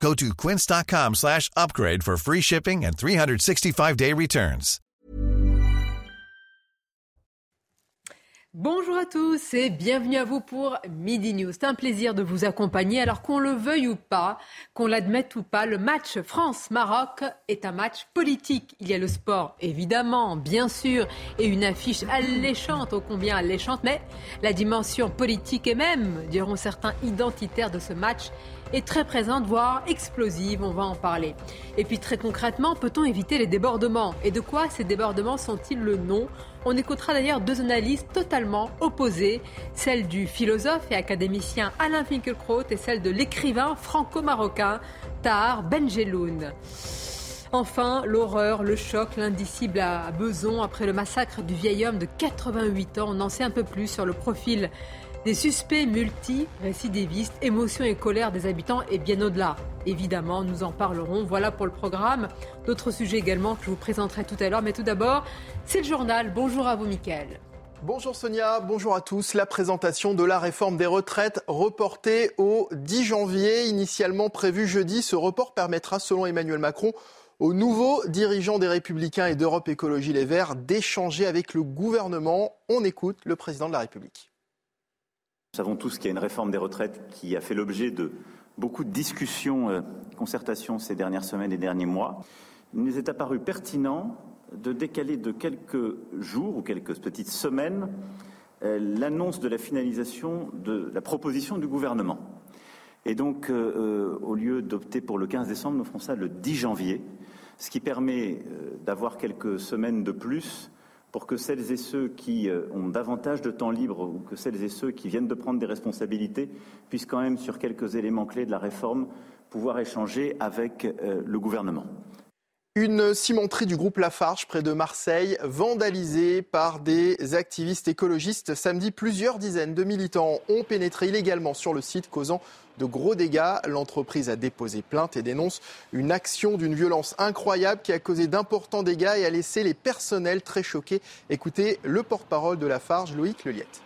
Go to quince.com slash upgrade for free shipping and 365-day returns. Bonjour à tous et bienvenue à vous pour Midi News. C'est un plaisir de vous accompagner. Alors qu'on le veuille ou pas, qu'on l'admette ou pas, le match France-Maroc est un match politique. Il y a le sport, évidemment, bien sûr, et une affiche alléchante, ô combien alléchante, mais la dimension politique et même, diront certains, identitaires de ce match est très présente, voire explosive. On va en parler. Et puis très concrètement, peut-on éviter les débordements? Et de quoi ces débordements sont-ils le nom? On écoutera d'ailleurs deux analyses totalement opposées, celle du philosophe et académicien Alain Finkielkraut et celle de l'écrivain franco-marocain Tahar Benjeloun. Enfin, l'horreur, le choc, l'indicible à Beson après le massacre du vieil homme de 88 ans. On en sait un peu plus sur le profil des suspects multi-récidivistes, émotions et colère des habitants et bien au-delà. Évidemment, nous en parlerons. Voilà pour le programme. D'autres sujets également que je vous présenterai tout à l'heure. Mais tout d'abord, c'est le journal. Bonjour à vous, Mickaël. Bonjour Sonia, bonjour à tous. La présentation de la réforme des retraites reportée au 10 janvier, initialement prévu jeudi. Ce report permettra, selon Emmanuel Macron, aux nouveaux dirigeants des Républicains et d'Europe Écologie Les Verts d'échanger avec le gouvernement. On écoute le président de la République. Nous savons tous qu'il y a une réforme des retraites qui a fait l'objet de beaucoup de discussions, euh, concertations ces dernières semaines et derniers mois. Il nous est apparu pertinent de décaler de quelques jours ou quelques petites semaines euh, l'annonce de la finalisation de la proposition du gouvernement. Et donc, euh, au lieu d'opter pour le 15 décembre, nous ferons ça le 10 janvier, ce qui permet d'avoir quelques semaines de plus pour que celles et ceux qui euh, ont davantage de temps libre ou que celles et ceux qui viennent de prendre des responsabilités puissent quand même, sur quelques éléments clés de la réforme, pouvoir échanger avec euh, le gouvernement. Une cimenterie du groupe Lafarge près de Marseille, vandalisée par des activistes écologistes. Samedi, plusieurs dizaines de militants ont pénétré illégalement sur le site, causant de gros dégâts. L'entreprise a déposé plainte et dénonce une action d'une violence incroyable qui a causé d'importants dégâts et a laissé les personnels très choqués. Écoutez le porte-parole de Lafarge, Loïc Leliette.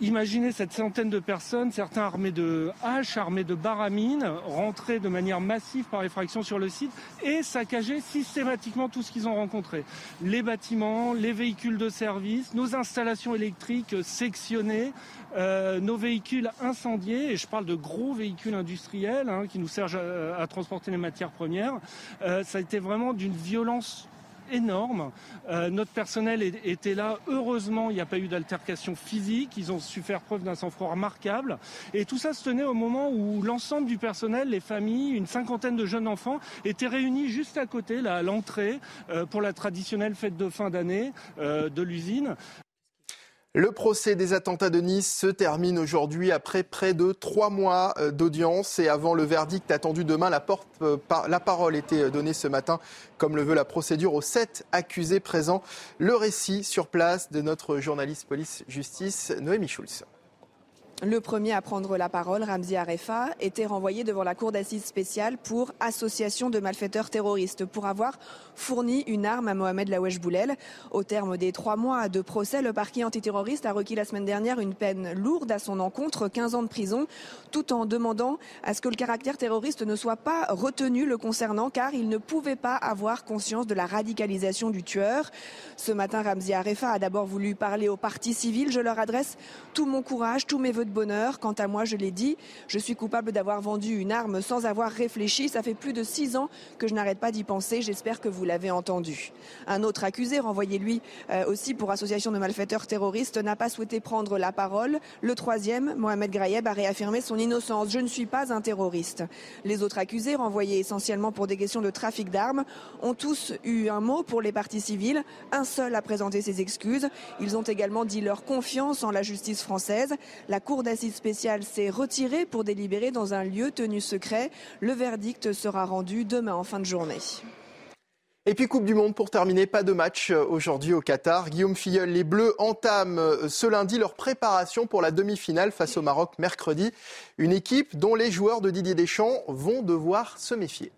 Imaginez cette centaine de personnes, certains armés de haches, armés de baramines, rentrer de manière massive par effraction sur le site et saccager systématiquement tout ce qu'ils ont rencontré. Les bâtiments, les véhicules de service, nos installations électriques sectionnées, euh, nos véhicules incendiés, et je parle de gros véhicules industriels hein, qui nous servent à, transporter les matières premières. Euh, ça a été vraiment d'une violence énorme. Euh, notre personnel était là. Heureusement, il n'y a pas eu d'altercation physique. Ils ont su faire preuve d'un sang-froid remarquable. Et tout ça se tenait au moment où l'ensemble du personnel, les familles, une cinquantaine de jeunes enfants étaient réunis juste à côté, là, à l'entrée, euh, pour la traditionnelle fête de fin d'année euh, de l'usine. Le procès des attentats de Nice se termine aujourd'hui après près de trois mois euh, d'audience et avant le verdict attendu demain. La, euh, la, parole était donnée ce matin, comme le veut la procédure, aux sept accusés présents. Le récit sur place de notre journaliste police-justice, Noémie Schulz. Le premier à prendre la parole, Ramzi Arefa, était renvoyé devant la cour d'assises spéciale pour association de malfaiteurs terroristes pour avoir fourni une arme à Mohamed Lawesh Boulel. Au terme des trois mois de procès, le parquet antiterroriste a requis la semaine dernière une peine lourde à son encontre, 15 ans de prison, tout en demandant à ce que le caractère terroriste ne soit pas retenu le concernant car il ne pouvait pas avoir conscience de la radicalisation du tueur. Ce matin, Ramzi Arefa a d'abord voulu parler aux partis civils. Je leur adresse tout mon courage, tous mes voeux de bonheur. Quant à moi, je l'ai dit, je suis coupable d'avoir vendu une arme sans avoir réfléchi. Ça fait plus de six ans que je n'arrête pas d'y penser. J'espère que vous l'avez entendu. Un autre accusé, renvoyé lui euh, aussi pour association de malfaiteurs terroristes, n'a pas souhaité prendre la parole. Le troisième, Mohamed Grayeb, a réaffirmé son innocence. Je ne suis pas un terroriste. Les autres accusés, renvoyés essentiellement pour des questions de trafic d'armes, ont tous eu un mot pour les parties civiles. Un seul a présenté ses excuses. Ils ont également dit leur confiance en la justice française. La Cour d'assises spéciale s'est retiré pour délibérer dans un lieu tenu secret. Le verdict sera rendu demain en fin de journée. Et puis Coupe du Monde pour terminer, pas de match euh, aujourd'hui au Qatar. Guillaume Filleul, les Bleus entament euh, ce lundi leur préparation pour la demi-finale face au Maroc mercredi. Une équipe dont les joueurs de Didier Deschamps vont devoir se méfier.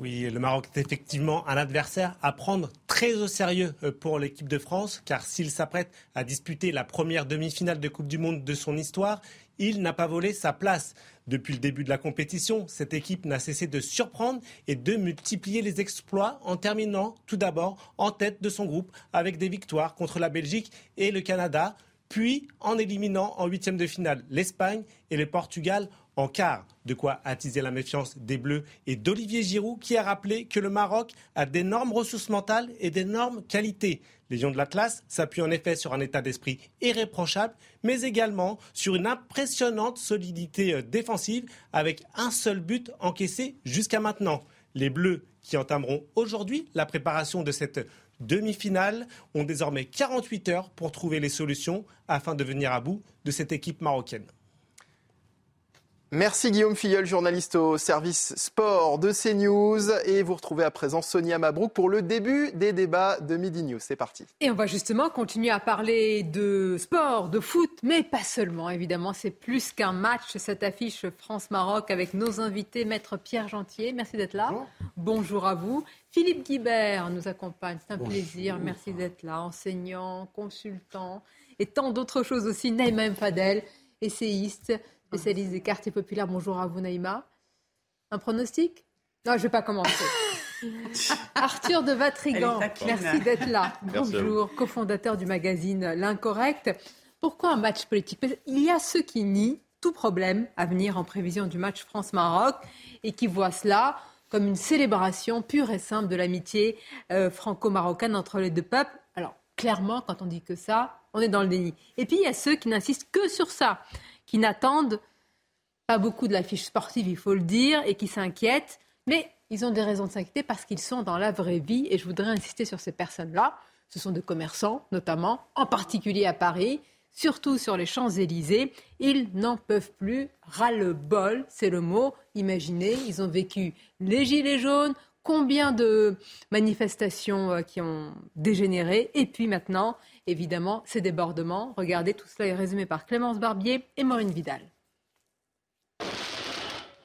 Oui, le Maroc est effectivement un adversaire à prendre très au sérieux euh, pour l'équipe de France, car s'il s'apprête à disputer la première demi-finale de Coupe du Monde de son histoire, il n'a pas volé sa place. Depuis le début de la compétition, cette équipe n'a cessé de surprendre et de multiplier les exploits en terminant tout d'abord en tête de son groupe avec des victoires contre la Belgique et le Canada, puis en éliminant en huitième de finale l'Espagne et le Portugal en quart. De quoi attiser la méfiance des Bleus et d'Olivier Giroud qui a rappelé que le Maroc a d'énormes ressources mentales et d'énormes qualités. Les Lions de l'Atlas s'appuient en effet sur un état d'esprit irréprochable, mais également sur une impressionnante solidité euh, défensive avec un seul but encaissé jusqu'à maintenant. Les Bleus qui entameront aujourd'hui la préparation de cette demi-finale ont désormais 48 heures pour trouver les solutions afin de venir à bout de cette équipe marocaine. Merci Guillaume Filleul, journaliste au service sport de CNews. Et vous retrouvez à présent Sonia Mabrouk pour le début des débats de Midi News. C'est parti. Et on va justement continuer à parler de sport, de foot, mais pas seulement. Évidemment, c'est plus qu'un match, cette affiche France-Maroc avec nos invités, Maître Pierre Gentier. Merci d'être là. Bonjour. à vous. Philippe Guibert nous accompagne. C'est un plaisir. Merci d'être là. Enseignant, consultant et tant d'autres choses aussi. Naïma Fadel, essayiste spécialiste des quartiers populaires. Bonjour à vous, Naïma. Un pronostic? Non, je ne vais pas commencer. Arthur de Vatrigan, merci d'être là. Bonjour, cofondateur du magazine L'Incorrect. Pourquoi un match politique? Il y a ceux qui nient tout problème à venir en prévision du match France-Maroc et qui voient cela comme une célébration pure et simple de l'amitié euh, franco-marocaine entre les deux peuples. Alors, clairement, quand on dit que ça, on est dans le déni. Et puis, il y a ceux qui n'insistent que sur ça qui n'attendent pas beaucoup de la fiche sportive, il faut le dire, et qui s'inquiètent. Mais ils ont des raisons de s'inquiéter parce qu'ils sont dans la vraie vie. Et je voudrais insister sur ces personnes-là. Ce sont des commerçants, notamment, en particulier à Paris, surtout sur les Champs-Élysées. Ils n'en peuvent plus. Ras-le-bol, c'est le mot. Imaginez, ils ont vécu les Gilets jaunes, combien de manifestations euh, qui ont dégénéré. Et puis maintenant, évidemment, ces débordements. Regardez, tout cela est résumé par Clémence Barbier et Maureen Vidal.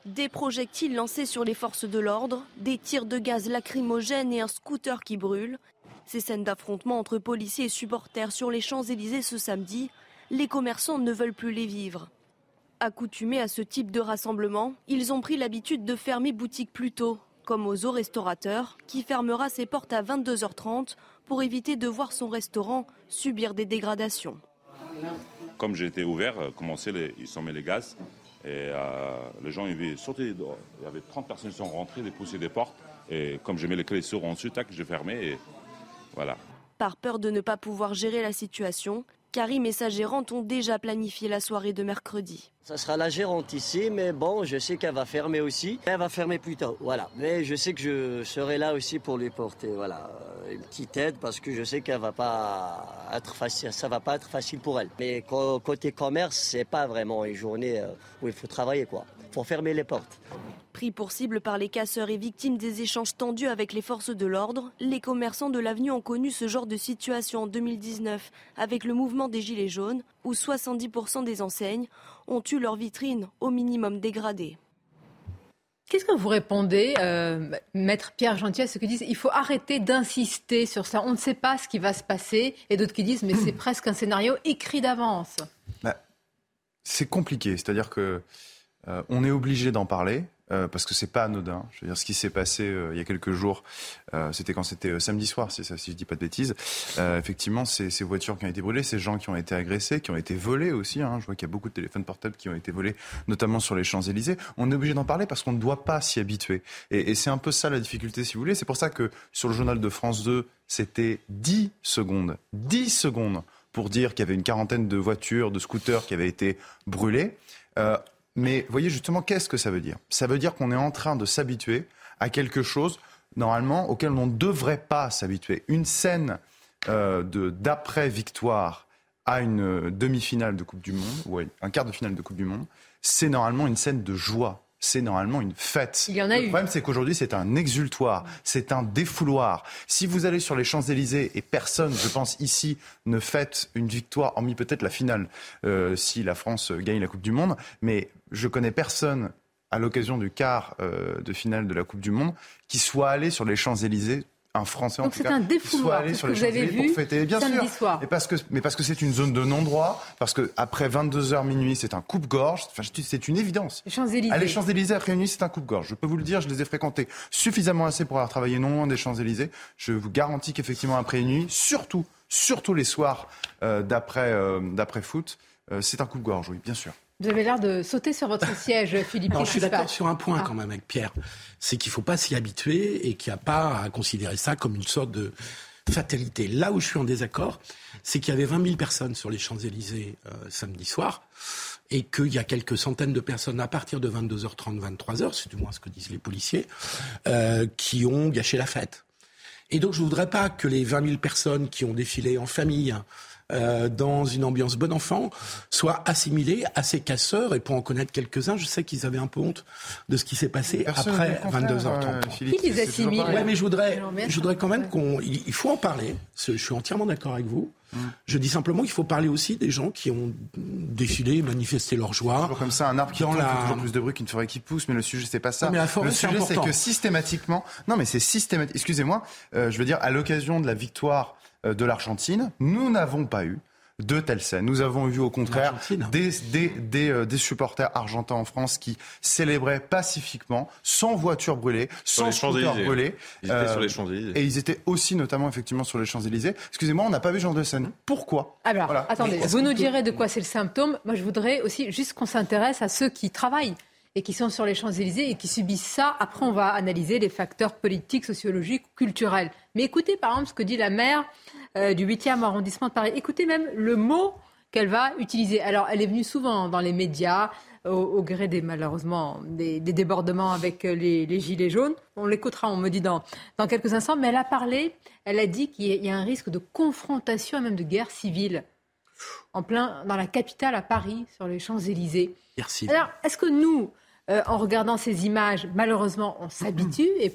Des projectiles lancés sur les forces de l'ordre, des tirs de gaz lacrymogènes et un scooter qui brûle. Ces scènes d'affrontement entre policiers et supporters sur les Champs-Élysées ce samedi, les commerçants ne veulent plus les vivre. Accoutumés à ce type de rassemblement, ils ont pris l'habitude de fermer boutique plus tôt, comme aux eaux restaurateurs, qui fermera ses portes à 22h30 pour éviter de voir son restaurant subir des dégradations. Comme j'ai été ouvert, euh, les, ils sont mis les gaz et euh, les gens ils sauté. Il y avait 30 personnes qui sont rentrées, ils poussaient des portes et comme je mets les clés sur ensuite, tac, j'ai fermé et voilà. Par peur de ne pas pouvoir gérer la situation, Karim et sa gérante ont déjà planifié la soirée de mercredi. Ça sera la gérante ici, mais bon, je sais qu'elle va fermer aussi. Elle va fermer plus tôt, voilà. Mais je sais que je serai là aussi pour lui porter, voilà, une petite aide parce que je sais qu'elle va pas être facile, ça va pas être facile pour elle. Mais côté commerce, c'est pas vraiment une journée euh, où il faut travailler, quoi. Faut fermer les portes. Pris pour cible par les casseurs et victimes des échanges tendus avec les forces de l'ordre, les commerçants de l'avenue ont connu ce genre de situation en 2019 avec le mouvement des Gilets jaunes, où 70% des enseignes ont eu leur vitrine au minimum dégradée. Qu'est-ce que vous répondez, euh, maître Pierre Gentil, à ceux qui disent il faut arrêter d'insister sur ça, on ne sait pas ce qui va se passer, et d'autres qui disent mais c'est presque un scénario écrit d'avance bah, C'est compliqué, c'est-à-dire que euh, on est obligé d'en parler. Euh, parce que c'est pas anodin. Je veux dire, ce qui s'est passé euh, il y a quelques jours, c'était quand c'était samedi soir, si, ça, si je dis pas de bêtises. effectivement, ces, voitures qui ont été brûlées, ces gens qui ont été agressés, qui ont été volés aussi. Hein. Je vois qu'il y a beaucoup de téléphones portables qui ont été volés, notamment sur les Champs-Élysées. On est obligé d'en parler parce qu'on ne doit pas s'y habituer. Et c'est un peu ça la difficulté, si vous voulez. C'est pour ça que sur le journal de France 2, c'était 10 secondes. 10 secondes pour dire qu'il y avait une quarantaine de voitures, de scooters qui avaient été brûlées. Mais voyez justement, qu'est-ce que ça veut dire? Ça veut dire qu'on est en train de s'habituer à quelque chose, normalement, auquel on ne devrait pas s'habituer. Une scène euh, d'après-victoire à une demi-finale de Coupe du Monde, ou un quart de finale de Coupe du Monde, c'est normalement une scène de joie. C'est normalement une fête. Il y en a le eu. problème, c'est qu'aujourd'hui, c'est un exultoire, c'est un défouloir. Si vous allez sur les Champs-Élysées et personne, je pense, ici, ne fête une victoire, hormis peut-être la finale, euh, si la France gagne la Coupe du Monde, mais je connais personne à l'occasion du quart euh, de finale de la Coupe du Monde qui soit allé sur les Champs-Élysées un Français en Donc tout c'est cas un qui défouloir, soit allé sur les Champs-Élysées vu pour fêter bien sûr soir. mais parce que mais parce que c'est une zone de non-droit parce que après 22h minuit c'est un coupe-gorge enfin, c'est une évidence Les Champs-Élysées. Allez, Champs-Élysées après minuit, c'est un coupe-gorge. Je peux vous le dire, je les ai fréquentés suffisamment assez pour avoir travaillé non loin des Champs-Élysées. Je vous garantis qu'effectivement, après minuit, surtout, surtout les soirs euh, d'après euh, d'après foot, euh, c'est un coupe-gorge, oui, bien sûr. Vous avez l'air de sauter sur votre siège, Philippe. Je suis d'accord sur un point Ah. quand même avec Pierre. C'est qu'il ne faut pas s'y habituer et qu'il n'y a pas à considérer ça comme une sorte de fatalité. Là où je suis en désaccord, c'est qu'il y avait 20 000 personnes sur les Champs-Élysées euh, samedi soir et qu'il y a quelques centaines de personnes à partir de 22h30, 23h, c'est du moins ce que disent les policiers, euh, qui ont gâché la fête. Et donc je ne voudrais pas que les 20 000 personnes qui ont défilé en famille, euh, dans une ambiance bon enfant, soient assimilées à ces casseurs. Et pour en connaître quelques-uns, je sais qu'ils avaient un peu honte de ce qui s'est passé Personne après n'est le contraire, 22h30. euh, Qui les assimile. Ouais, mais je voudrais, je voudrais quand même qu'on, il faut en parler. Je suis entièrement d'accord avec vous. Mm. Je dis simplement qu'il faut parler aussi des gens qui ont défilé, manifesté leur joie. Toujours comme ça, un arbre qui tombe la- fait toujours plus de bruit qu'une forêt qui pousse, mais le sujet c'est pas ça. Non, mais la forêt, le sujet c'est que systématiquement, non mais c'est systématique. Excusez-moi, euh, je veux dire à l'occasion de la victoire euh, de l'Argentine, nous n'avons pas eu de telles scènes. Nous avons vu au contraire L'Argentine. des, des, des, euh, des supporters argentins en France qui célébraient pacifiquement, sans voiture brûlée, sans scooter brûlé. Ils étaient Euh, sur les Champs-Élysées. Et ils étaient aussi notamment effectivement sur les Champs-Élysées. Excusez-moi, on n'a pas vu ce genre de scène. Pourquoi? Alors, Voilà. attendez, vous nous direz de quoi c'est le symptôme. Moi, je voudrais aussi juste qu'on s'intéresse à ceux qui travaillent et qui sont sur les Champs-Élysées et qui subissent ça. Après, on va analyser les facteurs politiques, sociologiques, culturels. Mais écoutez, par exemple, ce que dit la maire euh, du 8e arrondissement de Paris. Écoutez même le mot qu'elle va utiliser. Alors, elle est venue souvent dans les médias, au, au gré des, malheureusement, des, des débordements avec euh, les, les gilets jaunes. On l'écoutera, on me dit, dans, dans quelques instants. Mais elle a parlé, elle a dit qu'il y a- il y a un risque de confrontation et même de guerre civile en plein dans la capitale à Paris, sur les Champs-Élysées. Merci. Alors, est-ce que nous, euh, en regardant ces images, malheureusement, on s'habitue et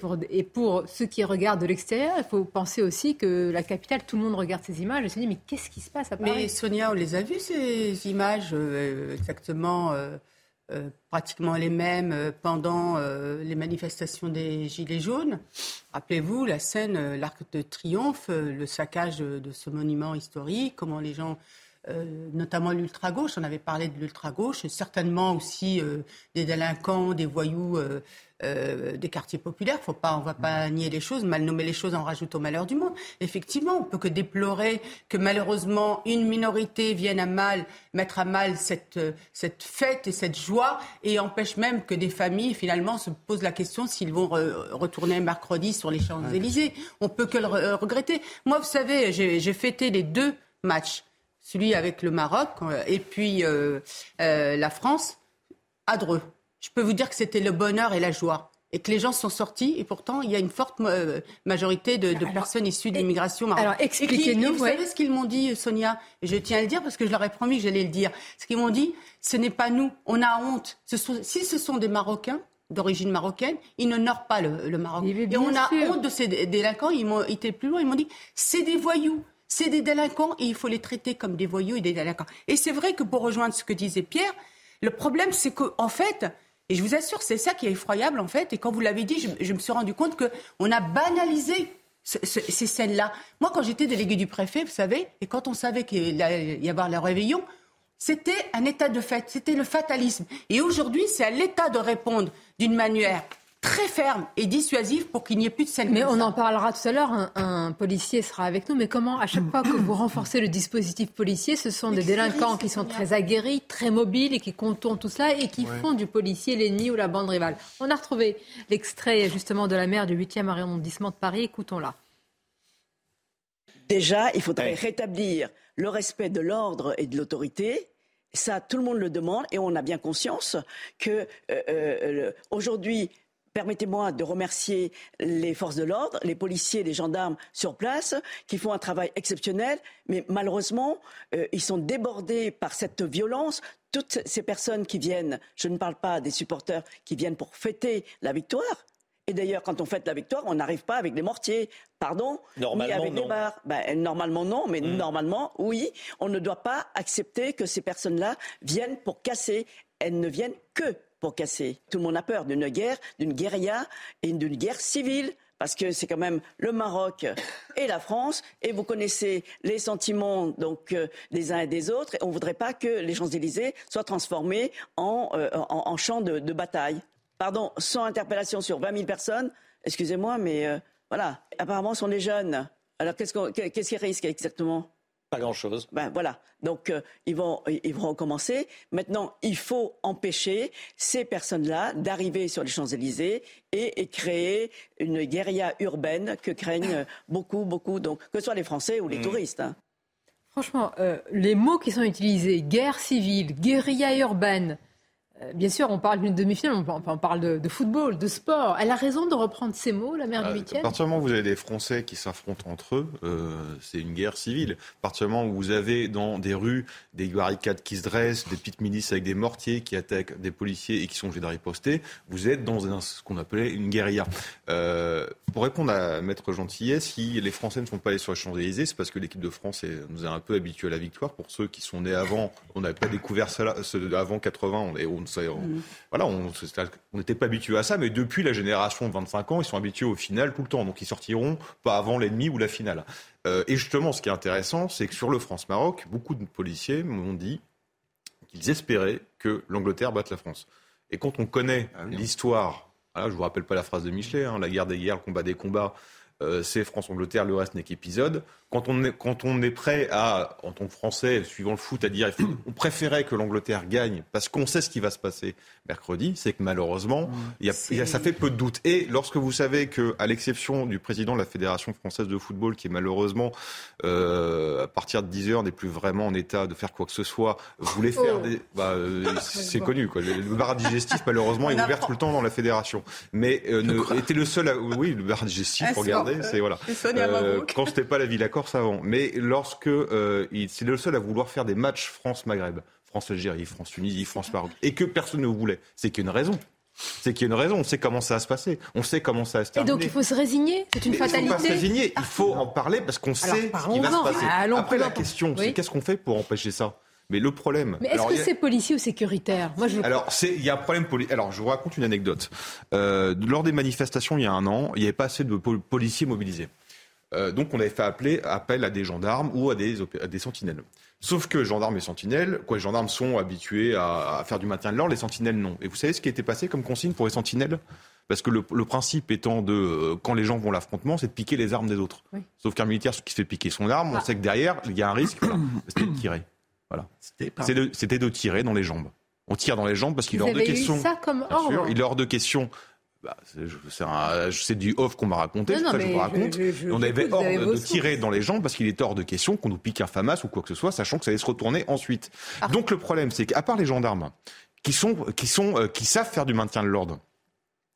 pour, ceux qui regardent de l'extérieur, il faut penser aussi que la capitale, tout le monde regarde ces images et se dit mais qu'est-ce qui se passe à Mais Sonia, on les a vues, ces images, euh, exactement, euh, pratiquement les mêmes pendant les manifestations des Gilets jaunes. Rappelez-vous la scène, l'Arc de Triomphe, le saccage de ce monument historique, comment les gens, euh, notamment l'ultra-gauche, on avait parlé de l'ultra-gauche, certainement aussi euh, des délinquants, des voyous euh, euh, des quartiers populaires. Faut pas, on ne va pas nier les choses, mal nommer les choses en rajoute au malheur du monde. Effectivement, on peut que déplorer que malheureusement une minorité vienne à mal mettre à mal cette, cette fête et cette joie et empêche même que des familles finalement se posent la question s'ils vont re- retourner mercredi sur les Champs-Élysées. On peut que le re- regretter. Moi, vous savez, j'ai fêté les deux matchs, celui avec le Maroc euh, et puis euh, euh, la France à Dreux. Je peux vous dire que c'était le bonheur et la joie. Et que les gens sont sortis, et pourtant, il y a une forte euh, majorité de, de personnes issues de l'immigration marocaine. alors, expliquez-nous, Vous ouais. savez ce qu'ils m'ont dit, Sonia Et je tiens à le dire parce que je leur ai promis que j'allais le dire. Ce qu'ils m'ont dit, ce n'est pas nous, on a honte. Ce sont- si ce sont des Marocains, d'origine marocaine, ils n'honorent pas le, le Maroc. Et on a sûr. honte de ces dé- délinquants. Ils m'ont été plus loin, ils m'ont dit, c'est des voyous. C'est des délinquants et il faut les traiter comme des voyous et des délinquants. Et c'est vrai que pour rejoindre ce que disait Pierre, le problème c'est qu'en en fait, et je vous assure, c'est ça qui est effroyable en fait. Et quand vous l'avez dit, je, me suis rendu compte que on a banalisé ce- ce- ces scènes-là. Moi, quand j'étais délégué du préfet, vous savez, et quand on savait qu'il allait y avoir le réveillon, c'était un état de fait, c'était le fatalisme. Et aujourd'hui, c'est à l'État de répondre d'une manière très ferme et dissuasive pour qu'il n'y ait plus de scènes Mais on ça. en parlera tout à l'heure, un, un policier sera avec nous, mais comment à chaque fois que vous renforcez le dispositif policier, ce sont des délinquants qui sont très aguerris, très mobiles et qui contournent tout cela et qui font du policier l'ennemi ou la bande rivale. On a retrouvé l'extrait justement de la maire du 8e arrondissement de Paris, écoutons-la. Déjà, il faudrait rétablir le respect de l'ordre et de l'autorité. Ça, tout le monde le demande et on a bien conscience que euh, euh, aujourd'hui, permettez-moi de remercier les forces de l'ordre, les policiers, les gendarmes sur place, qui font un travail exceptionnel, mais malheureusement, euh, ils sont débordés par cette violence toutes ces personnes qui viennent, je ne parle pas des supporters qui viennent pour fêter la victoire. Et d'ailleurs, quand on fête la victoire, on n'arrive pas avec des mortiers, pardon, ni avec des barres. Ben, normalement, non, mais Mm. normalement, oui. On ne doit pas accepter que ces personnes-là viennent pour casser. Elles ne viennent que pour casser. Tout le monde a peur d'une guerre, d'une guérilla et d'une guerre civile. Parce que c'est quand même le Maroc et la France, et vous connaissez les sentiments donc euh, des uns et des autres. Et on ne voudrait pas que les Champs-Élysées soient transformés en, euh, en, champ de, bataille. Pardon, 100 interpellations sur 20 000 personnes. Excusez-moi, mais euh, voilà. Apparemment, ce sont les jeunes. Alors, qu'est-ce qu'on- qu'est-ce qu'ils risquent exactement? Pas grand-chose. ben voilà. Donc euh, ils vont ils vont recommencer. Maintenant, il faut empêcher ces personnes-là d'arriver sur les Champs-Élysées et, et créer une guérilla urbaine que craignent beaucoup beaucoup donc que ce soit les Français ou les touristes. hein. Franchement, euh, les mots qui sont utilisés, guerre civile, guérilla urbaine, euh, bien sûr, on parle d'une demi-finale, on, parle de, de football, de sport. Elle a raison de reprendre ces mots, la mère Euh, du À huitième partir du moment où vous avez des Français qui s'affrontent entre eux, euh, c'est une guerre civile. À partir du moment où vous avez dans des rues des barricades qui se dressent, des petites milices avec des mortiers qui attaquent des policiers et qui sont obligés de riposter, vous êtes dans un- ce qu'on appelait une guérilla. Euh, pour répondre à Maître Gentillet, si les Français ne sont pas allés sur les Champs-Élysées, c'est parce que l'équipe de France nous a un peu habitués à la victoire. Pour ceux qui sont nés avant, on n'avait pas découvert cela ce- avant 80, on, est- on, savait- on- Mhm. voilà, on n'était pas habitué à ça, mais depuis la génération de 25 ans, ils sont habitués au final tout le temps. Donc ils sortiront pas avant l'ennemi ou la finale. Euh, et justement, ce qui est intéressant, c'est que sur le France-Maroc, beaucoup de policiers m'ont dit qu'ils espéraient que l'Angleterre batte la France. Et quand on connaît l'histoire, voilà, je vous rappelle pas la phrase de Michelet, hein, la guerre des guerres, le combat des combats, euh, c'est France-Angleterre, le reste n'est qu'épisode. Quand on, est, quand on est prêt à, en tant que Français, suivant le foot, à dire faut- on préférait que l'Angleterre gagne parce qu'on sait ce qui va se passer mercredi, c'est que malheureusement, il y a- il y a- ça fait peu de doute. Et lorsque vous savez que, à l'exception du président de la Fédération française de football, qui est malheureusement, euh, à partir de 10 heures, n'est plus vraiment en état de faire quoi que ce soit, voulait faire Oh. des... Bah, euh, c'est connu, quoi. Le, bar digestif, malheureusement, est ouvert tout le temps dans la fédération. Mais euh, ne, était le seul à... Oui, le bar digestif, Ah, regardez, c'est-. Voilà. Euh, quand c'était pas la Villa Corse avant. Mais lorsque euh, il- c'est le seul à vouloir faire des matchs France-Maghreb, France-Algérie, France-Tunisie, France-Maroc, et que personne ne voulait, c'est qu'il y a une raison. C'est qu'il y a une raison. On sait comment ça va se passer. On sait comment ça va se Et terminer. donc il faut se résigner C'est une Mais Il fatalité faut pas se résigner. Il faut en parler parce qu'on sait ce qui va se passer. Allons Après, la question, Oui. c'est qu'est-ce qu'on fait pour empêcher ça? Mais le problème. Mais est-ce que a- c'est policier ou sécuritaire? Moi, je alors, il y a un problème politique. Alors, je vous raconte une anecdote. Euh, lors des manifestations, il y a un an, il n'y avait pas assez de pol- policiers mobilisés. Euh, donc, on avait fait appeler, appel à des gendarmes ou à des, opé- à des sentinelles. Sauf que gendarmes et sentinelles, quoi, les gendarmes sont habitués à, à faire du maintien de l'ordre, les sentinelles non. Et vous savez ce qui était passé comme consigne pour les sentinelles? Parce que le, le principe étant de, euh, quand les gens vont à l'affrontement, c'est de piquer les armes des autres. Oui. Sauf qu'un militaire qui se fait piquer son arme, on Ah. sait que derrière, il y a un risque, voilà, c'était de tirer. Voilà. de- C'était de tirer dans les jambes. On tire dans les jambes parce qu'il est hors de question. ça comme Bien sûr, ordre il est hors de question. Bah, c'est du off qu'on m'a raconté, c'est ça que je vous raconte. je- je- on avait hors de tirer dans les jambes parce qu'il était hors de question qu'on nous pique un FAMAS ou quoi que ce soit, sachant que ça allait se retourner ensuite. Ah. Donc le problème, c'est qu'à part les gendarmes, qui sont, qui sont, euh, qui savent faire du maintien de l'ordre,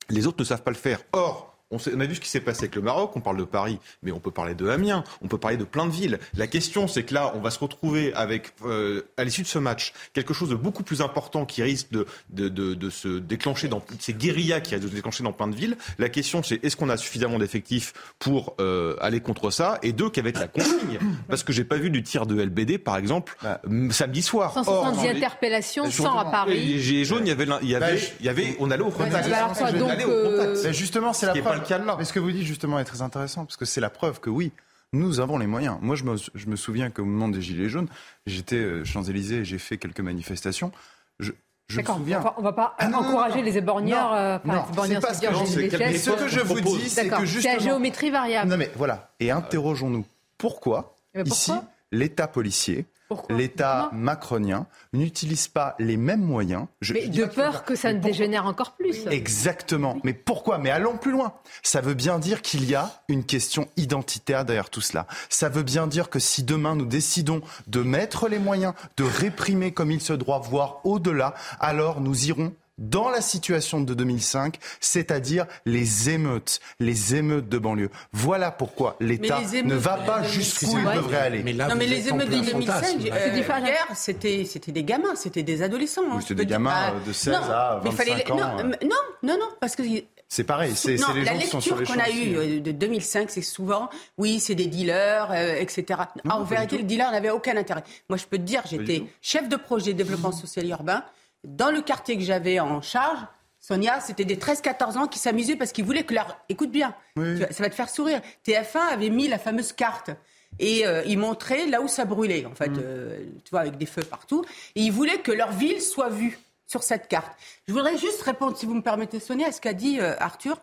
les autres ne savent pas le faire. Or, on, sait- on a vu ce qui s'est passé avec le Maroc, on parle de Paris, mais on peut parler de Amiens, on peut parler de plein de villes. La question, c'est que là, on va se retrouver avec, euh, à l'issue de ce match, quelque chose de beaucoup plus important qui risque de, de, de, de se déclencher dans ces guérillas qui risquent de se déclencher dans plein de villes. La question, c'est est-ce qu'on a suffisamment d'effectifs pour euh, aller contre ça? Et deux, qu'avec la consigne? Parce que j'ai pas vu du tir de LBD, par exemple, m- samedi soir. 170 Or, interpellations, 100 à Justement, Paris. Les gilets jaunes, il y avait, l'un- il y avait, Bah, il y avait, on allait au contact. bah alors On donc, allait au euh, contact. Justement, c'est Ce la preuve. Là. Mais ce que vous dites justement est très intéressant parce que c'est la preuve que oui, nous avons les moyens. Moi, je me, je me souviens qu'au moment des Gilets jaunes, j'étais euh, Champs-Élysées et j'ai fait quelques manifestations. Je, je me D'accord, on souviens. va, on va pas Ah non, encourager non. les éborgneurs. Non, euh, non, les éborgneurs, c'est pas c'est ce que j'ai je- des c'est gestes. Mais ce que je vous dis, c'est que C'est justement. à géométrie variable. Non mais voilà. Et interrogeons-nous. Pourquoi, ici l'État policier, l'État macronien n'utilise pas les mêmes moyens je- Mais je de peur que ça ne dégénère encore plus. Exactement. Mais pourquoi? Mais allons plus loin. Ça veut bien dire qu'il y a une question identitaire derrière tout cela. Ça veut bien dire que si demain nous décidons de mettre les moyens de réprimer comme il se doit, voire au-delà, alors nous irons dans la situation de 2005, c'est-à-dire les émeutes, les émeutes de banlieue. Voilà pourquoi l'État ne va pas jusqu'où il devrait aller. Mais non, mais les émeutes de 2005, euh, c'était c'était des gamins, c'était des adolescents. Hein. c'était des gamins de 16 à 25 ans. Non, non, non, parce que c'est pareil, c'est les gens qui sont sur les qu'on a eu euh, de 2005, c'est souvent, oui, c'est des dealers, euh, etc. en vérité, le dealer n'avait aucun intérêt. Moi, je peux te dire, j'étais chef de projet développement social et urbain. Dans le quartier que j'avais en charge, Sonia, c'était des 13-14 ans qui s'amusaient parce qu'ils voulaient que leur... Écoute bien, ça va te faire sourire. TF1 avait mis la fameuse carte et euh, ils montraient là où ça brûlait, en fait, mm. tu vois, avec des feux partout. Et ils voulaient que leur ville soit vue sur cette carte. Je voudrais juste répondre, si vous me permettez, Sonia, à ce qu'a dit euh, Arthur.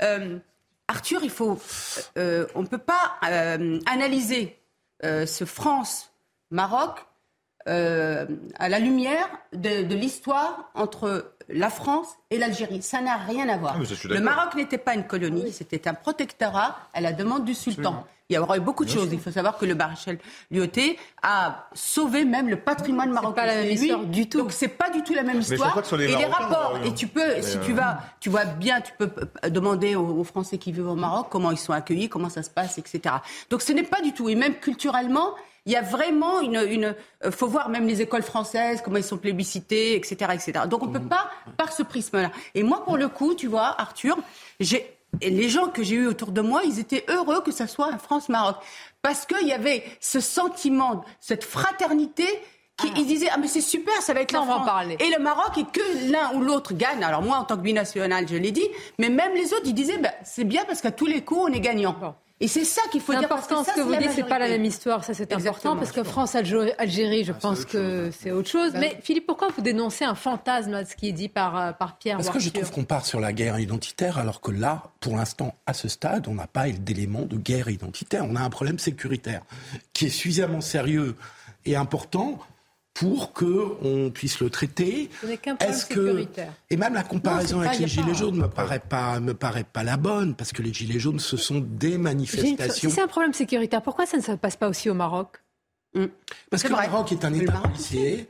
Euh, Arthur, il faut, euh, on ne peut pas analyser ce France-Maroc à la lumière de, l'histoire entre la France et l'Algérie. Ça n'a rien à voir. Ah, le Maroc n'était pas une colonie, c'était un protectorat à la demande du sultan. Il y aura eu beaucoup de choses. Il faut savoir que le maréchal Lyoté a sauvé même le patrimoine marocain. C'est pas la même histoire du tout. Donc c'est pas du tout la même histoire. et les rapports. Et tu peux, si tu vas, tu vois bien, tu peux demander aux, Français qui vivent au Maroc comment ils sont accueillis, comment ça se passe, etc. Donc ce n'est pas du tout. Et même culturellement, il y a vraiment une, une euh, faut voir même les écoles françaises comment ils sont plébiscités, etc., etc. Donc on ne peut pas par ce prisme-là. Et moi, pour le coup, tu vois, Arthur, j'ai et les gens que j'ai eus autour de moi, ils étaient heureux que ça soit un France-Maroc. Parce qu'il y avait ce sentiment, cette fraternité qui, ah. ils disaient ah mais c'est super ça va être là on va en parler et le Maroc et que l'un ou l'autre gagne alors moi en tant que binational je l'ai dit mais même les autres ils disaient ben, c'est bien parce qu'à tous les coups on est gagnant et c'est ça qu'il faut dire. Important, ce que vous dites, c'est pas la même histoire. Ça, c'est important parce que France-Algérie, je ah, pense que c'est autre chose. Mais Philippe, pourquoi vous dénoncez un fantasme à ce qui est dit par, euh, par Pierre Parce que je trouve qu'on part sur la guerre identitaire, alors que là, pour l'instant, à ce stade, on n'a pas d'éléments de guerre identitaire. On a un problème sécuritaire qui est suffisamment sérieux et important pour qu'on puisse le traiter. Est-ce que et même la comparaison avec les gilets jaunes me paraît pas me paraît pas la bonne parce que les gilets jaunes ce sont des manifestations. Si c'est un problème sécuritaire, pourquoi ça ne se passe pas aussi au Maroc? Parce que le Maroc est un État policier.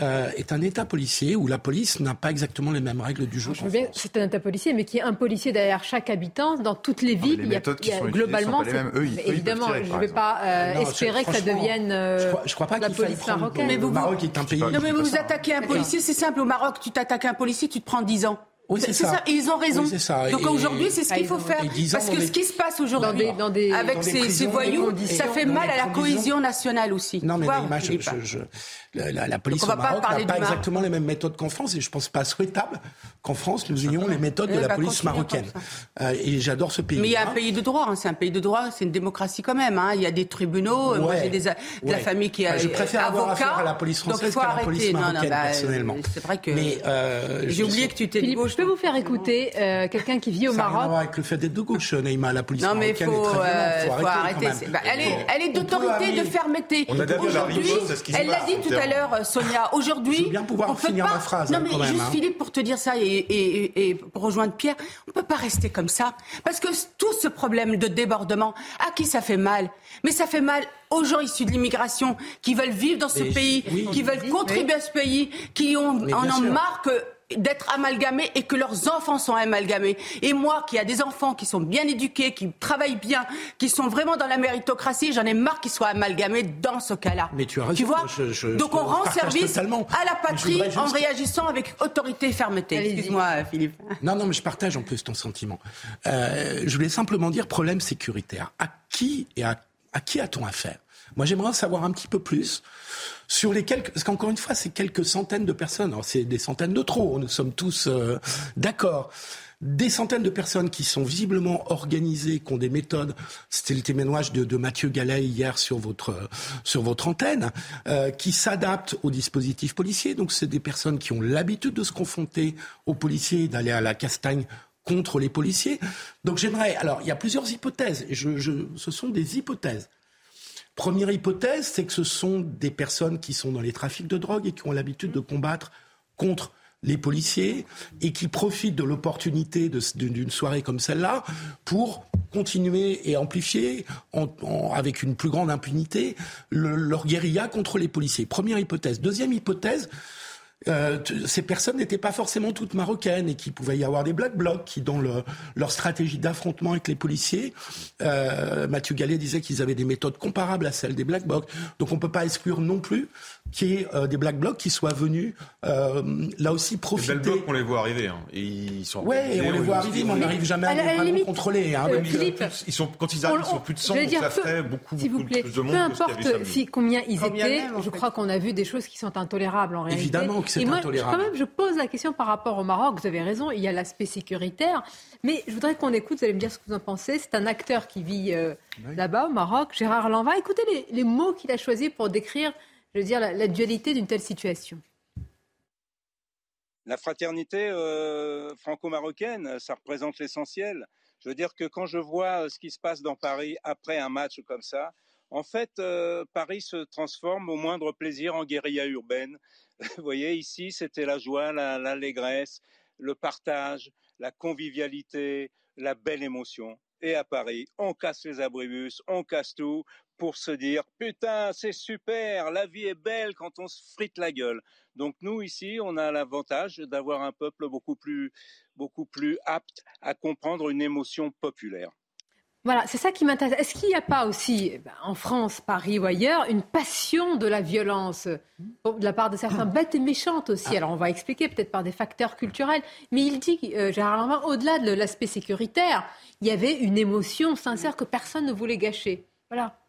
Euh, est un État policier où la police n'a pas exactement les mêmes règles du jeu. C'est un État policier, mais qui est un policier derrière chaque habitant dans toutes les villes. les méthodes il y a, qui sont globalement, pas les mêmes. Eux, ils, évidemment, je ne vais pas euh, espérer que ça devienne je crois, crois pas la police marocaine. Mais vous, le Maroc est un pays. Non, mais vous, vous attaquez un policier, c'est simple. Au Maroc, tu t'attaques un policier, tu te prends 10 ans. Oui, c'est ça. Et ils ont raison. Donc aujourd'hui, c'est ce qu'il faut faire. Parce que ce qui se passe aujourd'hui avec ces, voyous, ça fait mal à la cohésion nationale aussi. Non, mais la, police au Maroc n'a pas exactement les mêmes méthodes qu'en France et je pense pas souhaitable qu'en France nous ayons les méthodes de la police marocaine. Euh, et j'adore ce pays. Mais il y a un pays de droit, hein. c'est un pays de droit, c'est une démocratie quand même. Hein. Il y a des tribunaux. Moi, j'ai de la famille qui a. je préfère avoir affaire à la police française qu'à la police marocaine bah, personnellement. C'est vrai que. Euh, j'ai oublié que tu étais de gauche. Je peux vous faire écouter euh, quelqu'un qui vit au Maroc. Ça avec le fait d'être de gauche, Neymar. La police marocaine est très violente. Faut arrêter. Bah, elle est d'autorité, de fermeté. Aujourd'hui, elle l'a dit tout à l'heure, Sonia. Aujourd'hui, bien pouvoir finir ma phrase. Non, mais juste hein. Philippe, pour te dire ça et pour rejoindre Pierre, on peut pas rester comme ça. Parce que tout ce problème de débordement, à qui ça fait mal? Mais ça fait mal aux gens issus de l'immigration qui veulent vivre dans ce pays, qui veulent contribuer à ce pays, qui ont, en ont marre que d'être amalgamés et que leurs enfants sont amalgamés. Et moi, qui a des enfants qui sont bien éduqués, qui travaillent bien, qui sont vraiment dans la méritocratie, j'en ai marre qu'ils soient amalgamés dans ce cas-là. Mais tu as raison. Tu vois Donc on rend service à la patrie en réagissant avec autorité et fermeté. Excuse-moi, Philippe. Non, non, mais je partage en plus ton sentiment. Euh, je voulais simplement dire problème sécuritaire. À qui et à, à qui a-t-on affaire? Moi, j'aimerais en savoir un petit peu plus sur les quelques, parce qu'encore une fois, c'est quelques centaines de personnes. C'est des centaines de trop. Nous sommes tous euh, d'accord. Des centaines de personnes qui sont visiblement organisées, qui ont des méthodes. C'était le témoignage de, Mathieu Gallet hier sur votre votre antenne, euh, qui s'adaptent au dispositif policier. Donc, c'est des personnes qui ont l'habitude de se confronter aux policiers, d'aller à la castagne contre les policiers. Donc, j'aimerais. Alors, il y a plusieurs hypothèses. Ce sont des hypothèses. Première hypothèse, c'est que ce sont des personnes qui sont dans les trafics de drogue et qui ont l'habitude de combattre contre les policiers et qui profitent de l'opportunité d'une soirée comme celle-là pour continuer et amplifier avec une plus grande impunité leur guérilla contre les policiers. Première hypothèse. Deuxième hypothèse, euh, ces personnes n'étaient pas forcément toutes marocaines et qu'il pouvait y avoir des black blocs qui, dans le, leur stratégie d'affrontement avec les policiers, euh, Mathieu Gallet disait qu'ils avaient des méthodes comparables à celles des black blocs. Donc on ne peut pas exclure non plus qu'il y ait euh, des black blocs qui soient venus euh, là aussi profiter. Les black blocs, on les voit arriver. Hein. Et ils sont ouais, on les voit arriver, mais on n'arrive jamais à, les limite, contrôler. Hein, euh, Philippe, ils sont, quand ils arrivent, ils sont plus de 100, donc ça ferait beaucoup, beaucoup vous plaît, plus de monde peu importe que si, combien ils combien étaient, même, je crois qu'on a vu des choses qui sont intolérables en réalité. Évidemment que c'est intolérable. Quand même, je pose la question par rapport au Maroc. Vous avez raison, il y a l'aspect sécuritaire. Mais je voudrais qu'on écoute, vous allez me dire ce que vous en pensez. C'est un acteur qui vit euh, oui. là-bas, au Maroc, Gérard Lanvin. Écoutez les, les mots qu'il a choisis pour décrire, je veux dire, la, dualité d'une telle situation. La fraternité euh, franco-marocaine, ça représente l'essentiel. Je veux dire que quand je vois ce qui se passe dans Paris après un match comme ça, en fait, euh, Paris se transforme au moindre plaisir en guérilla urbaine. Vous voyez, ici, c'était la joie, l'allégresse, la, le partage, la convivialité, la belle émotion. Et à Paris, on casse les abribus, on casse tout pour se dire putain, c'est super, la vie est belle quand on se frite la gueule. Donc nous ici, on a l'avantage d'avoir un peuple beaucoup plus, beaucoup plus apte à comprendre une émotion populaire. Voilà, c'est ça qui m'intéresse. Est-ce qu'il n'y a pas aussi, en France, Paris ou ailleurs, une passion de la violence de la part de certains bêtes et méchantes aussi? Alors on va expliquer peut-être par des facteurs culturels, mais il dit, euh, Gérard Lanvin, au-delà de l'aspect sécuritaire, il y avait une émotion sincère que personne ne voulait gâcher. Voilà.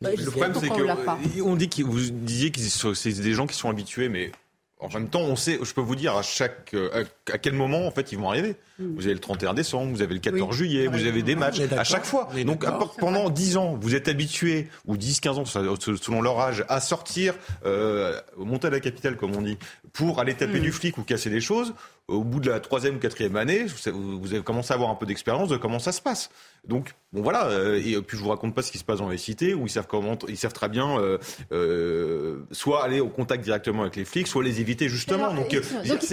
Bah, le problème, c'est qu'on on dit que vous disiez que c'est des gens qui sont habitués, mais en même temps, on sait, je peux vous dire à chaque, à, à quel moment en fait ils vont arriver. Mm. Vous avez le 31 décembre, vous avez le 14 oui. juillet, vous avez des matchs à chaque fois. Donc pendant 10 ans, vous êtes habitué ou 10, 15 ans selon leur âge à sortir, euh, monter à la capitale comme on dit, pour aller taper mmh. du flic ou casser des choses. Au bout de la troisième ou quatrième année, vous avez commencé à avoir un peu d'expérience de comment ça se passe. Donc bon voilà. Et puis je vous raconte pas ce qui se passe dans les cités où ils savent comment, ils savent très bien euh, euh, soit aller au contact directement avec les flics, soit les éviter justement. Alors, donc il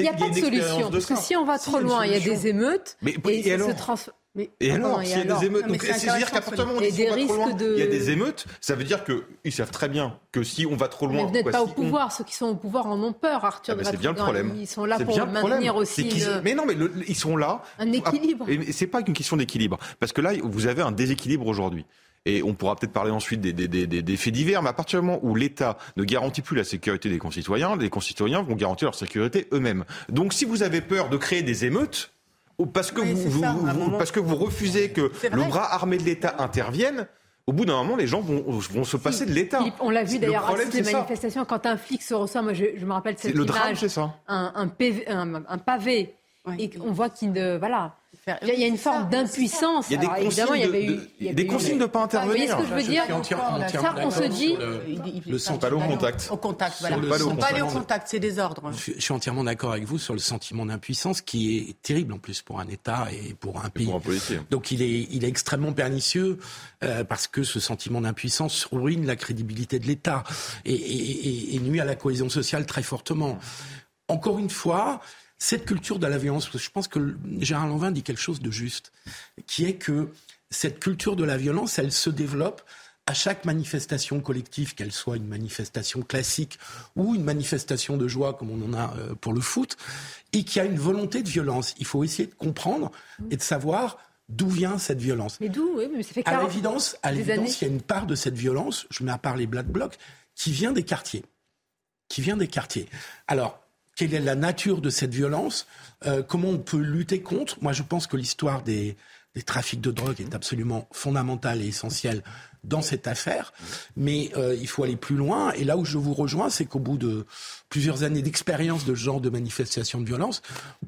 n'y a pas de solution. Parce que si on va trop loin, il y a des émeutes. Mais, et, et alors se trans... Mais, et alors, s'il y a des émeutes, c'est-à-dire qu'à partir du moment où il y a des émeutes, ça veut dire qu'ils savent très bien que si on va trop loin. Mais vous n'êtes pas si au pouvoir, on... ceux qui sont au pouvoir en ont peur, Arthur. Ah ben c'est bien le problème. Ils sont là pour maintenir aussi. Une... Mais non, mais le, ils sont là. Un équilibre. Et c'est pas qu'une question d'équilibre, parce que là, vous avez un déséquilibre aujourd'hui. Et on pourra peut-être parler ensuite des, des, des, des, faits divers, mais à partir du moment où l'État ne garantit plus la sécurité des concitoyens, les concitoyens vont garantir leur sécurité eux-mêmes. Donc si vous avez peur de créer des émeutes, parce que, oui, vous, ça, vous, vous parce que vous refusez que le bras armé de l'État intervienne, au bout d'un moment, les gens vont, vont se passer de l'État. On l'a vu d'ailleurs à les manifestations. Ça. Quand un flic se reçoit, moi je, je me rappelle cette le image, drame, c'est ça. Un, un, PV, un, un pavé, et on voit qu'il ne, voilà, il y a une forme d'impuissance. Il y a des Alors, consignes, il y avait de, eu, il y avait des consignes de ne pas intervenir. Vous voyez ce que je veux dire Ça, on se dit. Le, pas au contact. Au contact, voilà. Pas aller au contact, c'est des ordres. Je, suis entièrement d'accord avec vous sur le sentiment d'impuissance qui est terrible en plus pour un État et pour un pays. Et pour un policier. Donc il est, il est extrêmement pernicieux euh, parce que ce sentiment d'impuissance ruine la crédibilité de l'État et, et, et, et nuit à la cohésion sociale très fortement. Encore une fois, cette culture de la violence, je pense que Gérard Lanvin dit quelque chose de juste, qui est que cette culture de la violence, elle se développe à chaque manifestation collective, qu'elle soit une manifestation classique ou une manifestation de joie comme on en a pour le foot, et qu'il y a une volonté de violence. Il faut essayer de comprendre et de savoir d'où vient cette violence. Mais d'où oui, mais ça fait 40 À l'évidence, à l'évidence, il y a une part de cette violence, je mets à part les Black Blocs, qui vient des quartiers. Qui vient des quartiers. Alors, quelle est la nature de cette violence, euh, comment on peut lutter contre. Moi, je pense que l'histoire des, des trafics de drogue est absolument fondamentale et essentielle dans cette affaire, mais euh, il faut aller plus loin. Et là où je vous rejoins, c'est qu'au bout de plusieurs années d'expérience de ce genre de manifestation de violence,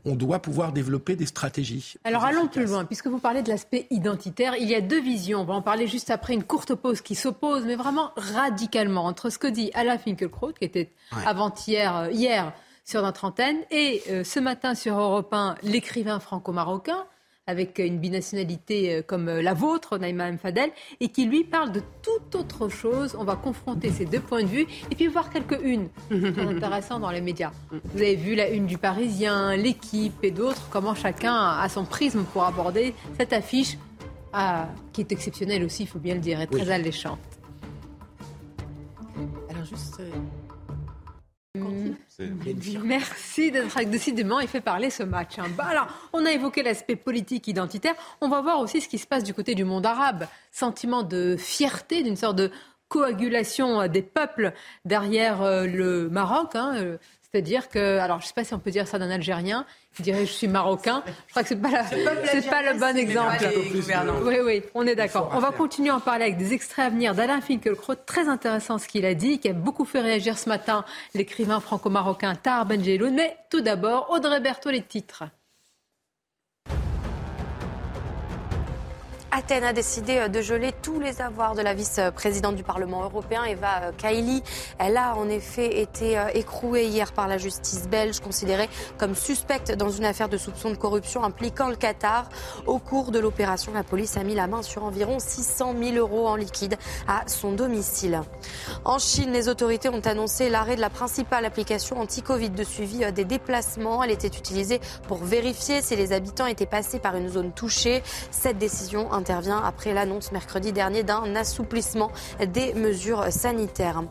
on doit pouvoir développer des stratégies. Alors allons efficaces. plus loin, puisque vous parlez de l'aspect identitaire. Il y a deux visions. On va en parler juste après une courte pause qui s'oppose, mais vraiment radicalement, entre ce que dit Alain Finkielkraut, qui était ouais. avant-hier, hier, sur notre antenne. Et euh, ce matin sur Europe 1, l'écrivain franco-marocain, avec une binationalité euh, comme la vôtre, Naïma M. Fadel, et qui lui parle de toute autre chose. On va confronter ces deux points de vue et puis voir quelques unes intéressantes dans les médias. Vous avez vu la une du Parisien, l'équipe et d'autres, comment chacun a son prisme pour aborder cette affiche ah, qui est exceptionnelle aussi, il faut bien le dire, et très oui. alléchante. Alors juste... Merci d'être décidément il fait parler ce match. Hein. Bah, alors, on a évoqué l'aspect politique identitaire. On va voir aussi ce qui se passe du côté du monde arabe. Sentiment de fierté, d'une sorte de coagulation des peuples derrière euh, le Maroc. Hein. C'est-à-dire que, alors je ne sais pas si on peut dire ça d'un Algérien, qui dirait je suis marocain. Je crois que ce n'est pas, pas, le bon exemple. Oui, oui, on est d'accord. On va continuer à en parler avec des extraits à venir d'Alain Finkielkraut. Très intéressant ce qu'il a dit, qui a beaucoup fait réagir ce matin l'écrivain franco-marocain Tar Benjeloun. Mais tout d'abord, Audrey Berthaud, les titres. Athènes a décidé euh, de geler tous les avoirs de la vice-présidente du Parlement européen, Eva euh, Kaili. Elle a en effet été euh, écrouée hier par la justice belge, considérée comme suspecte dans une affaire de soupçon de corruption impliquant le Qatar. Au cours de l'opération, la police a mis la main sur environ 600 000 euros en liquide à son domicile. En Chine, les autorités ont annoncé l'arrêt de la principale application anti-Covid de suivi des déplacements. Elle était utilisée pour vérifier si les habitants étaient passés par une zone touchée. Cette décision après l'annonce mercredi dernier d'un assouplissement des mesures sanitaires.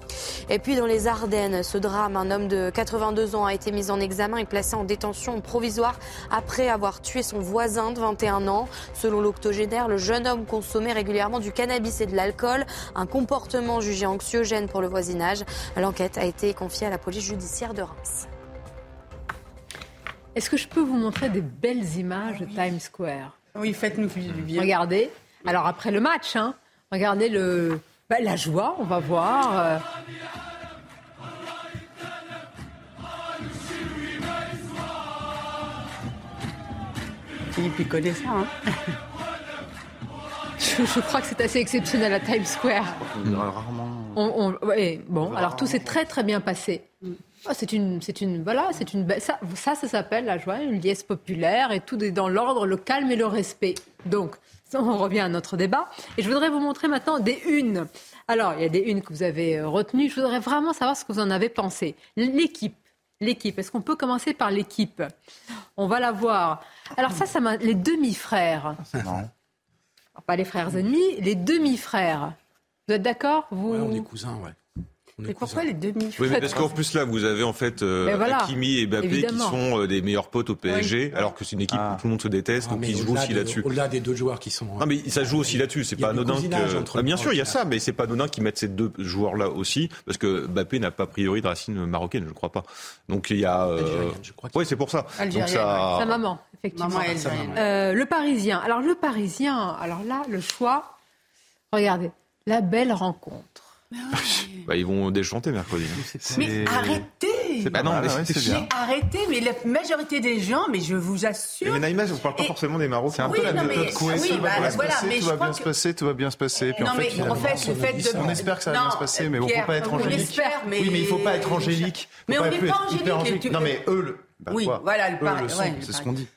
Et puis dans les Ardennes, ce drame, un homme de 82 ans a été mis en examen et placé en détention provisoire après avoir tué son voisin de 21 ans. Selon l'octogénaire, le jeune homme consommait régulièrement du cannabis et de l'alcool, un comportement jugé anxiogène pour le voisinage. L'enquête a été confiée à la police judiciaire de Reims. Est-ce que je peux vous montrer des belles images de Times Square? Oui, faites-nous bien. Regardez. Alors après le match, hein, regardez le, bah, la joie, on va voir. Euh. Philippe, il connaît ça. Hein je, crois que c'est assez exceptionnel à Times Square. Rarement. bon, alors tout s'est très très bien passé. Ah, c'est une, c'est une, voilà, c'est une, ça, ça, ça s'appelle la joie, une liesse populaire et tout est dans l'ordre, le calme et le respect. Donc, on revient à notre débat. Et je voudrais vous montrer maintenant des unes. Alors, il y a des unes que vous avez euh, retenues. Je voudrais vraiment savoir ce que vous en avez pensé. L'équipe. L'équipe. Est-ce qu'on peut commencer par l'équipe? On va la voir. Alors ça, ça m'a... Les demi-frères. Non. Pas les frères ennemis, les demi-frères. Vous êtes d'accord? Vous... on est cousins, ouais. Mais pourquoi les demi Oui, mais parce qu'en plus là, vous avez en fait euh, Hakimi et Mbappé qui sont euh, des meilleurs potes au PSG, alors que c'est une équipe ah. où tout le monde se déteste, ah, donc ils jouent aussi là-dessus. Au-delà des deux joueurs qui sont. Non, mais ça joue aussi là-dessus. C'est pas anodin que. Ah, bien sûr, il y a ça, mais c'est pas anodin qu'ils mettent ces deux joueurs-là aussi, parce que Mbappé n'a pas a priori de racines marocaines, je crois pas. Donc il y a. Euh... Oui, c'est pour ça. Donc ça... Sa maman, effectivement. Maman euh, le Parisien. Alors le Parisien. Alors là, le choix. Regardez, la belle rencontre. Bah, ils vont déchanter mercredi. Hein. Mais arrêtez bah non, mais bien. arrêtez, mais la majorité des gens, mais je vous assure. Mais Naïma, on ne parle pas forcément des Marocains. C'est un peu la méthode Coué. Oui, bah, voilà, mais tout va bien se passer, tout va bien se passer. Puis non, en fait, mais en fait, le fait de... On espère que ça va bien se passer, mais on ne faut pas être angélique. Oui, mais il ne faut pas être angélique. Mais on n'est pas angélique. Non, mais eux, oui, voilà, le C'est ce qu'on dit.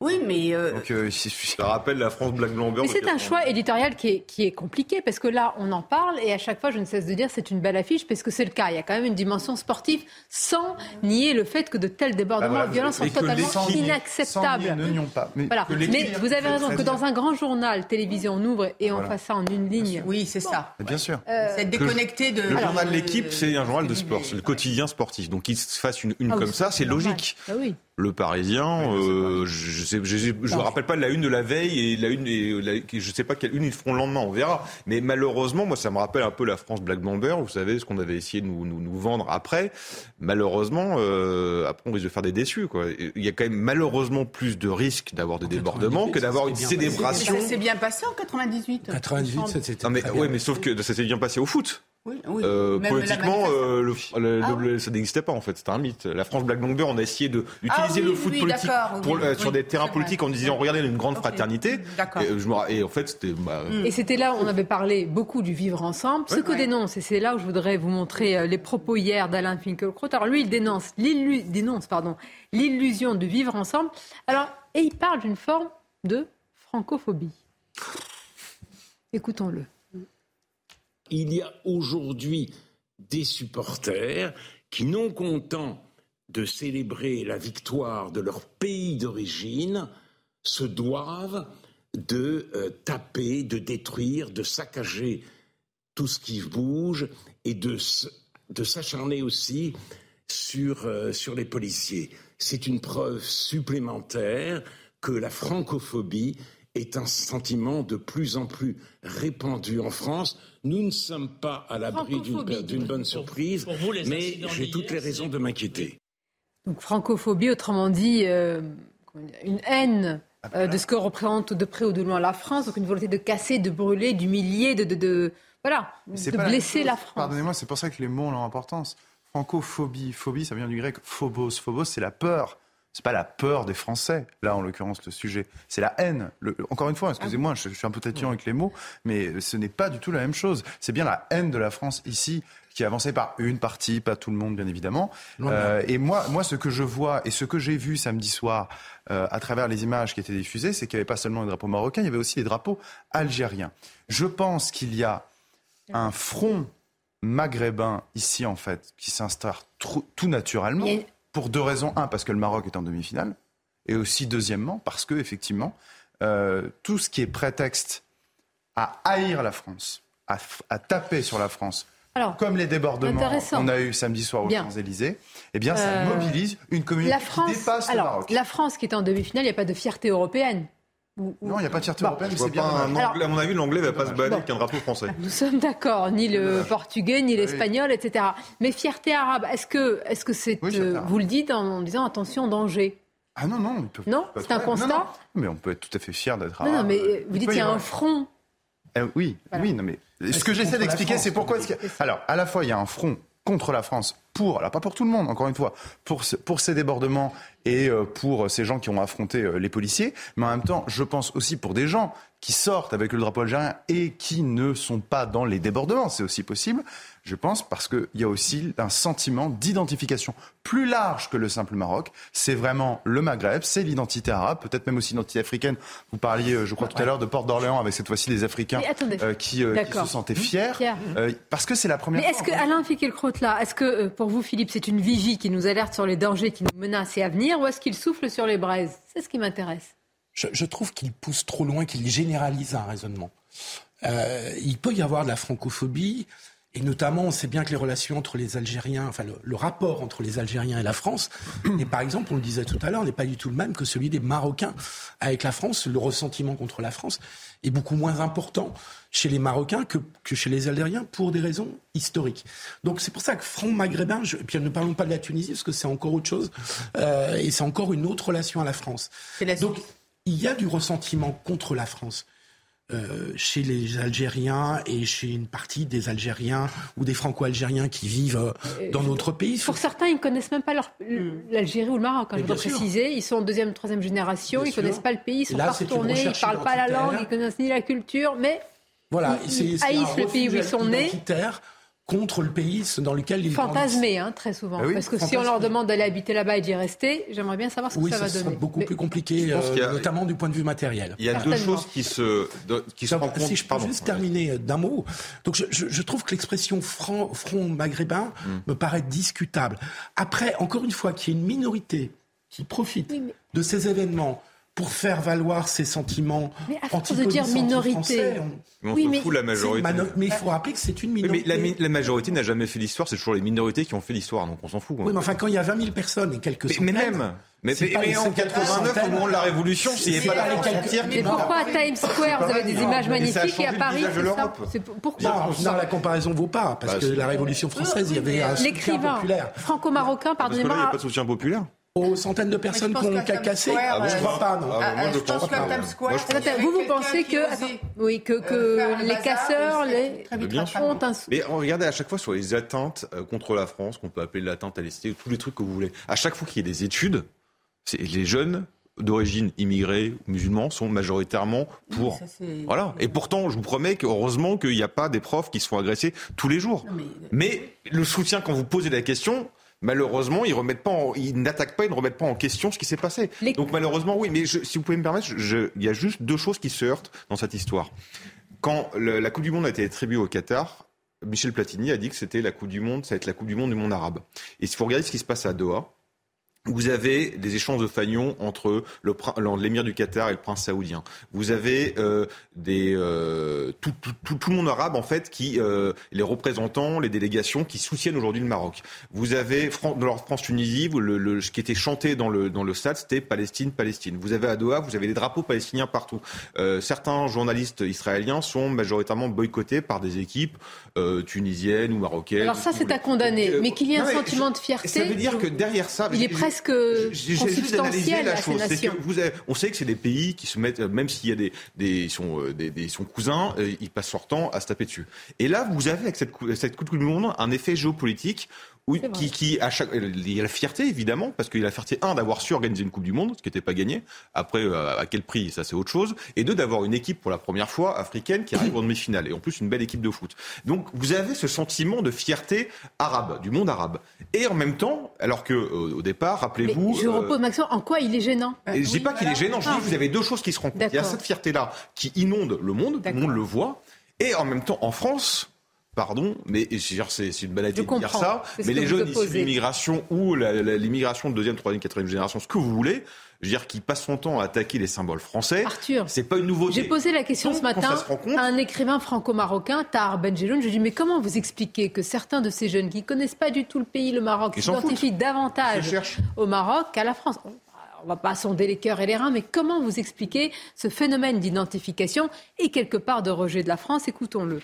Oui, mais. Euh... Donc, euh, ça rappelle la France Black Blanc Mais c'est un choix éditorial qui est, qui est compliqué parce que là, on en parle et à chaque fois, je ne cesse de dire c'est une belle affiche parce que c'est le cas. Il y a quand même une dimension sportive sans nier le fait que de tels débordements de violence sont totalement inacceptables. Ne pas. Mais, voilà. mais vous avez raison que dans un grand journal télévision, on ouvre et on fasse ça en une ligne. Oui, c'est ça. Bien sûr. Euh, c'est déconnecté de. Le journal L'équipe, c'est un journal de sport, c'est le quotidien sportif. Donc, qu'il se fasse une, une ah comme ça, c'est logique. Ah oui le Parisien. Euh, je ne je, je, rappelle pas la une de la veille et la une, et la, je sais pas quelle une ils feront le lendemain, on verra. Mais malheureusement, moi, ça me rappelle un peu la France Black Bomber. Vous savez ce qu'on avait essayé de nous, nous, nous vendre après. Malheureusement, euh, après on risque de faire des déçus. Quoi. Il y a quand même malheureusement plus de risques d'avoir des débordements que d'avoir une célébration. Ça s'est bien passé en 98. 98, ça c'était. Mais, ouais, mais sauf que ça s'est bien passé au foot. Euh, politiquement, euh, le, ah ça n'existait pas en fait. C'était un mythe. La France Black Bomber, on a essayé d'utiliser ah le foot politique pour, euh, sur des terrains politiques en disant regardez, une grande fraternité. Et, et, en fait, c'était. Bah, mm. Et c'était là où on avait parlé beaucoup du vivre ensemble. Ce que dénonce, et c'est là où je voudrais vous montrer les propos hier d'Alain Finkielkraut. Alors lui, il dénonce l'illusion de vivre ensemble. Alors, et il parle d'une forme de francophobie. Écoutons-le il y a aujourd'hui des supporters qui, non contents de célébrer la victoire de leur pays d'origine, se doivent de euh, taper, de détruire, de saccager tout ce qui bouge et de, s'acharner aussi euh, sur les policiers. C'est une preuve supplémentaire que la francophobie est un sentiment de plus en plus répandu en France. Nous ne sommes pas à l'abri d'une bonne surprise, mais j'ai toutes les raisons de m'inquiéter. Donc francophobie, autrement dit, euh, une haine euh, de ce que représente de près ou de loin la France, donc une volonté de casser, de brûler, d'humilier, de, de, de, voilà, de blesser la, France. Pardonnez-moi, c'est pour ça que les mots ont leur importance. Francophobie, phobie, ça vient du grec phobos. Phobos, c'est la peur. C'est pas la peur des Français, là en l'occurrence le sujet. C'est la haine. encore une fois, excusez-moi, je, suis un peu tatillon avec les mots, mais ce n'est pas du tout la même chose. C'est bien la haine de la France ici qui est avancée par une partie, pas tout le monde bien évidemment. Euh, et moi, moi, ce que je vois et ce que j'ai vu samedi soir euh, à travers les images qui étaient diffusées, c'est qu'il n'y avait pas seulement les drapeaux marocains, il y avait aussi les drapeaux algériens. Je pense qu'il y a un front maghrébin ici en fait qui s'installe tout naturellement. Pour deux raisons. Un, parce que le Maroc est en demi-finale. Et aussi, deuxièmement, parce que, effectivement, euh, tout ce qui est prétexte à haïr la France, à, taper sur la France, comme les débordements qu'on a eu samedi soir aux Champs-Élysées, eh bien, ça euh, mobilise une communauté qui dépasse le Maroc. La France qui est en demi-finale, il n'y a pas de fierté européenne. Non, il n'y a pas de fierté européenne, c'est bien. à mon avis, l'anglais va pas se balader avec un drapeau français. Nous sommes d'accord, ni le portugais, ni l'espagnol, etc. Mais fierté arabe, est-ce que est-ce que c'est euh, vous le dites en, disant attention danger? Ah non non, non, c'est un constat? mais on peut être tout à fait fier d'être arabe. Non, mais euh, vous dites qu'il y a un front. Eh oui, oui, non mais ce que j'essaie d'expliquer, c'est pourquoi. Alors, à la fois, il y a un front contre la France pour, alors pas pour tout le monde, encore une fois, pour, pour ces débordements et euh, pour ces gens qui ont affronté euh, les policiers, mais en même temps, je pense aussi pour des gens qui sortent avec le drapeau algérien et qui ne sont pas dans les débordements, c'est aussi possible, je pense, parce qu'il y a aussi un sentiment d'identification plus large que le simple Maroc. C'est vraiment le Maghreb, c'est l'identité arabe, peut-être même aussi l'identité africaine. Vous parliez, euh, je crois, tout à l'heure de Porte d'Orléans avec cette fois-ci des Africains qui, se sentaient fiers, parce que c'est la première Mais est-ce que, Alain là, est-ce que pour vous, Philippe, c'est une vigie qui nous alerte sur les dangers qui nous menacent et à venir, ou est-ce qu'il souffle sur les braises? C'est ce qui m'intéresse. Je, trouve qu'il pousse trop loin, qu'il généralise un raisonnement. Euh, il peut y avoir de la francophobie, et notamment, on sait bien que les relations entre les Algériens, enfin le, rapport entre les Algériens et la France, et par exemple, on le disait tout à l'heure, n'est pas du tout le même que celui des Marocains avec la France. Le ressentiment contre la France est beaucoup moins important chez les Marocains que, chez les Algériens pour des raisons historiques. Donc c'est pour ça que front maghrébin, je, et puis ne parlons pas de la Tunisie parce que c'est encore autre chose, euh, et c'est encore une autre relation à la France. Donc il y a du ressentiment contre la France. Euh, chez les Algériens et chez une partie des Algériens ou des Franco-Algériens qui vivent euh, dans notre pays. Pour certains, ils ne connaissent même pas l'Algérie ou le Maroc. Hein, je dois préciser, ils sont en deuxième, troisième génération, ils ne connaissent pas le pays, ils sont pas retournés, ils ne parlent pas la langue, ils ne connaissent ni la culture, mais voilà, ils, haïssent le pays où ils sont nés contre le pays dans lequel ils Fantasmés, hein, très souvent. Ah Parce que si on leur demande d'aller habiter là-bas et d'y rester, j'aimerais bien savoir ce que ça, va donner. beaucoup plus compliqué, euh, notamment du point de vue matériel. Il y a deux choses qui se, qui se rencontrent. Si je peux juste terminer d'un mot. Donc je, je, trouve que l'expression front, front maghrébin hmm. me paraît discutable. Après, encore une fois, qu'il y ait une minorité qui profite de ces événements pour faire valoir ses sentiments mais à de dire minorité. on... oui, mais... fout la majorité. Mais il faut rappeler que c'est une minorité. mais la, majorité n'a jamais fait l'histoire, c'est toujours les minorités qui ont fait l'histoire, donc on s'en fout. Oui, mais enfin, quand il y a 20 000 personnes et quelques centaines... Mais même mais, mais, en 89, au moment de la Révolution, s'il n'y avait pas la frontière Mais pourquoi à Times Square, vous avez des images magnifiques et à Paris, c'est Pourquoi Non, la comparaison ne vaut pas, parce bah, que la Révolution française, il y avait un soutien populaire. franco-marocain, pardonnez-moi. Il n'y a pas de soutien populaire aux centaines de personnes qui ont cassé ah, Je ne crois pas, non. Ah, moi, je, pense, que Vous, vous pensez que, oui, que, que euh, les casseurs, les bien ont un Mais regardez à chaque fois sur les atteintes euh, contre la France, qu'on peut appeler l'atteinte à l'esthétique, tous les trucs que vous voulez. À chaque fois qu'il y a des études, les jeunes d'origine immigrée ou musulmans sont majoritairement pour. voilà. Et pourtant, je vous promets qu'heureusement qu'il n'y a pas des profs qui se font agresser tous les jours. mais... mais... le soutien, quand vous posez la question, malheureusement, ils remettent pas, ils n'attaquent pas, ils ne remettent pas en question ce qui s'est passé. Donc malheureusement, oui. Mais si vous pouvez me permettre, il y a juste deux choses qui se heurtent dans cette histoire. Quand la Coupe du Monde a été attribuée au Qatar, Michel Platini a dit que c'était la Coupe du Monde, ça va être la Coupe du Monde du monde arabe. Et si vous regardez ce qui se passe à Doha, vous avez des échanges de fagnons entre l'émir du Qatar et le prince saoudien. Vous avez euh, des, euh, tout, tout, tout, tout, le monde arabe, en fait, qui, euh, les représentants, les délégations qui soutiennent aujourd'hui le Maroc. Vous avez, dans France-Tunisie, le, le, ce qui était chanté dans le, dans le stade, c'était Palestine, Palestine. Vous avez à Doha, vous avez des drapeaux palestiniens partout. Certains journalistes israéliens sont majoritairement boycottés par des équipes euh, tunisiennes ou marocaines. Alors ça, c'est à condamner. Mais qu'il y ait un sentiment de fierté. Ça veut dire que derrière ça... Il est presque consubstantiel la chose. vous on sait que c'est des pays qui se mettent, même s'il y a des, des, sont, euh, des, des, sont cousins, euh, ils passent leur temps à se taper dessus. Et là, vous avez avec cette, cette Coupe du Monde un effet géopolitique oui, qui, qui à chaque, il y a la fierté évidemment, parce qu'il y a la fierté un d'avoir su organiser une Coupe du Monde, ce qui n'était pas gagné. Après, euh, à quel prix, ça c'est autre chose. Et deux, d'avoir une équipe pour la première fois africaine qui arrive en demi-finale, et en plus une belle équipe de foot. Donc vous avez ce sentiment de fierté arabe, du monde arabe. Et en même temps, alors que euh, au départ, rappelez-vous. Je repose euh, Maxime, en quoi il est gênant? Je dis pas qu'il est gênant. Je dis que vous avez deux choses qui se rencontrent. Il y a cette fierté-là qui inonde le monde, le monde le voit, et en même temps en France pardon, mais c'est une maladie de dire ça, mais les jeunes issus de l'immigration ou l'immigration de deuxième, troisième, quatrième génération, ce que vous voulez, je veux dire, qui passe son temps à attaquer les symboles français. Arthur, c'est pas une nouveauté. J'ai posé la question ce matin à un écrivain franco-marocain, Tahar Benjeloun. Je lui ai dit, mais comment vous expliquez que certains de ces jeunes qui connaissent pas du tout le pays, le Maroc, s'identifient davantage au Maroc qu'à la France? On ne va pas sonder les cœurs et les reins, mais comment vous expliquez ce phénomène d'identification et quelque part de rejet de la France? Écoutons-le.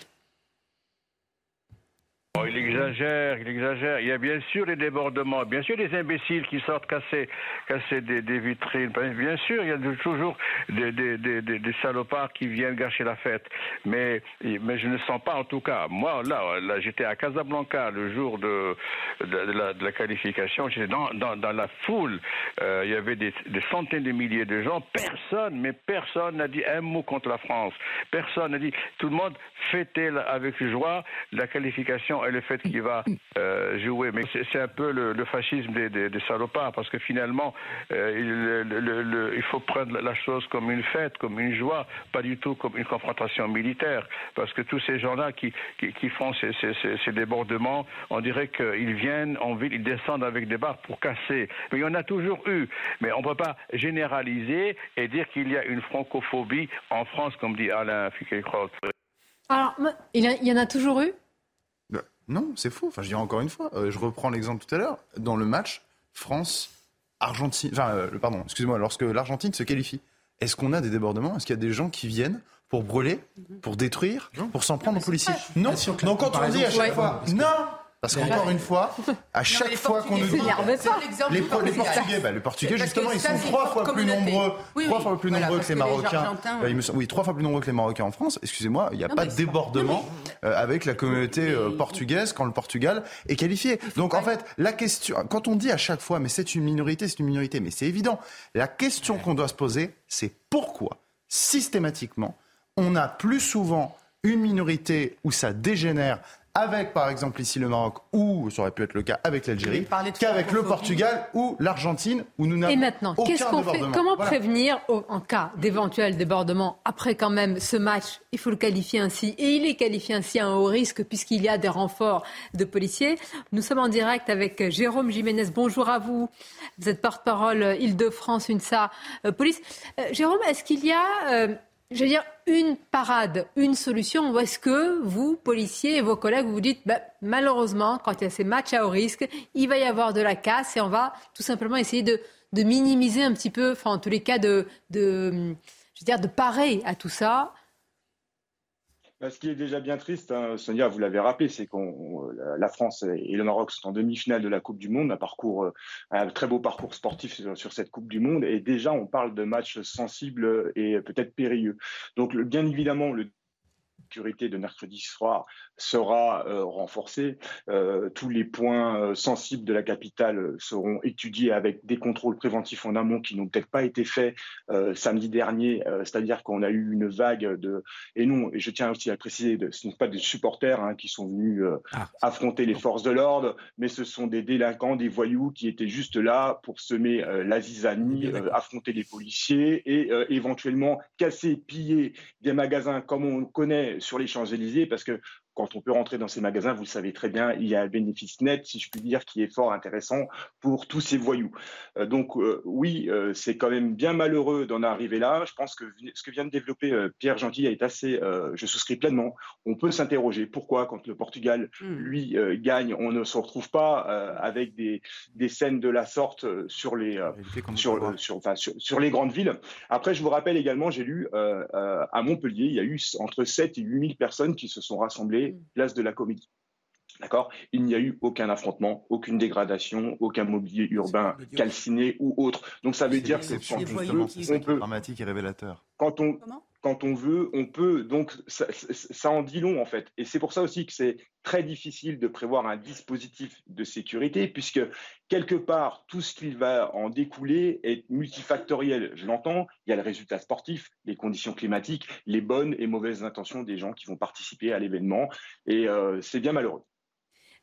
Oh, il exagère, il exagère. Il y a bien sûr des débordements, bien sûr des imbéciles qui sortent casser, casser des, vitrines. Bien sûr, il y a toujours des, salopards qui viennent gâcher la fête. Mais, mais je ne sens pas, en tout cas, moi, là, j'étais à Casablanca le jour de, la, qualification. J'étais dans, la foule. Euh, il y avait des, centaines de milliers de gens. Personne, mais personne n'a dit un mot contre la France. Personne n'a dit. Tout le monde fêtait avec joie la qualification et le fait qu'il va euh, jouer. Mais c'est un peu le, fascisme des, salopards, parce que finalement, euh, il, faut prendre la chose comme une fête, comme une joie, pas du tout comme une confrontation militaire. Parce que tous ces gens-là qui, qui, font ces, ces, débordements, on dirait qu'ils viennent en ville, ils descendent avec des barres pour casser. Mais il y en a toujours eu. Mais on ne peut pas généraliser et dire qu'il y a une francophobie en France, comme dit Alain Fickelkraut. Alors, il y en a toujours eu? Non, c'est faux. Enfin, je dirais encore une fois, euh, je reprends l'exemple tout à l'heure. Dans le match France-Argentine, enfin, euh, pardon, excusez-moi, lorsque l'Argentine se qualifie, est-ce qu'on a des débordements? Est-ce qu'il y a des gens qui viennent pour brûler, pour détruire, pour s'en prendre aux policiers? Non. Donc quand on dit à chaque fois, non, parce qu'encore une fois, à chaque fois qu'on nous dit. Les, les, Portugais, bah, les Portugais justement, ils sont trois fois plus nombreux, trois fois plus nombreux que les Marocains. Bah, oui, trois fois plus nombreux que les Marocains en France. Excusez-moi, il n'y a pas de débordement euh, avec la communauté euh, portugaise quand le Portugal est qualifié. Donc en fait, la question, quand on dit à chaque fois, mais c'est une minorité, c'est une minorité, mais c'est évident. La question qu'on doit se poser, c'est pourquoi systématiquement on a plus souvent une minorité où ça dégénère avec par exemple ici le Maroc ou ça aurait pu être le cas avec l'Algérie qu'avec le Portugal ou l'Argentine où nous n'avons Et maintenant, qu'est-ce qu'on fait Comment prévenir en cas d'éventuel débordement après quand même ce match Il faut le qualifier ainsi et il est qualifié ainsi à un haut risque puisqu'il y a des renforts de policiers. Nous sommes en direct avec Jérôme Jiménez. Bonjour à vous. Vous êtes porte-parole Île-de-France UNSA euh, Police. Euh, Jérôme, est-ce qu'il y a euh, je veux dire, une parade, une solution Ou est-ce que vous, policiers et vos collègues, vous dites, bah, malheureusement, quand il y a ces matchs à haut risque, il va y avoir de la casse et on va tout simplement essayer de, minimiser un petit peu, enfin, en tous les cas, de, de, je veux dire, de parer à tout ça ce qui est déjà bien triste, hein, Sonia, vous l'avez rappelé, c'est que la France et le Maroc sont en demi-finale de la Coupe du Monde, un parcours, euh, un très beau parcours sportif sur, cette Coupe du Monde, et déjà on parle de matchs sensibles et peut-être périlleux. Donc bien évidemment, le sécurité de mercredi soir sera euh, renforcée. Euh, tous les points euh, sensibles de la capitale seront étudiés avec des contrôles préventifs en amont qui n'ont peut-être pas été faits samedi dernier, c'est-à-dire qu'on a eu une vague de... Et non, et je tiens aussi à préciser, ce ne sont pas des supporters hein, qui sont venus ah. affronter les forces de l'ordre, mais ce sont des délinquants, des voyous qui étaient juste là pour semer la zizanie, affronter les policiers et éventuellement casser, piller des magasins comme on connaît sur les Champs-Élysées, parce que quand on peut rentrer dans ces magasins, vous le savez très bien, il y a un bénéfice net, si je puis dire, qui est fort intéressant pour tous ces voyous. Euh, donc euh, oui, euh, c'est quand même bien malheureux d'en arriver là. Je pense que ce que vient de développer Pierre Gentil est assez, je souscris pleinement. On peut s'interroger pourquoi, quand le Portugal, hmm. lui, gagne, on ne se retrouve pas avec des, des, scènes de la sorte sur les, sur, sur, enfin, sur, sur, les grandes villes. Après, je vous rappelle également, j'ai lu à Montpellier, il y a eu entre 7 et 8 000 personnes qui se sont rassemblées hmm. place de la Comédie. D'accord? Il n'y a eu aucun affrontement, aucune dégradation, aucun mobilier urbain calciné ou autre. Donc ça veut dire que quand on c'est dramatique et révélateur. Quand on, quand on veut, on peut. Donc ça, en dit long en fait. Et c'est pour ça aussi que c'est très difficile de prévoir un dispositif de sécurité puisque quelque part tout ce qui va en découler est multifactoriel. Je l'entends. Il y a le résultat sportif, les conditions climatiques, les bonnes et mauvaises intentions des gens qui vont participer à l'événement. Et euh, c'est bien malheureux.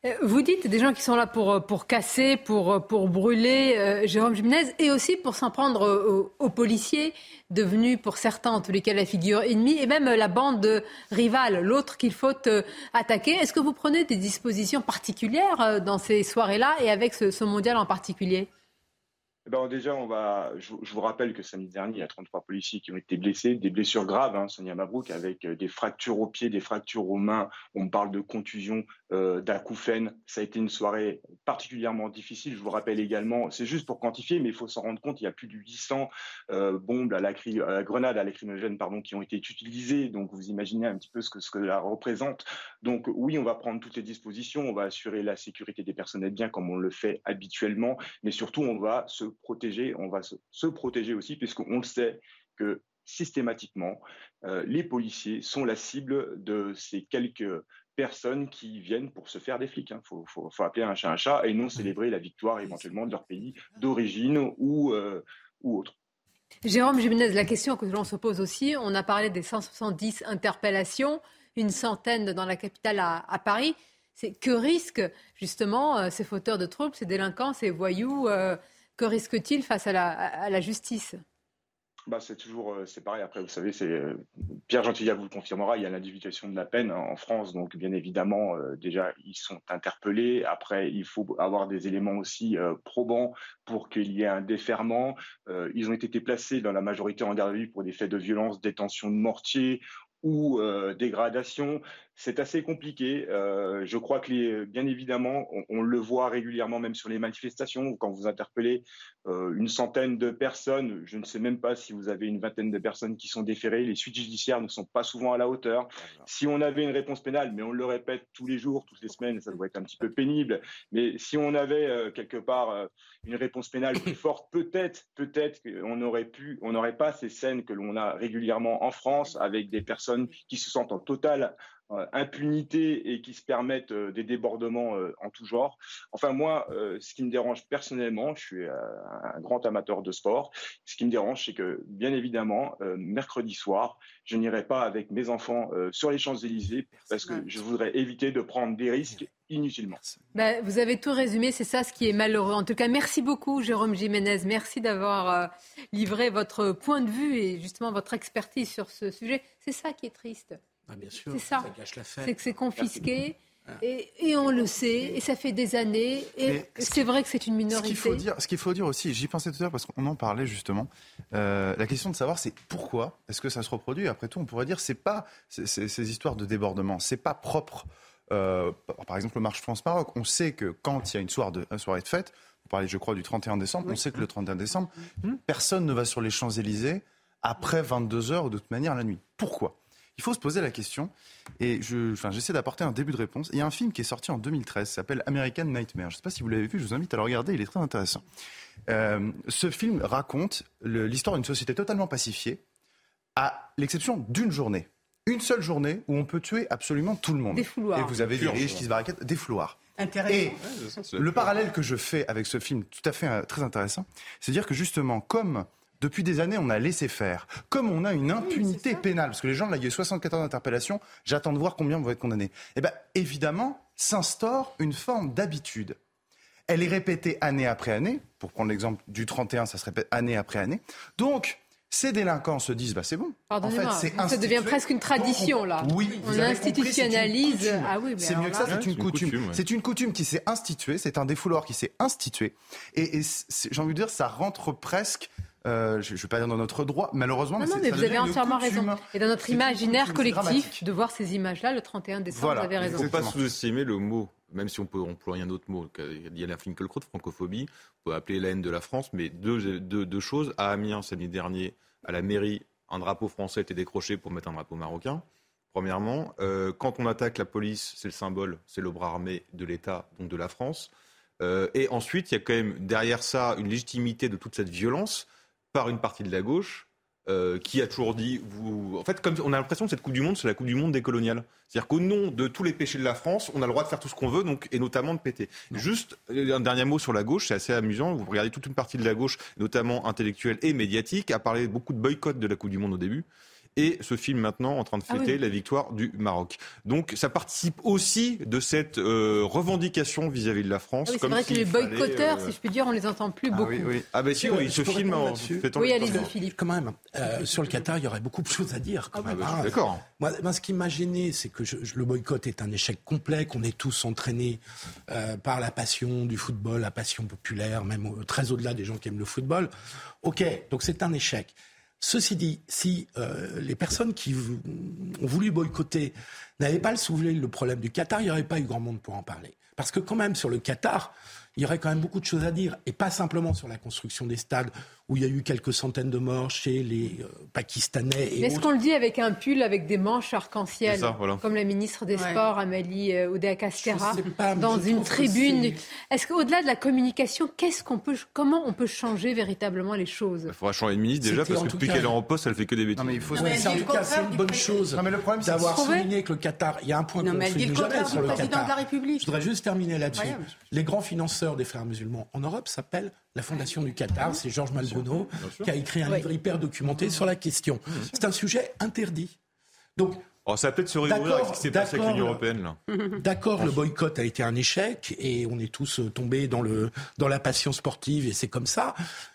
Euh, vous dites des gens qui sont là pour, euh, pour casser, pour, euh, pour brûler, Jérôme Jiménez, et aussi pour s'en prendre aux, policiers, devenus pour certains en tous les cas la figure ennemie, et même la bande rivale, l'autre qu'il faut attaquer. Est-ce que vous prenez des dispositions particulières dans ces soirées-là et avec ce mondial en particulier? Eh ben, déjà, on va, je, vous rappelle que samedi dernier, il y a 33 policiers qui ont été blessés, des blessures graves, hein, Sonia Mabrouk, avec euh, des fractures aux pieds, des fractures aux mains. On parle de contusion, euh, d'acouphènes. Ça a été une soirée particulièrement difficile. Je vous rappelle également, c'est juste pour quantifier, mais il faut s'en rendre compte, il y a plus de 800 euh, bombes à la, grenade à lacrymogène pardon, qui ont été utilisées. Donc, vous imaginez un petit peu ce que, ce que ça représente. Donc, oui, on va prendre toutes les dispositions. On va assurer la sécurité des personnels bien comme on le fait habituellement, mais surtout, on va se protéger, on va se, protéger aussi, puisqu'on le sait que systématiquement, euh, les policiers sont la cible de ces quelques personnes qui viennent pour se faire des flics. Il hein. faut, appeler un chat un chat et non célébrer la victoire éventuellement de leur pays d'origine ou, euh, ou autre. Jérôme Jiménez, la question que l'on se pose aussi, on a parlé des 170 interpellations, une centaine dans la capitale à, Paris. C'est que risquent justement euh, ces fauteurs de troubles, ces délinquants, ces voyous que risque-t-il face à la, justice? Bah, c'est toujours euh, c'est pareil. Après, vous savez, c'est euh, Pierre Gentillat vous le confirmera. Il y a l'individuation de la peine en France, donc bien évidemment, euh, déjà ils sont interpellés. Après, il faut avoir des éléments aussi probants pour qu'il y ait un déferment. ils ont été placés dans la majorité en garde à vue pour des faits de violence, détention de mortier ou dégradation c'est assez compliqué. Euh, je crois que, les, bien évidemment, on, le voit régulièrement, même sur les manifestations, quand vous interpellez euh, une centaine de personnes, je ne sais même pas si vous avez une vingtaine de personnes qui sont déférées, les suites judiciaires ne sont pas souvent à la hauteur. Si on avait une réponse pénale, mais on le répète tous les jours, toutes les semaines, ça doit être un petit peu pénible, mais si on avait euh, quelque part une réponse pénale plus forte, peut-être, peut-être qu'on aurait pu, on n'aurait pas ces scènes que l'on a régulièrement en France avec des personnes qui se sentent en totale impunité et qui se permettent euh, des débordements euh, en tout genre. Enfin, moi, ce qui me dérange personnellement, je suis un grand amateur de sport, ce qui me dérange, c'est que, bien évidemment, mercredi soir, je n'irai pas avec mes enfants sur les Champs-Élysées parce que je voudrais éviter de prendre des risques inutilement. Bah, vous avez tout résumé, c'est ça ce qui est malheureux. En tout cas, merci beaucoup Jérôme Jiménez, merci d'avoir livré votre point de vue et justement votre expertise sur ce sujet. C'est ça qui est triste. Ah, bien sûr, c'est ça. C'est que c'est confisqué. Et, on le sait, et ça fait des années, et c'est vrai que c'est une minorité. Ce qu'il faut dire, ce qu'il faut dire aussi, j'y pensais tout à l'heure parce qu'on en parlait justement, euh, la question de savoir c'est pourquoi est-ce que ça se reproduit. Après tout, on pourrait dire c'est pas ces histoires de débordement, c'est pas propre. Euh, par exemple, le Marche France-Maroc, on sait que quand il y a une soirée de, soirée de fête, vous parlez, je crois, du 31 décembre, on sait que le 31 décembre, mmh. personne ne va sur les Champs-Élysées après 22 heures ou de toute manière la nuit. Pourquoi? Il faut se poser la question, et je, enfin, j'essaie d'apporter un début de réponse. Il y a un film qui est sorti en 2013, s'appelle American Nightmare. Je ne sais pas si vous l'avez vu, je vous invite à le regarder, il est très intéressant. Euh, ce film raconte l'histoire d'une société totalement pacifiée, à l'exception d'une journée. Une seule journée où on peut tuer absolument tout le monde. Des fouloirs. Et vous avez des riches qui se barricadent, des fouloirs. Et le parallèle que je fais avec ce film, tout à fait euh, très intéressant, c'est dire que justement, comme depuis des années, on a laissé faire. Comme on a une impunité pénale, parce que les gens, là, il y a 74 interpellations, j'attends de voir combien vont être condamnés. Eh bien, évidemment, s'instaure une forme d'habitude. Elle est répétée année après année. Pour prendre l'exemple du 31, ça se répète année après année. Donc, Ces délinquants se disent, bah, c'est bon. Pardonnez-moi, ça devient presque une tradition, là. Oui, on institutionnalise. Ah oui, c'est mieux que ça, c'est une coutume. C'est une coutume qui s'est instituée, c'est un défouloir qui s'est institué. Et, et j'ai envie de dire, ça rentre presque euh, je ne vais pas dire dans notre droit, malheureusement. Non, mais, non, mais vous avez entièrement raison. Et dans notre imaginaire collectif, de voir ces images-là, le 31 décembre, vous avez raison. Il ne faut pas sous-estimer le mot, même si on peut employer un autre mot. Il y a la Finkelkraut, francophobie, on peut appeler la haine de la France, mais deux, deux, deux choses. À Amiens, samedi dernier, à la mairie, un drapeau français était décroché pour mettre un drapeau marocain. Premièrement, euh, quand on attaque la police, c'est le symbole, c'est le bras armé de l'État, donc de la France. Euh, et ensuite, il y a quand même derrière ça une légitimité de toute cette violence par une partie de la gauche euh, qui a toujours dit, vous... en fait, comme on a l'impression que cette Coupe du Monde, c'est la Coupe du Monde décoloniale. C'est-à-dire qu'au nom de tous les péchés de la France, on a le droit de faire tout ce qu'on veut, donc, et notamment de péter. Juste un dernier mot sur la gauche, c'est assez amusant. Vous regardez toute une partie de la gauche, notamment intellectuelle et médiatique, a parlé beaucoup de boycott de la Coupe du Monde au début et ce film maintenant en train de ah fêter la victoire du Maroc. Donc ça participe aussi de cette euh, revendication vis-à-vis de la France. Ah c'est vrai que les boycotteurs, euh, si je puis dire, on les entend plus ah beaucoup. Oui, Ah ben si, oui, ce film en fait Oui, allez-y Philippe. Quand même, euh, sur le Qatar, il y aurait beaucoup de choses à dire. Quand même, bah, D'accord. Moi, ce qui m'a gêné, c'est que le boycott est un échec complet, qu'on est tous entraînés par la passion du football, la passion populaire, même très au-delà des gens qui aiment le football. Ok, donc c'est un échec. Ceci dit, si euh, les personnes qui ont voulu boycotter n'avaient pas le soulevé le problème du Qatar, il n'y aurait pas eu grand monde pour en parler. Parce que quand même, sur le Qatar, il y aurait quand même beaucoup de choses à dire, et pas simplement sur la construction des stades, où il y a eu quelques centaines de morts chez les euh, Pakistanais. Mais est-ce qu'on le dit avec un pull avec des manches arc-en-ciel, comme la ministre des Sports, Amélie euh, Oudéa-Castéra, dans une tribune Est-ce qu'au-delà de la communication, qu'est-ce qu'on peut, comment on peut changer véritablement les choses? Il faudra changer de ministre déjà, parce que depuis qu'elle est en poste, elle fait que des bêtises. Non, mais il faut c'est en tout cas, c'est une bonne chose d'avoir souligné que le Qatar, il y a un point qu'on ne souligne jamais sur le Qatar. Je voudrais juste terminer là-dessus. Les grands financeurs des frères musulmans en Europe s'appellent la fondation du Qatar, c'est Georges Malbruno qui a écrit un livre hyper documenté sur la question. C'est un sujet interdit. Donc, Oh, ça peut-être se réouvrir avec ce qui s'est passé avec l'Union européenne. D'accord, le boycott a été un échec et on est tous euh, tombés dans, le, dans la passion sportive et c'est comme ça.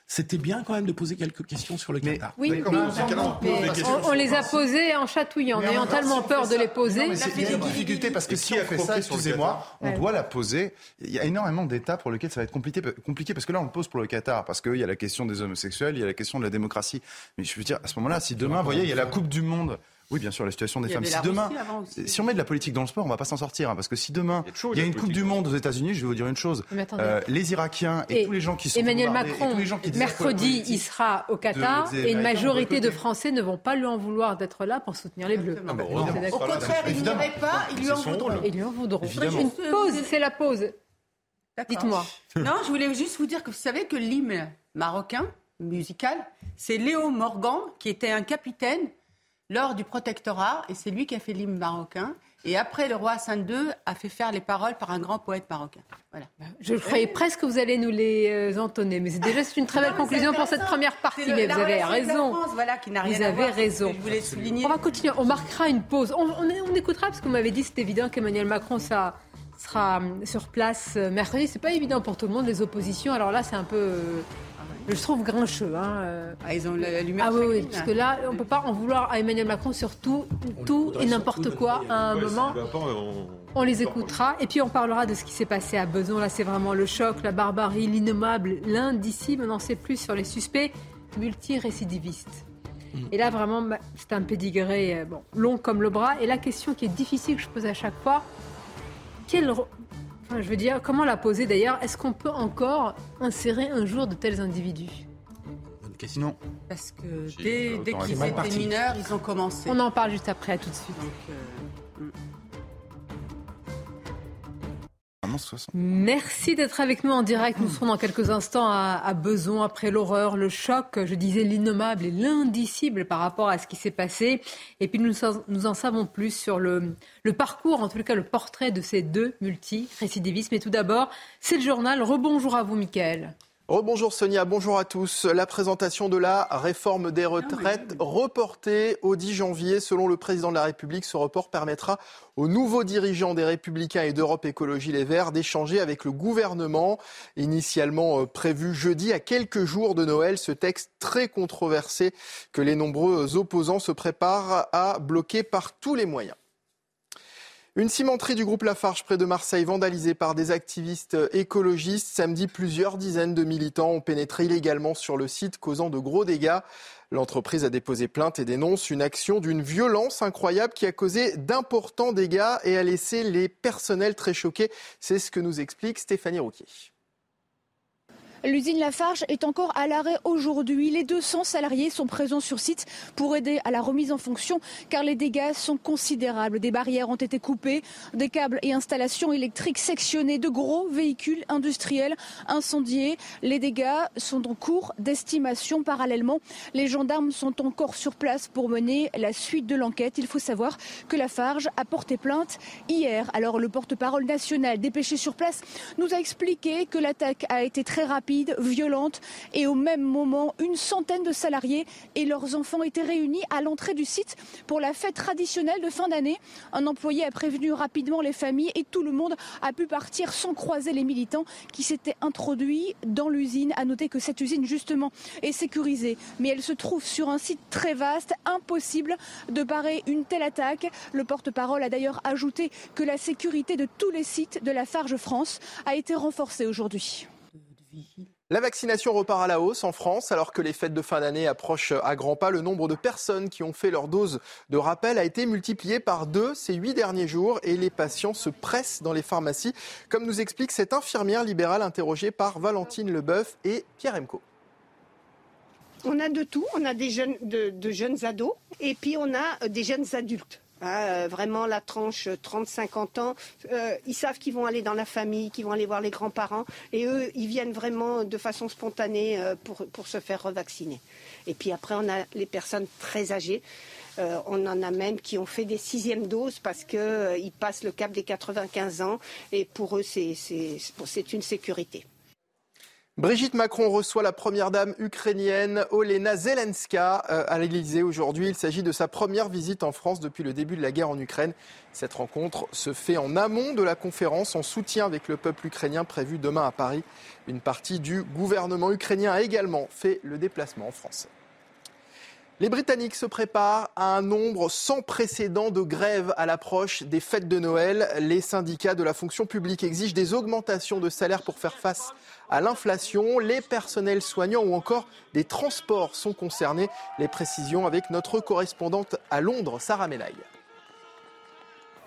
C'était bien quand même de poser quelques questions sur le Qatar. Oui, on, les a posées en chatouillant, en ayant tellement peur de les poser. C'est une difficulté parce que si on fait ça, excusez-moi, on doit la poser. Il y a énormément d'États pour lesquels ça va être compliqué, compliqué parce que là, on le pose pour le Qatar, parce qu'il y a la question des homosexuels, il y a la question de la démocratie. Mais je veux dire, à ce moment-là, si demain, vous voyez, il y a la Coupe du Monde oui, bien sûr, la situation des femmes. Si demain, si on met de la politique dans le sport, on va pas s'en sortir, hein, parce que si demain il y a, une Coupe du Monde aux États-Unis, je vais vous dire une chose euh, les Irakiens et, tous les gens qui sont Emmanuel Macron, mercredi, il sera au Qatar et une majorité de Français ne vont pas lui en vouloir d'être là pour soutenir les Bleus. au contraire, ils n'irait pas, ils lui en voudront. Ils lui en voudront. Une pause, c'est la pause. Dites-moi. Non, je voulais juste vous dire que vous savez que l'hymne marocain musical, c'est Léo Morgan qui était un capitaine lors du protectorat, et c'est lui qui a fait l'hymne marocain. Et après, le roi Hassan II a fait faire les paroles par un grand poète marocain. Voilà. Je croyais presque que vous allez nous les euh, entonner, mais c'est déjà une très belle conclusion pour cette première partie. mais vous avez raison. voilà, qui n'a rien vous avez raison. Je voulais souligner. On va continuer. On marquera une pause. On, on, écoutera parce qu'on m'avait dit c'est évident qu'Emmanuel Macron ça sera euh, sur place euh, mercredi. C'est pas évident pour tout le monde les oppositions. Alors là, c'est un peu je trouve grincheux. Hein. Euh. Ah, ils ont la lumière. Ah oui, parce que là, on ne peut pas en vouloir à Emmanuel Macron sur tout, tout et n'importe quoi à un moment. On... les écoutera et puis on parlera de ce qui s'est passé à Besançon. Là, c'est vraiment le choc, la barbarie, l'innommable, l'indicible. On n'en sait plus sur les suspects multirécidivistes. Mm. Et là, vraiment, bah, c'est un pédigré euh, bon, long comme le bras. Et la question qui est difficile que je pose à chaque fois, quel je veux dire, comment la poser d'ailleurs? Est-ce qu'on peut encore insérer un jour de tels individus? Bonne question. Parce que dès, qu'ils étaient mineurs, ils ont commencé. On en parle juste après, à tout de suite. Euh, Merci d'être avec nous en direct. Nous serons dans quelques instants à, Beson après l'horreur, le choc, je disais l'innommable et l'indicible par rapport à ce qui s'est passé. Et puis nous, en savons plus sur le, parcours, en tout cas le portrait de ces deux multi-récidivistes. Mais tout d'abord, c'est le journal. Rebonjour à vous, Mickaël. Rebonjour Sonia, bonjour à tous. La présentation de la réforme des retraites reportée au 10 janvier. Selon le président de la République, ce report permettra aux nouveaux dirigeants des Républicains et d'Europe Écologie Les Verts d'échanger avec le gouvernement. Initialement euh, prévu jeudi, à quelques jours de Noël, ce texte très controversé que les nombreux opposants se préparent à bloquer par tous les moyens. Une cimenterie du groupe Lafarge près de Marseille vandalisée par des activistes écologistes. Samedi, plusieurs dizaines de militants ont pénétré illégalement sur le site, causant de gros dégâts. L'entreprise a déposé plainte et dénonce une action d'une violence incroyable qui a causé d'importants dégâts et a laissé les personnels très choqués. C'est ce que nous explique Stéphanie Rouquier. L'usine Lafarge est encore à l'arrêt aujourd'hui. Les 200 salariés sont présents sur site pour aider à la remise en fonction car les dégâts sont considérables. Des barrières ont été coupées, des câbles et installations électriques sectionnés, de gros véhicules industriels incendiés. Les dégâts sont en cours d'estimation. Parallèlement, les gendarmes sont encore sur place pour mener la suite de l'enquête. Il faut savoir que Lafarge a porté plainte hier. Alors le porte-parole national dépêché sur place nous a expliqué que l'attaque a été très rapide violente et au même moment, une centaine de salariés et leurs enfants étaient réunis à l'entrée du site pour la fête traditionnelle de fin d'année. Un employé a prévenu rapidement les familles et tout le monde a pu partir sans croiser les militants qui s'étaient introduits dans l'usine. À noter que cette usine justement est sécurisée, mais elle se trouve sur un site très vaste, impossible de parer une telle attaque. Le porte-parole a d'ailleurs ajouté que la sécurité de tous les sites de la Farge France a été renforcée aujourd'hui. La vaccination repart à la hausse en France alors que les fêtes de fin d'année approchent à grands pas. Le nombre de personnes qui ont fait leur dose de rappel a été multiplié par deux ces huit derniers jours et les patients se pressent dans les pharmacies, comme nous explique cette infirmière libérale interrogée par Valentine Leboeuf et Pierre Emco. On a de tout, on a des jeunes, de jeunes ados et puis on a des jeunes adultes. Ah, euh, vraiment la tranche 30-50 ans, euh, ils savent qu'ils vont aller dans la famille, qu'ils vont aller voir les grands-parents, et eux, ils viennent vraiment de façon spontanée euh, pour, pour, se faire revacciner. Et puis après, on a les personnes très âgées. on en a même qui ont fait des sixièmes doses parce qu'ils passent le cap des 95 ans, et pour eux, c'est une sécurité. Brigitte Macron reçoit la première dame ukrainienne Olena Zelenska euh, à l'Élysée aujourd'hui. Il s'agit de sa première visite en France depuis le début de la guerre en Ukraine. Cette rencontre se fait en amont de la conférence en soutien avec le peuple ukrainien prévue demain à Paris. Une partie du gouvernement ukrainien a également fait le déplacement en France. Les Britanniques se préparent à un nombre sans précédent de grèves à l'approche des fêtes de Noël. Les syndicats de la fonction publique exigent des augmentations de salaire pour faire face à l'inflation. Les personnels soignants ou encore des transports sont concernés. Les précisions avec notre correspondante à Londres, Sarah Menaille.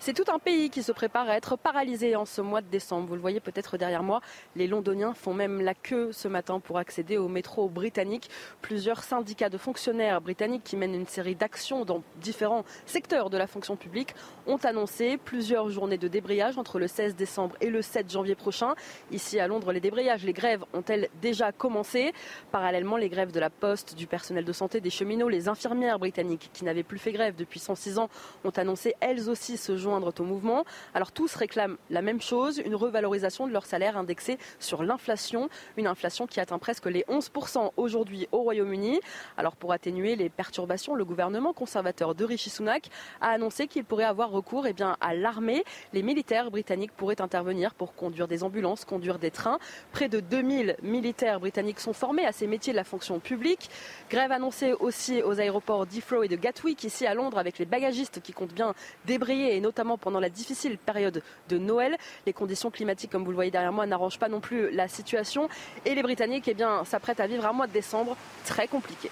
C'est tout un pays qui se prépare à être paralysé en ce mois de décembre. Vous le voyez peut-être derrière moi, les Londoniens font même la queue ce matin pour accéder au métro britannique. Plusieurs syndicats de fonctionnaires britanniques qui mènent une série d'actions dans différents secteurs de la fonction publique ont annoncé plusieurs journées de débrayage entre le 16 décembre et le 7 janvier prochain. Ici à Londres, les débrayages, les grèves ont-elles déjà commencé? Parallèlement, les grèves de la poste, du personnel de santé, des cheminots, les infirmières britanniques qui n'avaient plus fait grève depuis 106 ans ont annoncé elles aussi ce jour mouvement. Alors tous réclament la même chose, une revalorisation de leur salaire indexé sur l'inflation, une inflation qui atteint presque les 11% aujourd'hui au Royaume-Uni. Alors pour atténuer les perturbations, le gouvernement conservateur de Rishi Sunak a annoncé qu'il pourrait avoir recours eh bien, à l'armée. Les militaires britanniques pourraient intervenir pour conduire des ambulances, conduire des trains. Près de 2000 militaires britanniques sont formés à ces métiers de la fonction publique. Grève annoncée aussi aux aéroports d'Heathrow et de Gatwick, ici à Londres, avec les bagagistes qui comptent bien débrayer et notamment pendant la difficile période de Noël. Les conditions climatiques, comme vous le voyez derrière moi, n'arrangent pas non plus la situation. Et les Britanniques eh bien, s'apprêtent à vivre un mois de décembre très compliqué.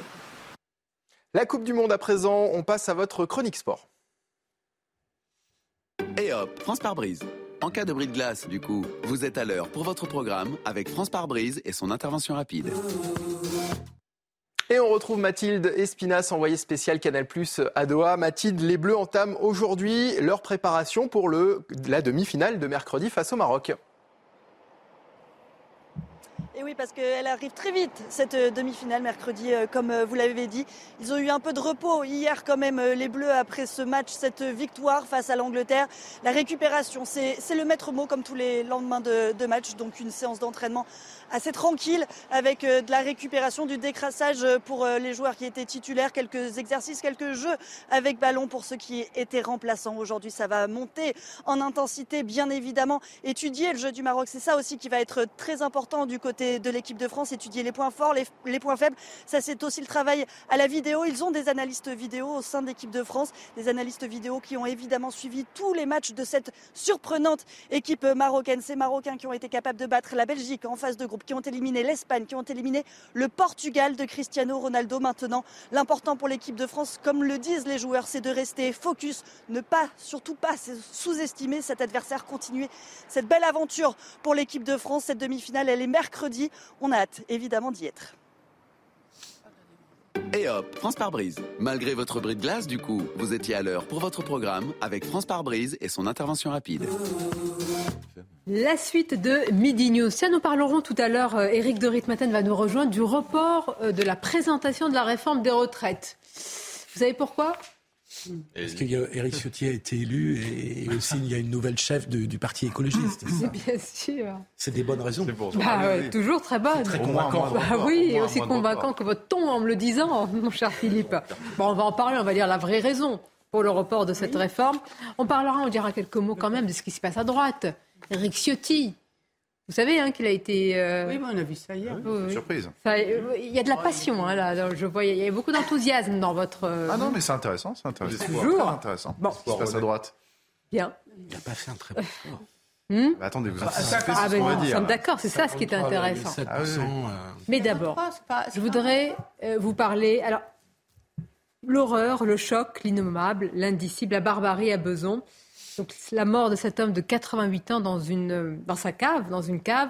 La Coupe du Monde à présent, on passe à votre chronique sport. Et hop, France par brise. En cas de bris de glace, du coup, vous êtes à l'heure pour votre programme avec France par brise et son intervention rapide. Et on retrouve Mathilde Espinas, envoyée spéciale Canal Plus à Doha. Mathilde, les Bleus entament aujourd'hui leur préparation pour la demi-finale de mercredi face au Maroc. Et oui, parce qu'elle arrive très vite, cette euh, demi-finale mercredi, euh, comme euh, vous l'avez dit. Ils ont eu un peu de repos hier quand même, les Bleus, après ce match, cette victoire face à l'Angleterre. La récupération, c'est le maître mot comme tous les lendemains de, de match, donc une séance d'entraînement assez tranquille avec de la récupération, du décrassage pour les joueurs qui étaient titulaires, quelques exercices, quelques jeux avec ballon pour ceux qui étaient remplaçants. Aujourd'hui, ça va monter en intensité, bien évidemment. Étudier le jeu du Maroc, c'est ça aussi qui va être très important du côté de l'équipe de France. Étudier les points forts, les, points faibles. Ça, c'est aussi le travail à la vidéo. Ils ont des analystes vidéo au sein de l'équipe de France, des analystes vidéo qui ont évidemment suivi tous les matchs de cette surprenante équipe marocaine. Ces Marocains qui ont été capables de battre la Belgique en phase de groupe qui ont éliminé l'Espagne, qui ont éliminé le Portugal de Cristiano Ronaldo. Maintenant, l'important pour l'équipe de France, comme le disent les joueurs, c'est de rester focus, ne pas, surtout pas sous-estimer cet adversaire, continuer cette belle aventure pour l'équipe de France. Cette demi-finale, elle est mercredi. On a hâte, évidemment, d'y être. Et hop, France par brise. Malgré votre bris de glace, du coup, vous étiez à l'heure pour votre programme avec France par brise et son intervention rapide. La suite de Midi News. Ça, nous parlerons tout à l'heure. Eric euh, de Ritmaten va nous rejoindre du report euh, de la présentation de la réforme des retraites. Vous savez pourquoi? Parce qu'Éric Ciotti a été élu et aussi il y a une nouvelle chef du Parti écologiste. Bien sûr. C'est des bonnes raisons. Pour bah, toujours très bonnes. Très convaincant. Bah, oui, aussi convaincant que votre ton en me le disant, mon cher Philippe. Bon, on va en parler, on va dire la vraie raison pour le report de cette réforme. On parlera, on dira quelques mots quand même de ce qui se passe à droite. Eric Ciotti, vous savez hein, qu'il a été. Euh, oui, on a vu ça hier. Surprise. Euh, il y a de la passion, hein, là. Je voyais, il y a beaucoup d'enthousiasme dans votre. Euh, ah non, mais c'est intéressant, c'est intéressant. Toujours. intéressant. Bon. Se passe à droite. Bien. Il n'a pas fait un très bon sport. Hmm bah, attendez, vous ah, ah, ben, Nous sommes d'accord, c'est ça ce qui est intéressant. Ah, mais d'abord, je voudrais vous parler. Alors, l'horreur, le choc, l'innommable, l'indicible, la barbarie à Beson. Donc la mort de cet homme de 88 ans dans, une, dans sa cave, dans une cave.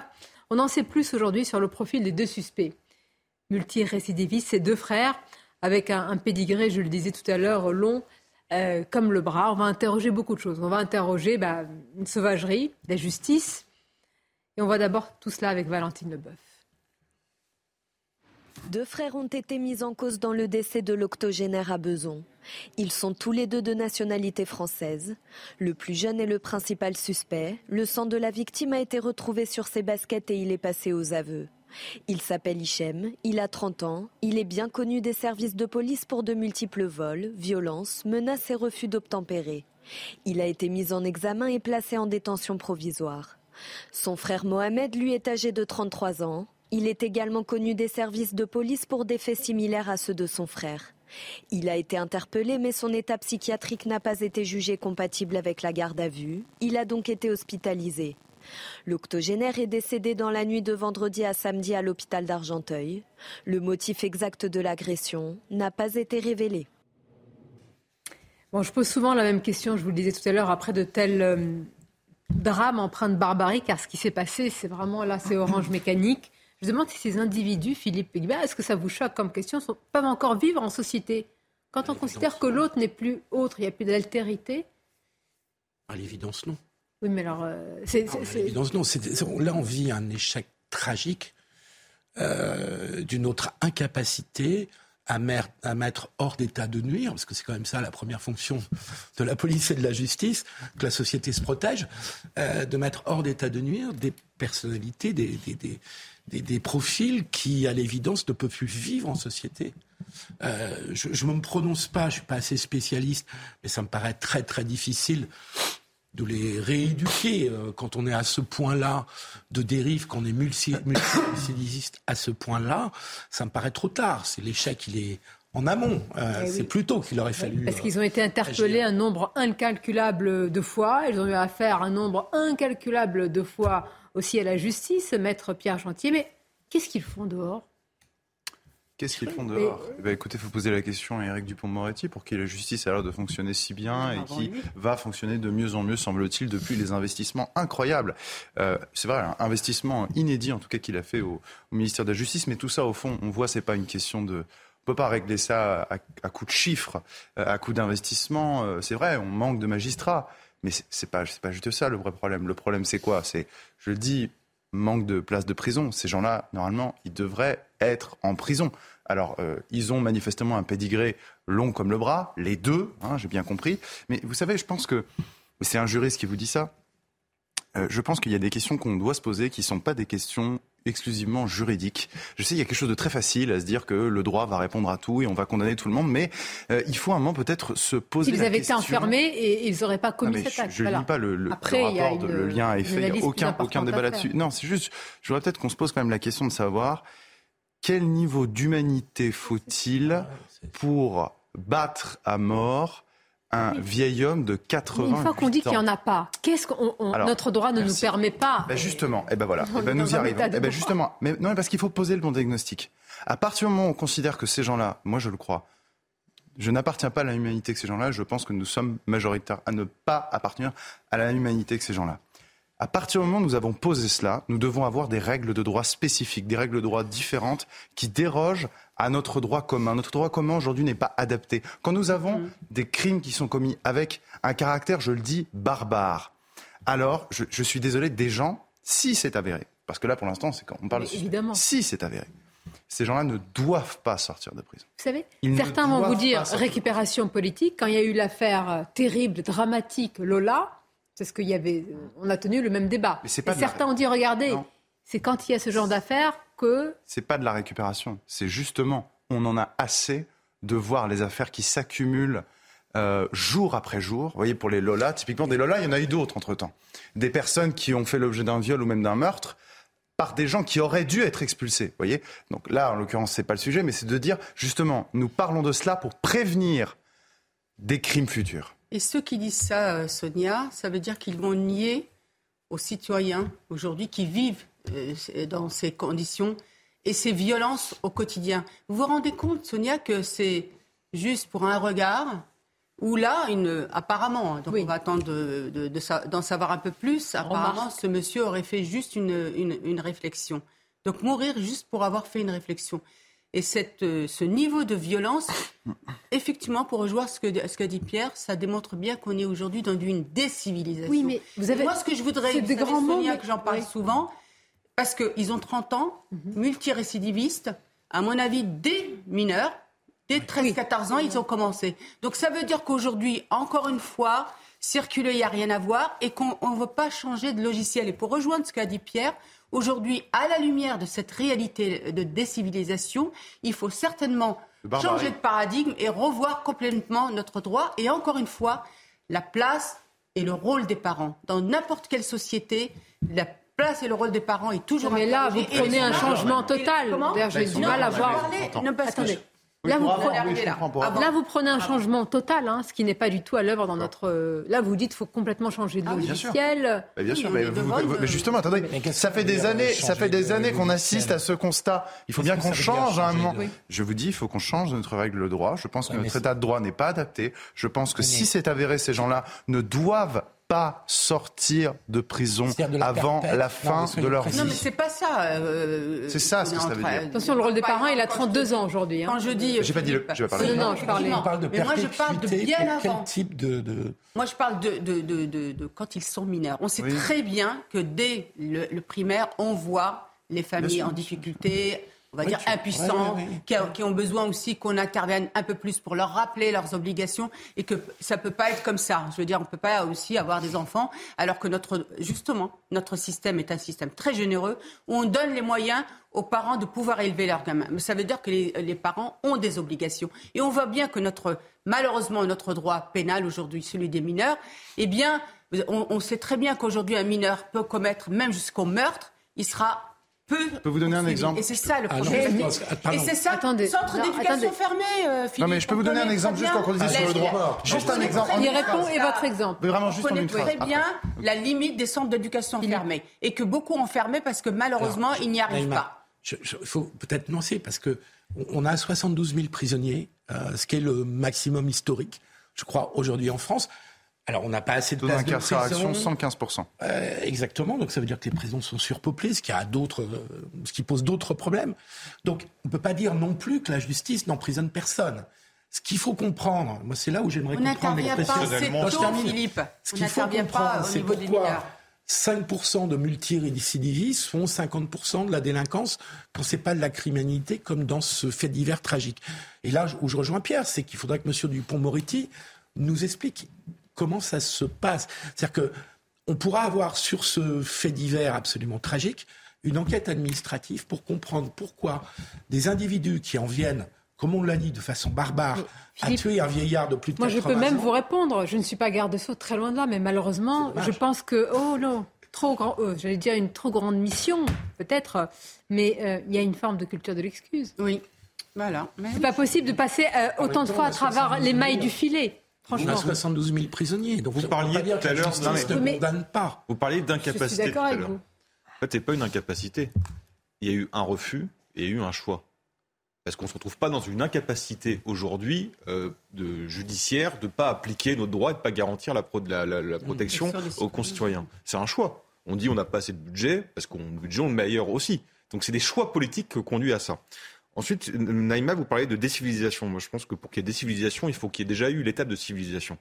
On en sait plus aujourd'hui sur le profil des deux suspects. Multirécidivistes, ces deux frères, avec un, pédigré, je le disais tout à l'heure, long euh, comme le bras. On va interroger beaucoup de choses. On va interroger bah, une sauvagerie, la justice. Et on voit d'abord tout cela avec Valentine Leboeuf. Deux frères ont été mis en cause dans le décès de l'octogénaire à Beson. Ils sont tous les deux de nationalité française. Le plus jeune est le principal suspect. Le sang de la victime a été retrouvé sur ses baskets et il est passé aux aveux. Il s'appelle Hichem, il a 30 ans, il est bien connu des services de police pour de multiples vols, violences, menaces et refus d'obtempérer. Il a été mis en examen et placé en détention provisoire. Son frère Mohamed, lui, est âgé de 33 ans. Il est également connu des services de police pour des faits similaires à ceux de son frère. Il a été interpellé, mais son état psychiatrique n'a pas été jugé compatible avec la garde à vue. Il a donc été hospitalisé. L'octogénaire est décédé dans la nuit de vendredi à samedi à l'hôpital d'Argenteuil. Le motif exact de l'agression n'a pas été révélé. Je pose souvent la même question, je vous le disais tout à l'heure, après de tels euh, drames empreints de barbarie, car ce qui s'est passé, c'est vraiment là, c'est orange mécanique. Je demande si ces individus, Philippe est-ce que ça vous choque comme question, peuvent encore vivre en société Quand on considère que l'autre n'est plus autre, il n'y a plus d'altérité? À l'évidence, non. Oui, mais alors. Euh, c'est, à l'évidence, non. là, on vit un échec tragique euh, d'une autre incapacité à, à, mettre hors d'état de nuire, parce que c'est quand même ça la première fonction de la police et de la justice, que la société se protège, euh, de mettre hors d'état de nuire des personnalités, des, des, des, profils qui, à l'évidence, ne peuvent plus vivre en société. Euh, je ne me prononce pas, je ne suis pas assez spécialiste, mais ça me paraît très très difficile de les rééduquer euh, quand on est à ce point-là de dérive, quand on est multirécidiviste à ce point-là, ça me paraît trop tard. C'est l'échec, il est en amont. Euh, eh c'est plutôt qu'il aurait fallu. Parce qu'ils ont été interpellés un nombre incalculable de fois. Ils ont eu affaire un nombre incalculable de fois aussi à la justice, maître Pierre Chantier. Mais qu'est-ce qu'ils font dehors? Qu'est-ce qu'ils font dehors? Eh ben, Écoutez, il faut poser la question à Éric Dupont-Moretti pour qui la justice a l'air de fonctionner si bien et qui va fonctionner de mieux en mieux, semble-t-il, depuis les investissements incroyables. Euh, c'est vrai, un investissement inédit, en tout cas, qu'il a fait au, ministère de la Justice. Mais tout ça, au fond, on voit, c'est pas une question de. Peut pas régler ça à, à coup de chiffres, à coup d'investissement. Euh, c'est vrai, on manque de magistrats. Mais c'est pas, pas juste ça le vrai problème. Le problème, c'est quoi? C'est, je le dis, manque de places de prison. Ces gens-là, normalement, ils devraient être en prison. Alors, euh, ils ont manifestement un pédigré long comme le bras, les deux, hein, j'ai bien compris. Mais vous savez, je pense que c'est un juriste qui vous dit ça. Euh, je pense qu'il y a des questions qu'on doit se poser qui ne sont pas des questions exclusivement juridiques. Je sais, il y a quelque chose de très facile à se dire que le droit va répondre à tout et on va condamner tout le monde, mais euh, il faut un moment peut-être se poser S'ils la avaient question. été enfermés, et ils n'auraient pas commis Non, mais cet acte. Je ne Voilà. lis pas le, Après, rapport, de- le lien à une effet. Il n'y a aucun, aucun débat à là-dessus. Non, c'est juste, je voudrais peut-être qu'on se pose quand même la question de savoir quel niveau d'humanité faut-il pour battre à mort un vieil homme de 80 Une fois qu'on dit qu'il n'y en a pas, qu'est-ce qu'on notre droit ne nous permet pas ben justement, eh ben voilà, On eh ben nous y arrivons. de Eh ben justement, mais non, mais parce qu'il faut poser le bon diagnostic. À partir du moment où on considère que ces gens-là, moi je le crois, je n'appartiens pas à la humanité que ces gens-là, je pense que nous sommes majoritaires à ne pas appartenir à la humanité que ces gens-là. À partir du moment où nous avons posé cela, nous devons avoir des règles de droit spécifiques, des règles de droit différentes qui dérogent à notre droit commun. Notre droit commun aujourd'hui n'est pas adapté. Quand nous avons des crimes qui sont commis avec un caractère, je le dis, barbare, alors je, je suis désolé des gens, si c'est avéré, parce que là pour l'instant c'est quand on parle de évidemment. si c'est avéré, ces gens-là ne doivent pas sortir de prison. Vous savez, Ils certains vont vous dire récupération politique. Quand il y a eu l'affaire euh, terrible, dramatique, Lola, c'est ce qu'il y avait. euh, On a tenu le même débat. Mais Et pas certains ont dit regardez, c'est quand il y a ce genre d'affaires que c'est pas de la récupération. C'est justement, on en a assez de voir les affaires qui s'accumulent euh, jour après jour. Vous voyez, pour les Lola, typiquement des Lola, il y en a eu d'autres entre-temps. Des personnes qui ont fait l'objet d'un viol ou même d'un meurtre par des gens qui auraient dû être expulsés. Vous voyez Donc là, en l'occurrence, c'est pas le sujet, mais c'est de dire, justement, nous parlons de cela pour prévenir des crimes futurs. Et ceux qui disent ça, euh, Sonia, ça veut dire qu'ils vont nier aux citoyens aujourd'hui qui vivent dans ces conditions et ces violences au quotidien. Vous vous rendez compte, Sonia, que c'est juste pour un regard ou là, une, apparemment, hein, donc on va attendre de- de- de sa- d'en savoir un peu plus, apparemment, ce monsieur aurait fait juste une, une- une réflexion. Donc mourir juste pour avoir fait une réflexion. Et cette, euh, ce niveau de violence, effectivement, pour rejoindre ce que ce qu'a dit Pierre, ça démontre bien qu'on est aujourd'hui dans une décivilisation. Oui, mais vous avez- moi, ce que je voudrais, c'est des mots, Sonia, mais- que j'en parle oui. souvent, parce qu'ils ont 30 ans, Mhm. multirécidivistes, à mon avis, des mineurs, dès 13-14 ans, ils ont commencé. Donc ça veut dire qu'aujourd'hui, encore une fois, circuler, il n'y a rien à voir et qu'on ne veut pas changer de logiciel. Et pour rejoindre ce qu'a dit Pierre, aujourd'hui, à la lumière de cette réalité de décivilisation, il faut certainement changer de paradigme et revoir complètement notre droit. Et encore une fois, la place et le rôle des parents. Dans n'importe quelle société, la place et le rôle des parents est toujours Mais là, vous prenez un changement total. j'ai du mal à je voir. parlais- non, parce que Attendez. Là, vous, prenez- là, vous un changement total, hein, ce qui n'est pas du tout à l'œuvre dans notre. euh, Là, vous dites qu'il faut complètement changer de Ah bien logiciel. Mais bien sûr, mais, vous- vous- justement, attendez, ça fait des années, ça fait des années qu'on assiste à ce constat. Il faut bien qu'on change à un moment. Je vous dis, il faut qu'on change notre règle de droit. Je pense que notre état de droit n'est pas adapté. Je pense que si c'est avéré, ces gens-là ne doivent pas sortir de prison C'est-à-dire de la avant perpète. la fin de leur vie. Non, mais c'est pas ça. euh, C'est ça, ce que ça veut dire. Attention, le rôle des Par parents, il a exemple, 32 ans aujourd'hui. hein. Quand je dis. J'ai pas dit le- j'ai pas parlé. Non, non, je parlais. On parle de Mais moi, je parle de bien quel avant. type de... de- Moi, je parle de, de, de, de- de quand ils sont mineurs. On sait Oui. très bien que dès le, le primaire, on voit les familles en difficulté, on va Oui, dire oui, oui. Qui, a- qui ont besoin aussi qu'on intervienne un peu plus pour leur rappeler leurs obligations et que ça peut pas être comme ça. Je veux dire, on peut pas aussi avoir des enfants alors que notre, justement, notre système est un système très généreux où on donne les moyens aux parents de pouvoir élever leurs gamins. Mais ça veut dire que les, les parents ont des obligations. Et on voit bien que notre, malheureusement, notre droit pénal aujourd'hui, celui des mineurs, eh bien, on, on sait très bien qu'aujourd'hui, un mineur peut commettre même jusqu'au meurtre, il sera peu. Je peux vous donner un exemple Et c'est ça le Ah problème. ah, et c'est ça, Attendez. centre d'éducation fermé, euh, Philippe. Non, mais je peux on vous donner un exemple juste pour qu'on dise sur le droit. Juste un exemple. Il répond et votre exemple. Vraiment On juste en connaît une phrase. très bien Après. la limite des centres d'éducation fermés et que beaucoup ont fermé parce que malheureusement, ils n'y arrivent pas. Il faut peut-être nuancer parce que on a 72 000 prisonniers, euh, ce qui est le maximum historique, je crois, aujourd'hui en France. Alors, on n'a pas assez de Taux places de d'incarcération, prison. 115%. Euh, exactement. Donc, ça veut dire que les prisons sont surpeuplées, ce qui, a d'autres, euh, ce qui pose d'autres problèmes. Donc, on ne peut pas dire non plus que la justice n'emprisonne personne. Ce qu'il faut comprendre, moi, c'est là où j'aimerais On comprendre les pas assez Moi, je tôt. Philippe. Ce On qu'il faut n'intervient pas comprendre, c'est pourquoi mineurs. 5% de multirécidivistes font 50% de la délinquance quand c'est pas de la criminalité comme dans ce fait divers tragique. Et là où je rejoins Pierre, c'est qu'il faudrait que M. Dupont-Moretti nous explique comment ça se passe. C'est-à-dire que on pourra avoir sur ce fait divers absolument tragique une enquête administrative pour comprendre pourquoi des individus qui en viennent comme on l'a dit, de façon barbare, à tuer un vieillard de plus de Moi, je peux même ans. vous répondre. Je ne suis pas garde-sceau, très loin de là, mais malheureusement, je pense que, oh non, trop grand, euh, j'allais dire une trop grande mission, peut-être, mais euh, il y a une forme de culture de l'excuse. Oui, voilà. Mais... C'est pas possible de passer euh, autant de fois à travers les mailles du filet. Franchement. On a 72 000 prisonniers. Donc vous parliez tout à l'heure pas. Vous parliez d'incapacité. En fait, c'est pas une incapacité. Il y a eu un refus et il y a eu un choix. Parce qu'on ne se retrouve pas dans une incapacité aujourd'hui euh, de judiciaire de ne pas appliquer notre droit et de ne pas garantir la, pro la, la, la protection aux concitoyens. C'est un choix. On dit on n'a pas assez de budget parce qu'on le budget on le met ailleurs aussi. Donc c'est des choix politiques qui conduisent à ça. Ensuite, Naïma, vous parlez de décivilisation. Moi, je pense que pour qu'il y ait décivilisation, il faut qu'il y ait déjà eu l'étape de civilisation.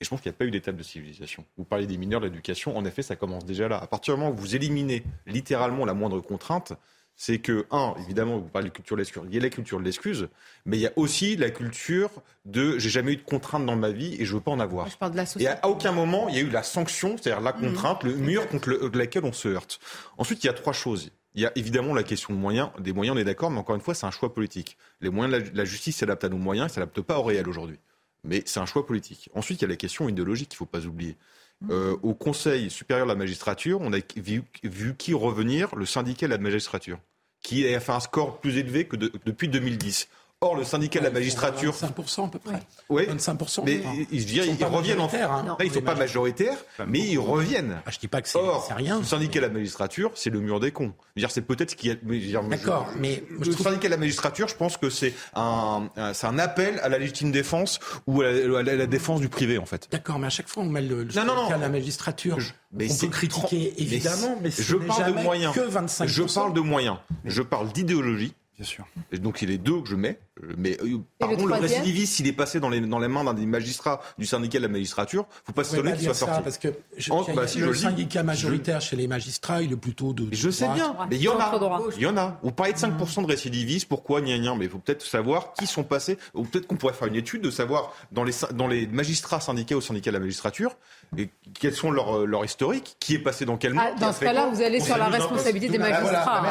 Et je pense qu'il n'y a pas eu d'étape de civilisation. Vous parlez des mineurs, de l'éducation. En effet, ça commence déjà là. À partir du moment où vous éliminez littéralement la moindre contrainte, c'est que, un, évidemment, vous parlez de culture de l'excuse, il y a la culture de l'excuse, mais il y a aussi la culture de j'ai jamais eu de contrainte dans ma vie et je veux pas en avoir. Je parle de la et à aucun moment, il y a eu la sanction, c'est-à-dire la contrainte, mmh. le mur contre le, laquelle on se heurte. Ensuite, il y a trois choses. Il y a évidemment la question de moyens. Des moyens, on est d'accord, mais encore une fois, c'est un choix politique. Les moyens, la, la justice s'adapte à nos moyens, ne s'adapte pas au réel aujourd'hui. Mais c'est un choix politique. Ensuite, il y a la question idéologique qu'il ne faut pas oublier. Euh, au Conseil supérieur de la magistrature, on a vu, vu qui revenir Le syndicat de la magistrature qui a fait un score plus élevé que de, depuis 2010. Or, le syndicat de la magistrature. 25% à peu près. Oui. 25%. Mais ils, ils, ils, ils reviennent en. Hein. Là, ils ne sont pas majoritaires, mais ils reviennent. Ah, je dis pas que c'est rien. Le syndicat de la magistrature, c'est le mur des cons. C'est peut-être ce qui a. D'accord, mais. Le je syndicat de la magistrature, je pense que c'est un, c'est un appel à la légitime défense ou à la, à la, défense du privé, en fait. D'accord, mais à chaque fois, on met le, le non, non, non. de la magistrature. Je, mais on peut critiquer, évidemment, mais, je parle de moyens. Que 25%. Je parle de moyens. Je parle d'idéologie. Bien sûr. Et donc, il y a les deux que je mets. Mais euh, par contre, le, le récidiviste, s'il est passé dans les, dans les mains d'un des magistrats du syndicat de la magistrature, faut pas s'étonner qu'il soit ça, sorti. Parce que je, En- je- bah, si, le je le dis. syndicat majoritaire chez les magistrats, il est plutôt de. Je sais bien, mais il y en a. Il y en a. Vous parlez de 5% de récidivistes, pourquoi gna gna Mais il faut peut-être savoir qui sont passés, ou peut-être qu'on pourrait faire une étude de savoir dans les, sy- dans les magistrats syndiqués au syndicat de la magistrature, et quels sont leurs leur historiques, qui est passé dans quel Ah, monde. dans ce cas-là, vous allez sur la responsabilité des magistrats.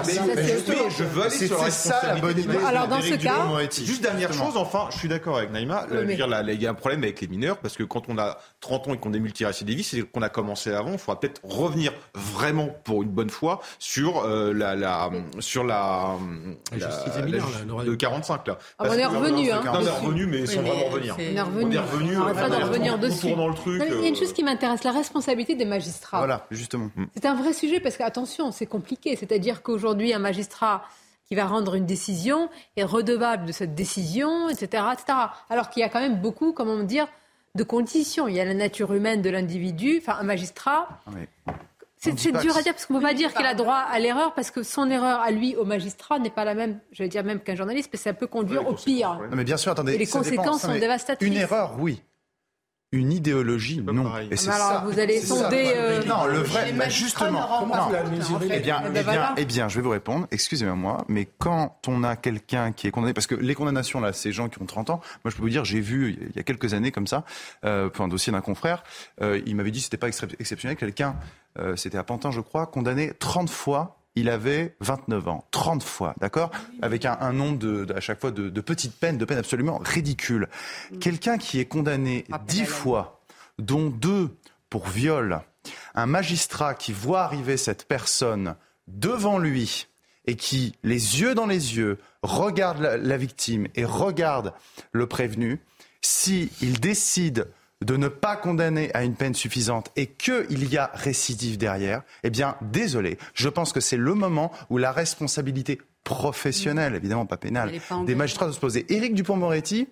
je veux aller C'est- sur la c'est ça, la bonne responsabilité. Alors, dans ce cas- Juste dernière Justement. chose, enfin, je suis d'accord avec Naïma. Oui, euh, mais- dire, là, il y a un problème avec les mineurs parce que quand on a 30 ans et qu'on est multirécidivistes, c'est qu'on a commencé avant. Il faudra peut-être revenir vraiment pour une bonne fois sur euh, la, la, sur la, La justice des mineurs, de 45 là. Ah, Parce on est revenu, hein, Non, on est revenu, mais sans mais vraiment revenir. On est On revenu. est revenu. On de euh, revenir dessus. dans le truc. Il y a une chose qui m'intéresse, la responsabilité des magistrats. Voilà, justement. C'est un vrai sujet parce que, attention, c'est compliqué. C'est-à-dire qu'aujourd'hui, un magistrat qui va rendre une décision est redevable de cette décision, etc. etc. Alors qu'il y a quand même beaucoup, comment dire, de conditions. Il y a la nature humaine de l'individu. Enfin, un magistrat, Oui. c'est dur que à dire parce qu'on ne peut pas dire qu'il a droit à l'erreur parce que son erreur à lui, au magistrat, n'est pas la même, je vais dire même qu'un journaliste, mais ça peut conduire au pire. Non, mais bien sûr, attendez. Et les dépend. conséquences Non, sont dévastatrices. Une erreur, oui. Une idéologie, non. pareil. Et c'est Mais alors, ça. vous allez ça. sonder, euh, Non, le vrai, bah, justement. fait. Eh bien, Eh bien, eh bien, je vais vous répondre. Excusez-moi, mais quand on a quelqu'un qui est condamné, parce que les condamnations là, ces gens qui ont 30 ans, moi je peux vous dire, j'ai vu il y a quelques années comme ça, euh, pour un dossier d'un confrère, euh, il m'avait dit que c'était pas exceptionnel, quelqu'un, euh, c'était à Pantin, je crois, condamné 30 fois. Il avait 29 ans, 30 fois, d'accord Avec un, un nombre de, de- à chaque fois de, de petites peines, de peines absolument ridicules. Quelqu'un qui est condamné 10 fois, dont deux pour viol, un magistrat qui voit arriver cette personne devant lui et qui, les yeux dans les yeux, regarde la, la victime et regarde le prévenu, si il décide de ne pas condamner à une peine suffisante et qu'il y a récidive derrière, eh bien, désolé, je pense que c'est le moment où la responsabilité professionnelle, évidemment pas pénale, pas des magistrats doit se poser. Éric Dupont-Moretti,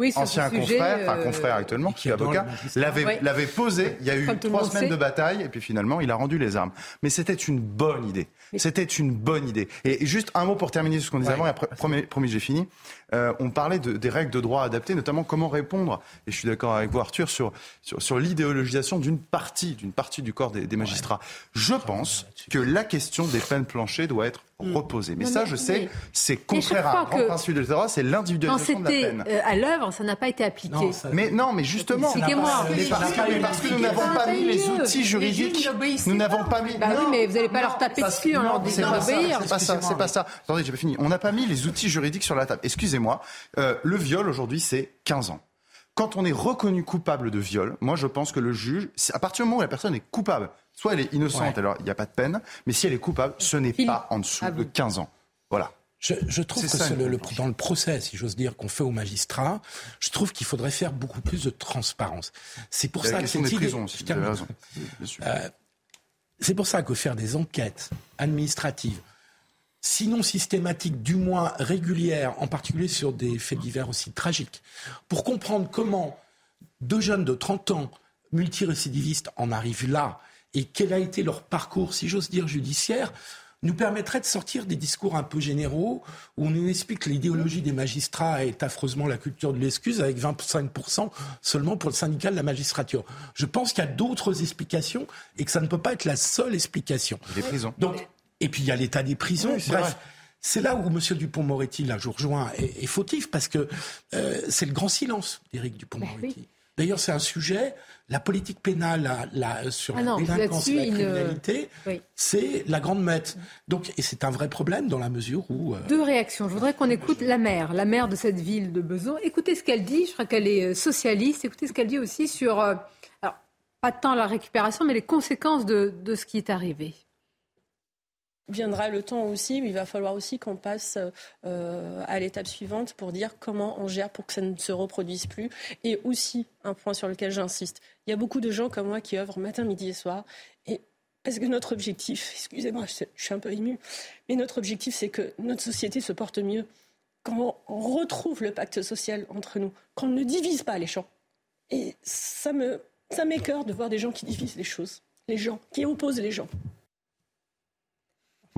Oui, ancien confrère, enfin euh, confrère actuellement, qui est avocat, l'avait Ouais. posé. Il y a eu Comme trois semaines sait. de bataille et puis finalement il a rendu les armes. Mais c'était une bonne idée. C'était une bonne idée. Et juste un mot pour terminer ce qu'on disait Ouais. avant. Et après, promis, promis, j'ai fini. Euh, on parlait de, des règles de droit adaptées, notamment comment répondre, et je suis d'accord avec vous Arthur, sur, sur, sur l'idéologisation d'une partie, d'une partie du corps des, des magistrats. Je pense que la question des peines planchées doit être Mm. reposée. Mais Non, ça, je sais, c'est contraire à un principe de droit, c'est l'individualisation de la c'était peine. euh, à l'œuvre, ça n'a pas été appliqué. Mais non, mais justement, Expliquez-moi. Mais parce mais parce que nous n'avons pas mis les outils juridiques. Nous n'avons pas mis. Bah oui, Non, mais vous n'allez pas leur taper dessus que- en leur non, disant d'obéir. C'est pas ça, c'est pas ça. Attendez, j'ai pas fini. On n'a pas mis les outils juridiques sur la table. Excusez-moi. Euh, le viol aujourd'hui, c'est 15 ans. Quand on est reconnu coupable de viol, moi je pense que le juge, c'est- à partir du moment où la personne est coupable, soit elle est innocente, Ouais. alors il n'y a pas de peine, mais si elle est coupable, ce n'est pas en dessous de 15 ans. Voilà. Je, je trouve C'est que ça, c'est le- le- dans le procès, si j'ose dire, qu'on fait aux magistrats, je trouve qu'il faudrait faire beaucoup plus de transparence. C'est pour ça que sûr. Euh, c'est pour ça que faire des enquêtes administratives, sinon systématiques, du moins régulières, en particulier sur des faits divers aussi tragiques, pour comprendre comment deux jeunes de 30 ans, multirécidivistes, en arrivent là, et quel a été leur parcours, si j'ose dire, judiciaire, nous permettrait de sortir des discours un peu généraux où on nous explique que l'idéologie des magistrats est affreusement la culture de l'excuse avec 25% seulement pour le syndicat de la magistrature. Je pense qu'il y a d'autres explications et que ça ne peut pas être la seule explication. Les prisons. Donc, et puis il y a l'état des prisons. Oui, Bref. C'est là où M. Dupont-Moretti, là, je vous rejoins, est, est fautif, parce que euh, c'est le grand silence d'Éric Dupont-Moretti. D'ailleurs, c'est un sujet, la politique pénale la- la- sur Ah la non, délinquance et la criminalité, Oui. c'est la grande mette. Donc, et c'est un vrai problème dans la mesure où... euh, Deux réactions. Je voudrais qu'on écoute la maire, la maire de cette ville de Besançon. Écoutez ce qu'elle dit. Je crois qu'elle est euh, socialiste. Écoutez ce qu'elle dit aussi sur, euh, alors, pas tant la récupération, mais les conséquences de, de ce qui est arrivé. Viendra le temps aussi où il va falloir aussi qu'on passe euh, à l'étape suivante pour dire comment on gère pour que ça ne se reproduise plus. Et aussi, un point sur lequel j'insiste, il y a beaucoup de gens comme moi qui œuvrent matin, midi et soir. Et parce que notre objectif, excusez-moi, je suis un peu émue, mais notre objectif, c'est que notre société se porte mieux, quand on retrouve le pacte social entre nous, qu'on ne divise pas les gens. Et ça me, ça de voir des gens qui divisent les choses, les gens, qui opposent les gens.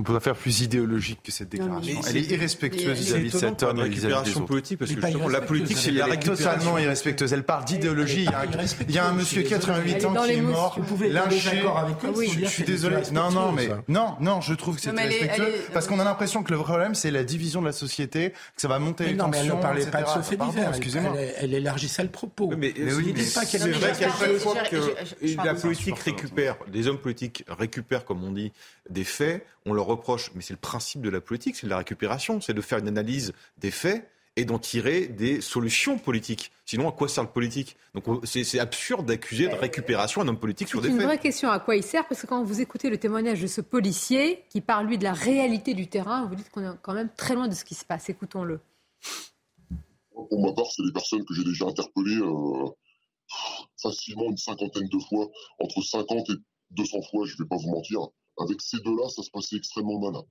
On pourrait faire plus idéologique que cette déclaration. Elle est irrespectueuse vis-à-vis de c'est cet homme étonnant, et vis-à-vis des politique, parce que justement, la politique, c'est la totalement irrespectueuse. Elle parle d'idéologie. Il y a un- il y a un monsieur 88 ans qui est mort, lynché. sans je suis désolé. Non, non, mais non, non, je trouve que c'est irrespectueux parce qu'on a l'impression que le problème c'est la division de la société, que ça va monter les non, mais elle tensions. ne parlait pas de ce fait divers. Excusez-moi. Elle, élargissait le propos. Mais, c'est qu'elle vrai qu'à chaque fois que la politique récupère, les hommes politiques récupèrent, comme on dit, des faits, on leur reproche, mais c'est le principe de la politique, c'est de la récupération, c'est de faire une analyse des faits et d'en tirer des solutions politiques. Sinon, à quoi sert le politique? Donc on- c'est c'est absurde d'accuser de récupération un homme politique sur C'est des une faits. vraie question. À quoi il sert? Parce que quand vous écoutez le témoignage de ce policier qui parle, lui, de la réalité du terrain, vous dites qu'on est quand même très loin de ce qui se passe. Écoutons-le. Pour ma part, c'est des personnes que j'ai déjà interpellées euh, facilement une cinquantaine de fois, entre 50 et 200 fois, je vais pas vous mentir. Avec ces deux-là, ça se passait extrêmement mal.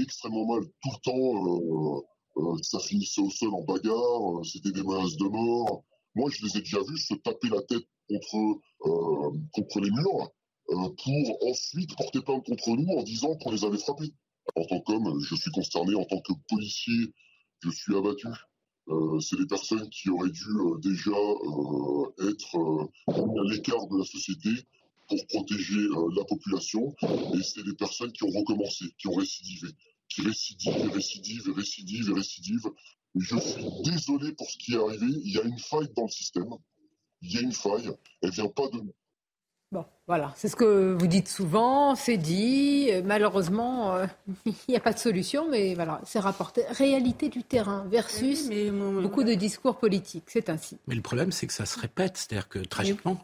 Extrêmement mal. Tout le temps, euh, euh, ça finissait au sol en bagarre, euh, c'était des menaces de mort. Moi, je les ai déjà vus se taper la tête contre, les murs pour ensuite porter plainte contre nous en disant qu'on les avait frappés. En tant qu'homme, je suis consterné. En tant que policier, je suis abattu. C'est des personnes qui auraient dû déjà euh, être à l'écart de la société pour protéger euh, la population. Et c'est des personnes qui ont recommencé, qui ont récidivé, qui récidivent et récidivent et récidivent et récidivent. Et je suis désolé pour ce qui est arrivé. Il y a une faille dans le système. Il y a une faille. Elle vient pas de nous. Bon, voilà, c'est ce que vous dites souvent, c'est dit. Malheureusement, euh, il n'y a pas de solution, mais voilà, c'est rapporté. Réalité du terrain versus beaucoup de discours politiques, c'est ainsi. Mais le problème, c'est que ça se répète. C'est-à-dire que, tragiquement,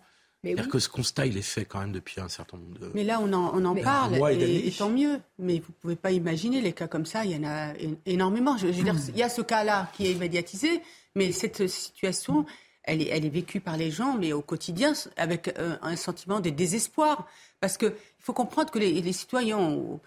c'est-à-dire oui. que ce constat, il est fait quand même depuis un certain nombre de... Mais là, on en, on en parle, et et, d'années. et tant mieux. Mais vous ne pouvez pas imaginer les cas comme ça, il y en a énormément. Je, je veux dire, il y a ce cas-là qui est médiatisé, mais cette situation, elle est, elle est vécue par les gens, mais au quotidien, avec euh, un sentiment de désespoir. Parce qu'il faut comprendre que les, les citoyens, ont-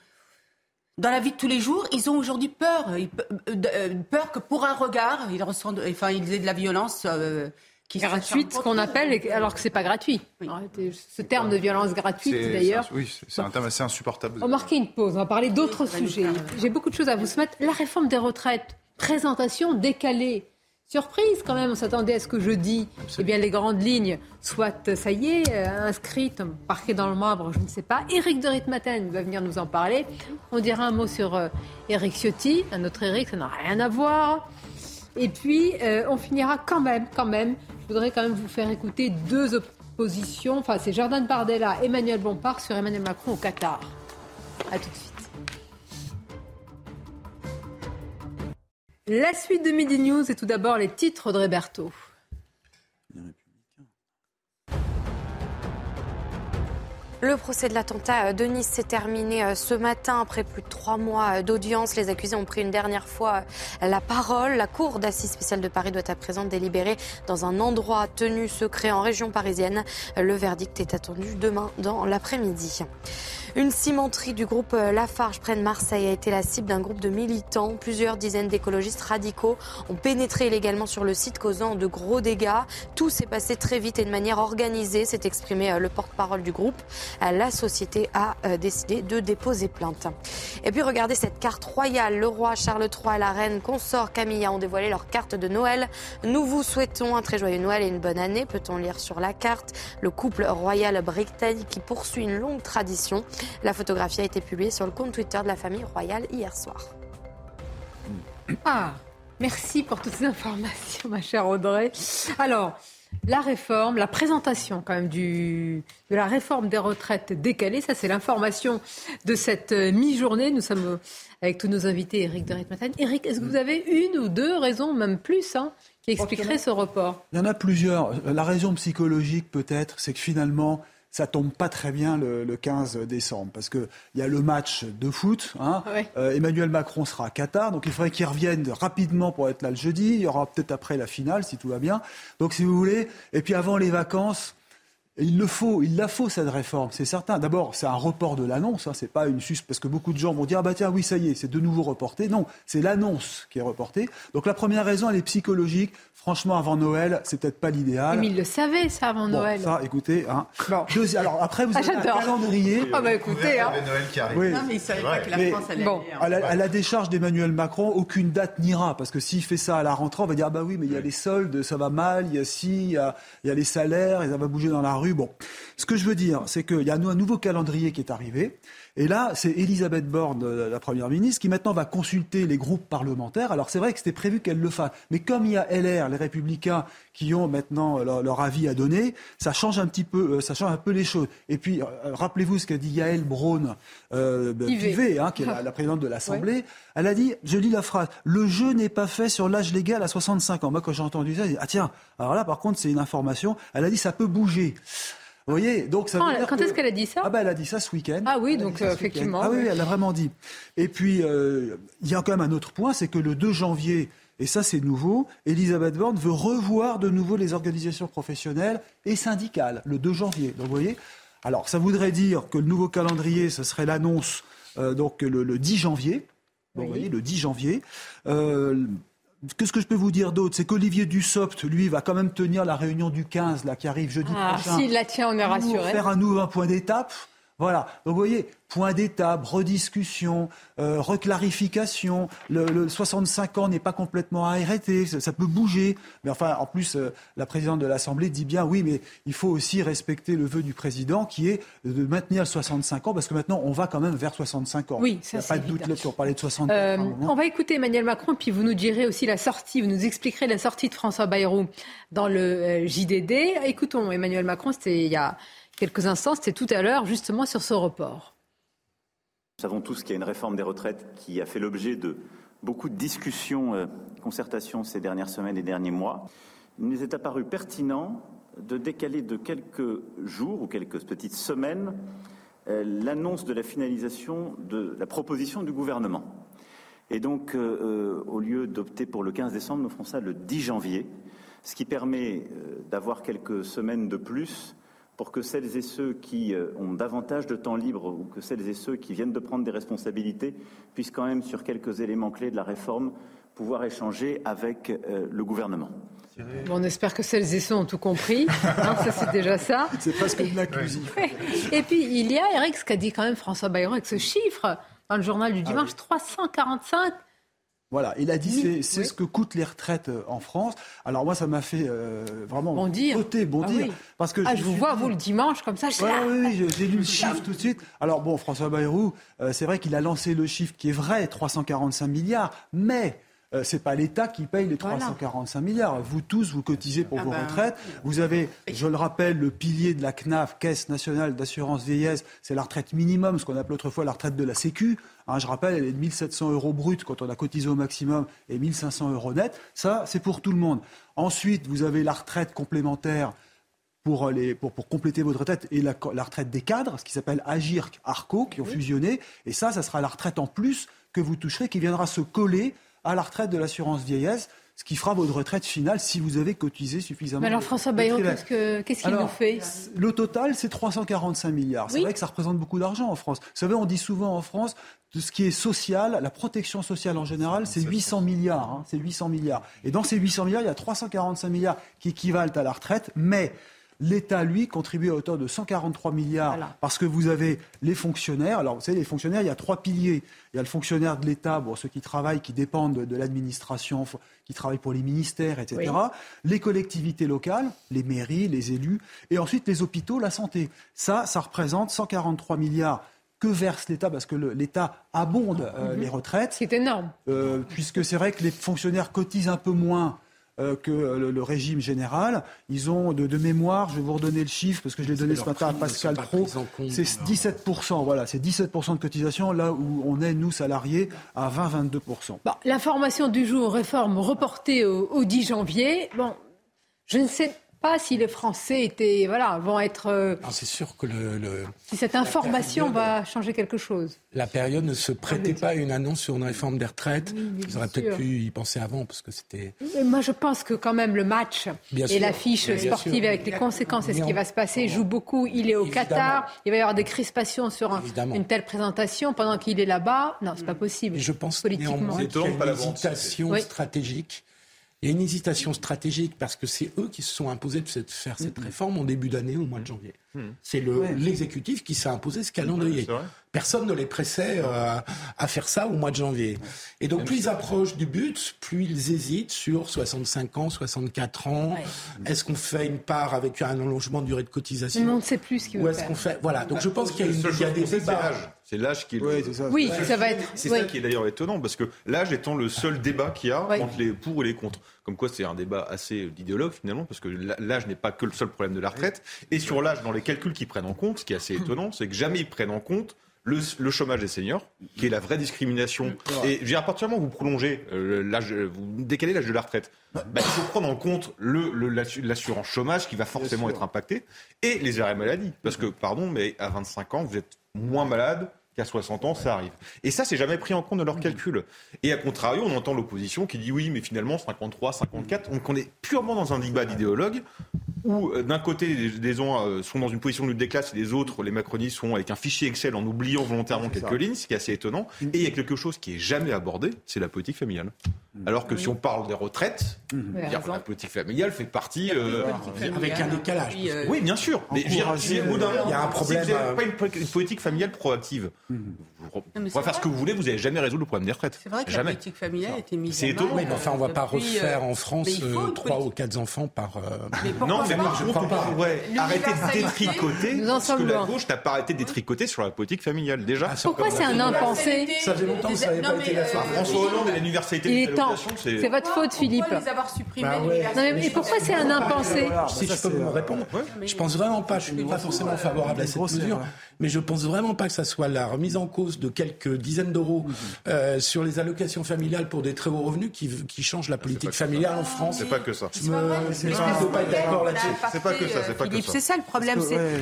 dans la vie de tous les jours, ils ont aujourd'hui peur. Ils euh, euh, peur que pour un regard, ils ressentent, enfin, ils aient de la violence. euh, qui Gratuite, ce qu'on appelle, alors que c'est pas gratuit. Arrêtez, Ce terme de violence gratuite, d'ailleurs. Oui, c'est- un terme assez insupportable. On va marquer une pause, on va parler d'autres sujets. J'ai beaucoup de choses à vous soumettre. La réforme des retraites, présentation décalée. Surprise quand même, on s'attendait à ce que jeudi, eh bien, les grandes lignes soient, ça y est, euh, inscrites, parquées dans le marbre, je ne sais pas. Éric de Ritmaten va venir nous en parler. On dira un mot sur euh, Éric Ciotti, un autre Éric, ça n'a rien à voir. Et puis, euh, on finira quand même, quand même, je voudrais quand même vous faire écouter deux oppositions. Enfin, c'est Jordan Bardella, Emmanuel Bompard sur Emmanuel Macron au Qatar. A tout de suite. La suite de Midi News et tout d'abord les titres de Roberto. Le procès de l'attentat de Nice s'est terminé euh, ce matin après plus de trois mois euh, d'audience. Les accusés ont pris une dernière fois euh, la parole. La Cour d'assises spéciale de Paris doit à présent délibérer dans un endroit tenu secret en région parisienne. Le verdict est attendu demain dans l'après-midi. Une cimenterie du groupe Lafarge près de Marseille a été la cible d'un groupe de militants. Plusieurs dizaines d'écologistes radicaux ont pénétré illégalement sur le site causant de gros dégâts. Tout s'est passé très vite et de manière organisée, s'est exprimé le porte-parole du groupe la société a euh, décidé de déposer plainte. Et puis regardez cette carte royale. Le roi Charles III et la reine consort Camilla ont dévoilé leur carte de Noël. Nous vous souhaitons un très joyeux Noël et une bonne année, peut-on lire sur la carte. Le couple royal britannique qui poursuit une longue tradition. La photographie a été publiée sur le compte Twitter de la famille royale hier soir. Ah, merci pour toutes ces informations, ma chère Audrey. Alors, la réforme, la présentation quand même du, de la réforme des retraites décalées. Ça, c'est l'information de cette euh, mi-journée. Nous sommes euh, avec tous nos invités, Eric de Ritmaten. Eric, est-ce que vous avez une ou deux raisons, même plus, hein, qui expliqueraient ce report? Il y en a plusieurs. La raison psychologique, peut-être, c'est que finalement, ça tombe pas très bien le, 15 décembre parce qu'il y a le match de foot. Hein. Euh, Emmanuel Macron sera à Qatar, donc il faudrait qu'il revienne rapidement pour être là le jeudi. Il y aura peut-être après la finale si tout va bien. Donc si vous voulez, et puis avant les vacances, il le faut, il la faut cette réforme, c'est certain. D'abord, c'est un report de l'annonce, hein, c'est pas une sus parce que beaucoup de gens vont dire ah bah tiens oui ça y est, c'est de nouveau reporté. Non, c'est l'annonce qui est reportée. Donc la première raison elle est psychologique. Franchement, avant Noël, c'est peut-être pas l'idéal. Mais il le savait ça avant Noël. Ça, écoutez, hein. alors après vous ah, avez un calendrier. Ah bah écoutez, hein. Noël qui arrive. Oui. Non mais il savait pas que la France allait. Bon. À, la, à la décharge d'Emmanuel Macron, aucune date n'ira parce que s'il fait ça à la rentrée, on va dire ah bah oui mais il y a les soldes, ça va mal, il y a si, il y a, il y a les salaires, et ça va bouger dans la rue. Bon. Ce que je veux dire, c'est qu'il y a un nouveau calendrier qui est arrivé. Et là, c'est Elisabeth Borne, euh, la Première ministre, qui maintenant va consulter les groupes parlementaires. Alors c'est vrai que c'était prévu qu'elle le fasse. Mais comme il y a LR, les Républicains, qui ont maintenant leur, avis à donner, ça change un petit peu, euh, ça change un peu les choses. Et puis, euh, rappelez-vous ce qu'a dit Yael Braun euh, Pivet, hein, qui est la, présidente de l'Assemblée. Elle a dit, je lis la phrase, le jeu n'est pas fait sur l'âge légal à 65 ans. Moi, quand j'ai entendu ça, j'ai dit, ah tiens, alors là, par contre, c'est une information. Elle a dit, ça peut bouger. Vous voyez, donc ça veut Quand est-ce qu'elle a dit ça Ah ben, elle a dit ça ce week-end. Ah oui, donc effectivement. Ah oui, elle a vraiment dit. Et puis, euh, il y a quand même un autre point, c'est que le 2 janvier, et ça c'est nouveau, Elisabeth Borne veut revoir de nouveau les organisations professionnelles et syndicales le 2 janvier. Donc vous voyez, alors ça voudrait dire que le nouveau calendrier, ce serait l'annonce euh, donc le, 10 janvier. vous voyez, le 10 janvier. Euh, Qu'est-ce que je peux vous dire d'autre? C'est qu'Olivier Dussopt, lui, va quand même tenir la réunion du 15, là, qui arrive jeudi ah, prochain. S'il la tient, on est rassuré. Faire un nouveau point d'étape. Voilà. Donc vous voyez, point d'étape, rediscussion, euh, reclarification. Le, 65 ans n'est pas complètement arrêté, ça, peut bouger. Mais enfin, en plus, euh, la présidente de l'Assemblée dit bien oui, mais il faut aussi respecter le vœu du président qui est de maintenir le 65 ans parce que maintenant on va quand même vers 65 ans. Oui, ça Il n'y a pas de doute là-dessus. On parlait de 60 euh, ans. On va écouter Emmanuel Macron, puis vous nous direz aussi la sortie, vous nous expliquerez la sortie de François Bayrou dans le JDD. Écoutons Emmanuel Macron, c'était il y a quelques instants, c'était tout à l'heure, justement sur ce report. Nous savons tous qu'il y a une réforme des retraites qui a fait l'objet de beaucoup de discussions, euh, concertations ces dernières semaines et derniers mois. Il nous est apparu pertinent de décaler de quelques jours ou quelques petites semaines euh, l'annonce de la finalisation de la proposition du gouvernement. Et donc, euh, au lieu d'opter pour le 15 décembre, nous ferons ça le 10 janvier, ce qui permet d'avoir quelques semaines de plus pour que celles et ceux qui euh, ont davantage de temps libre ou que celles et ceux qui viennent de prendre des responsabilités puissent quand même, sur quelques éléments clés de la réforme, pouvoir échanger avec euh, le gouvernement. on espère que celles et ceux ont tout compris. Hein, ça, c'est déjà ça. C'est presque une l'accusif. Et puis, il y a, Eric, ce qu'a dit quand même François Bayrou avec ce chiffre dans le journal du dimanche, 345 Voilà, il a dit c'est ce que coûtent les retraites euh, en France. Alors moi, ça m'a fait euh, vraiment bondir. bondir. Ah oui. parce que ah, je, je vous suis vois, vous, le dimanche, comme ça. Je Ouais, ah, oui, oui, j'ai lu le chiffre tout de suite. Alors bon, François Bayrou, euh, c'est vrai qu'il a lancé le chiffre qui est vrai, 345 milliards, mais euh, c'est pas l'État qui paye les Voilà. 345 milliards. Vous tous, vous cotisez pour Ah vos ben, retraites. Vous avez, je le rappelle, le pilier de la CNAF, Caisse nationale d'assurance vieillesse, c'est la retraite minimum, ce qu'on appelait autrefois la retraite de la Sécu. Hein, je rappelle, elle est de 1700 euros brut quand on a cotisé au maximum et 1500 euros net. Ça, c'est pour tout le monde. Ensuite, vous avez la retraite complémentaire pour, les, pour, pour compléter votre retraite et la, la retraite des cadres, ce qui s'appelle Agir Arco, qui ont fusionné. Et ça, ça sera la retraite en plus que vous toucherez, qui viendra se coller à la retraite de l'assurance vieillesse, ce qui fera votre retraite finale si vous avez cotisé suffisamment. Mais alors, de- François de Bayrou, qu'est-ce que- qu'est-ce qu'il Alors, nous fait Le total, c'est 345 milliards. C'est Oui. vrai que ça représente beaucoup d'argent en France. Vous savez, on dit souvent en France, tout ce qui est social, la protection sociale en général, c'est 800 milliards. hein, c'est 800 milliards. Et dans ces 800 milliards, il y a 345 milliards qui équivalent à la retraite, mais L'État, lui, contribue à hauteur de 143 milliards parce que vous avez les fonctionnaires. Alors, vous savez, les fonctionnaires, il y a trois piliers. Il y a le fonctionnaire de l'État, bon, ceux qui travaillent, qui dépendent de, de l'administration, qui travaillent pour les ministères, etc. Oui. Les collectivités locales, les mairies, les élus, et ensuite les hôpitaux, la santé. Ça, ça représente 143 milliards que verse l'État, parce que l'État abonde euh, Mhm. les retraites. C'est énorme. Euh, puisque c'est vrai que les fonctionnaires cotisent un peu moins euh, que euh, le, le régime général. Ils ont, de, de mémoire, je vais vous redonner le chiffre, parce que je l'ai donné ce matin à Pascal Pro, c'est dans leur- 17%, voilà, c'est 17% de cotisation, là où on est, nous, salariés, à 20-22%. Bon, l'information du jour, réforme reportée au, au 10 janvier. Bon, je ne sais pas si les Français étaient, voilà, vont être. euh, Non, C'est sûr que le, le- si cette information va changer quelque chose. la période ne se prêtait pas à une annonce sur une réforme des retraites. Ils auraient peut-être pu y penser avant parce que c'était. Moi, je pense que quand même le match Bien et l'affiche sportive sûr. avec les conséquences et ce qui va se passer joue beaucoup. Il est au Évidemment. Qatar. Il va y avoir des crispations sur un- une telle présentation pendant qu'il est là-bas. Non, c'est pas possible. Et je pense politiquement. néanmoins qu'il y a une hésitation Oui. Il y a une hésitation stratégique parce que c'est eux qui se sont imposés de cette- faire cette réforme en début d'année, au mois de janvier. C'est le- Ouais. l'exécutif qui s'est imposé ce calendrier. c'est. Personne ne les pressait euh, à faire ça au mois de janvier. Et donc, plus ils approchent du but, plus ils hésitent sur 65 ans, 64 ans. Est-ce qu'on fait une part avec un allongement de durée de cotisation? Mais on ne sait plus ce qu'il Ou veut est-ce qu'on fait Voilà. Donc, je pense qu'il y a, La une, seule il y a chose des sait, c'est l'âge. Qui est. Oui, ça va être- C'est ça qui est d'ailleurs étonnant parce que l'âge étant le seul débat qu'il y a entre les pour et les contre. Comme quoi, c'est un débat assez d'idéologue finalement parce que l'âge n'est pas que le seul problème de la retraite. Et sur l'âge, dans les calculs qu'ils prennent en compte, ce qui est assez étonnant, c'est que jamais ils prennent en compte. Le, le chômage des seniors, qui est la vraie discrimination. Et je veux dire, à partir du moment où vous prolongez euh, l'âge, vous décalez l'âge de la retraite, bah, il faut prendre en compte le, le- l'assu- l'assurance chômage qui va forcément être impacté et les arrêts maladie. Parce que, pardon, mais à 25 ans, vous êtes moins malade qu'à 60 ans, ça arrive. Et ça, c'est jamais pris en compte dans leurs calculs. Et à contrario, on entend l'opposition qui dit oui, mais finalement, 53, 54. Donc on est purement dans un débat d'idéologue où euh, d'un côté, les, les uns euh, sont dans une position de lutte des classes et les autres, les macronistes, sont avec un fichier Excel en oubliant volontairement quelques ça. lignes, ce qui est assez étonnant. Et il y a quelque chose qui est jamais abordé, c'est la politique familiale. Alors que si on parle des retraites, dire que la politique familiale fait partie... euh, Avec un décalage. Euh, oui, bien sûr. Mais je veux dire, Encourager, si au bout d'un moment, il y a un si problème, vous n'avez pas une politique familiale proactive. Vous mais pourrez c'est faire ce que vous voulez, vous n'allez jamais résoudre le problème des retraites. C'est vrai que la politique familiale a été mise C'est étonnant. Oui, mais enfin, on ne va pas depuis, euh, refaire en France mais euh, trois ou quatre enfants par. euh, Non, mais par contre, on pourrait arrêter de détricoter Nous en ce que la gauche n'a pas arrêté de détricoter sur la politique familiale. Déjà, Pourquoi c'est un impensé Ça faisait longtemps que ça n'avait pas mais, été la fin. François Hollande et l'universalité c'est... Votre faute, Philippe. Les avoir supprimés Bah mais, mais pourquoi c'est un impensé Si je peux vous répondre, je pense vraiment pas, je suis pas forcément favorable à cette mesure, mais je pense vraiment pas que ça soit la remise en cause de quelques dizaines d'euros euh, sur les allocations familiales pour des très hauts revenus qui, qui change la politique familiale en France. C'est pas que ça. Je me je m'excuse de pas être d'accord là-dessus. C'est pas que ça, c'est pas que Philippe, ça. c'est ça le problème.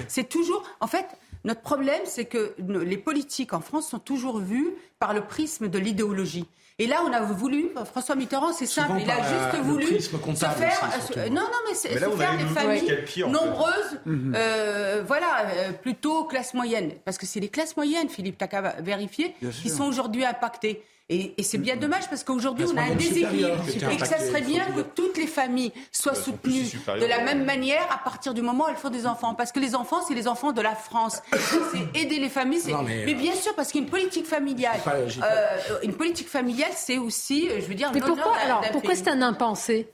C'est toujours. En fait, notre problème, c'est que les politiques en France sont toujours vues par le prisme de l'idéologie. Et là, on a voulu, François Mitterrand, c'est simple, il a juste euh, voulu se faire. aussi, euh, non, non, mais c'est Mais là, se faire des familles pire, nombreuses, Mhm. euh, voilà, euh, plutôt classe moyenne. Parce que c'est les classes moyennes, Philippe, t'as qu'à vérifier, Bien qui sûr. sont aujourd'hui impactées. Et, et c'est bien dommage parce qu'aujourd'hui, on a un déséquilibre. Et que ça serait bien que toutes les familles soient soutenues de la même manière à partir du moment où elles font des enfants. Parce que les enfants, c'est les enfants de la France. C'est aider les familles. Non, mais... mais, bien sûr, parce qu'une politique familiale, pas- euh, une politique familiale, c'est aussi, euh, je veux dire, Mais pourquoi, alors, pourquoi c'est un impensé?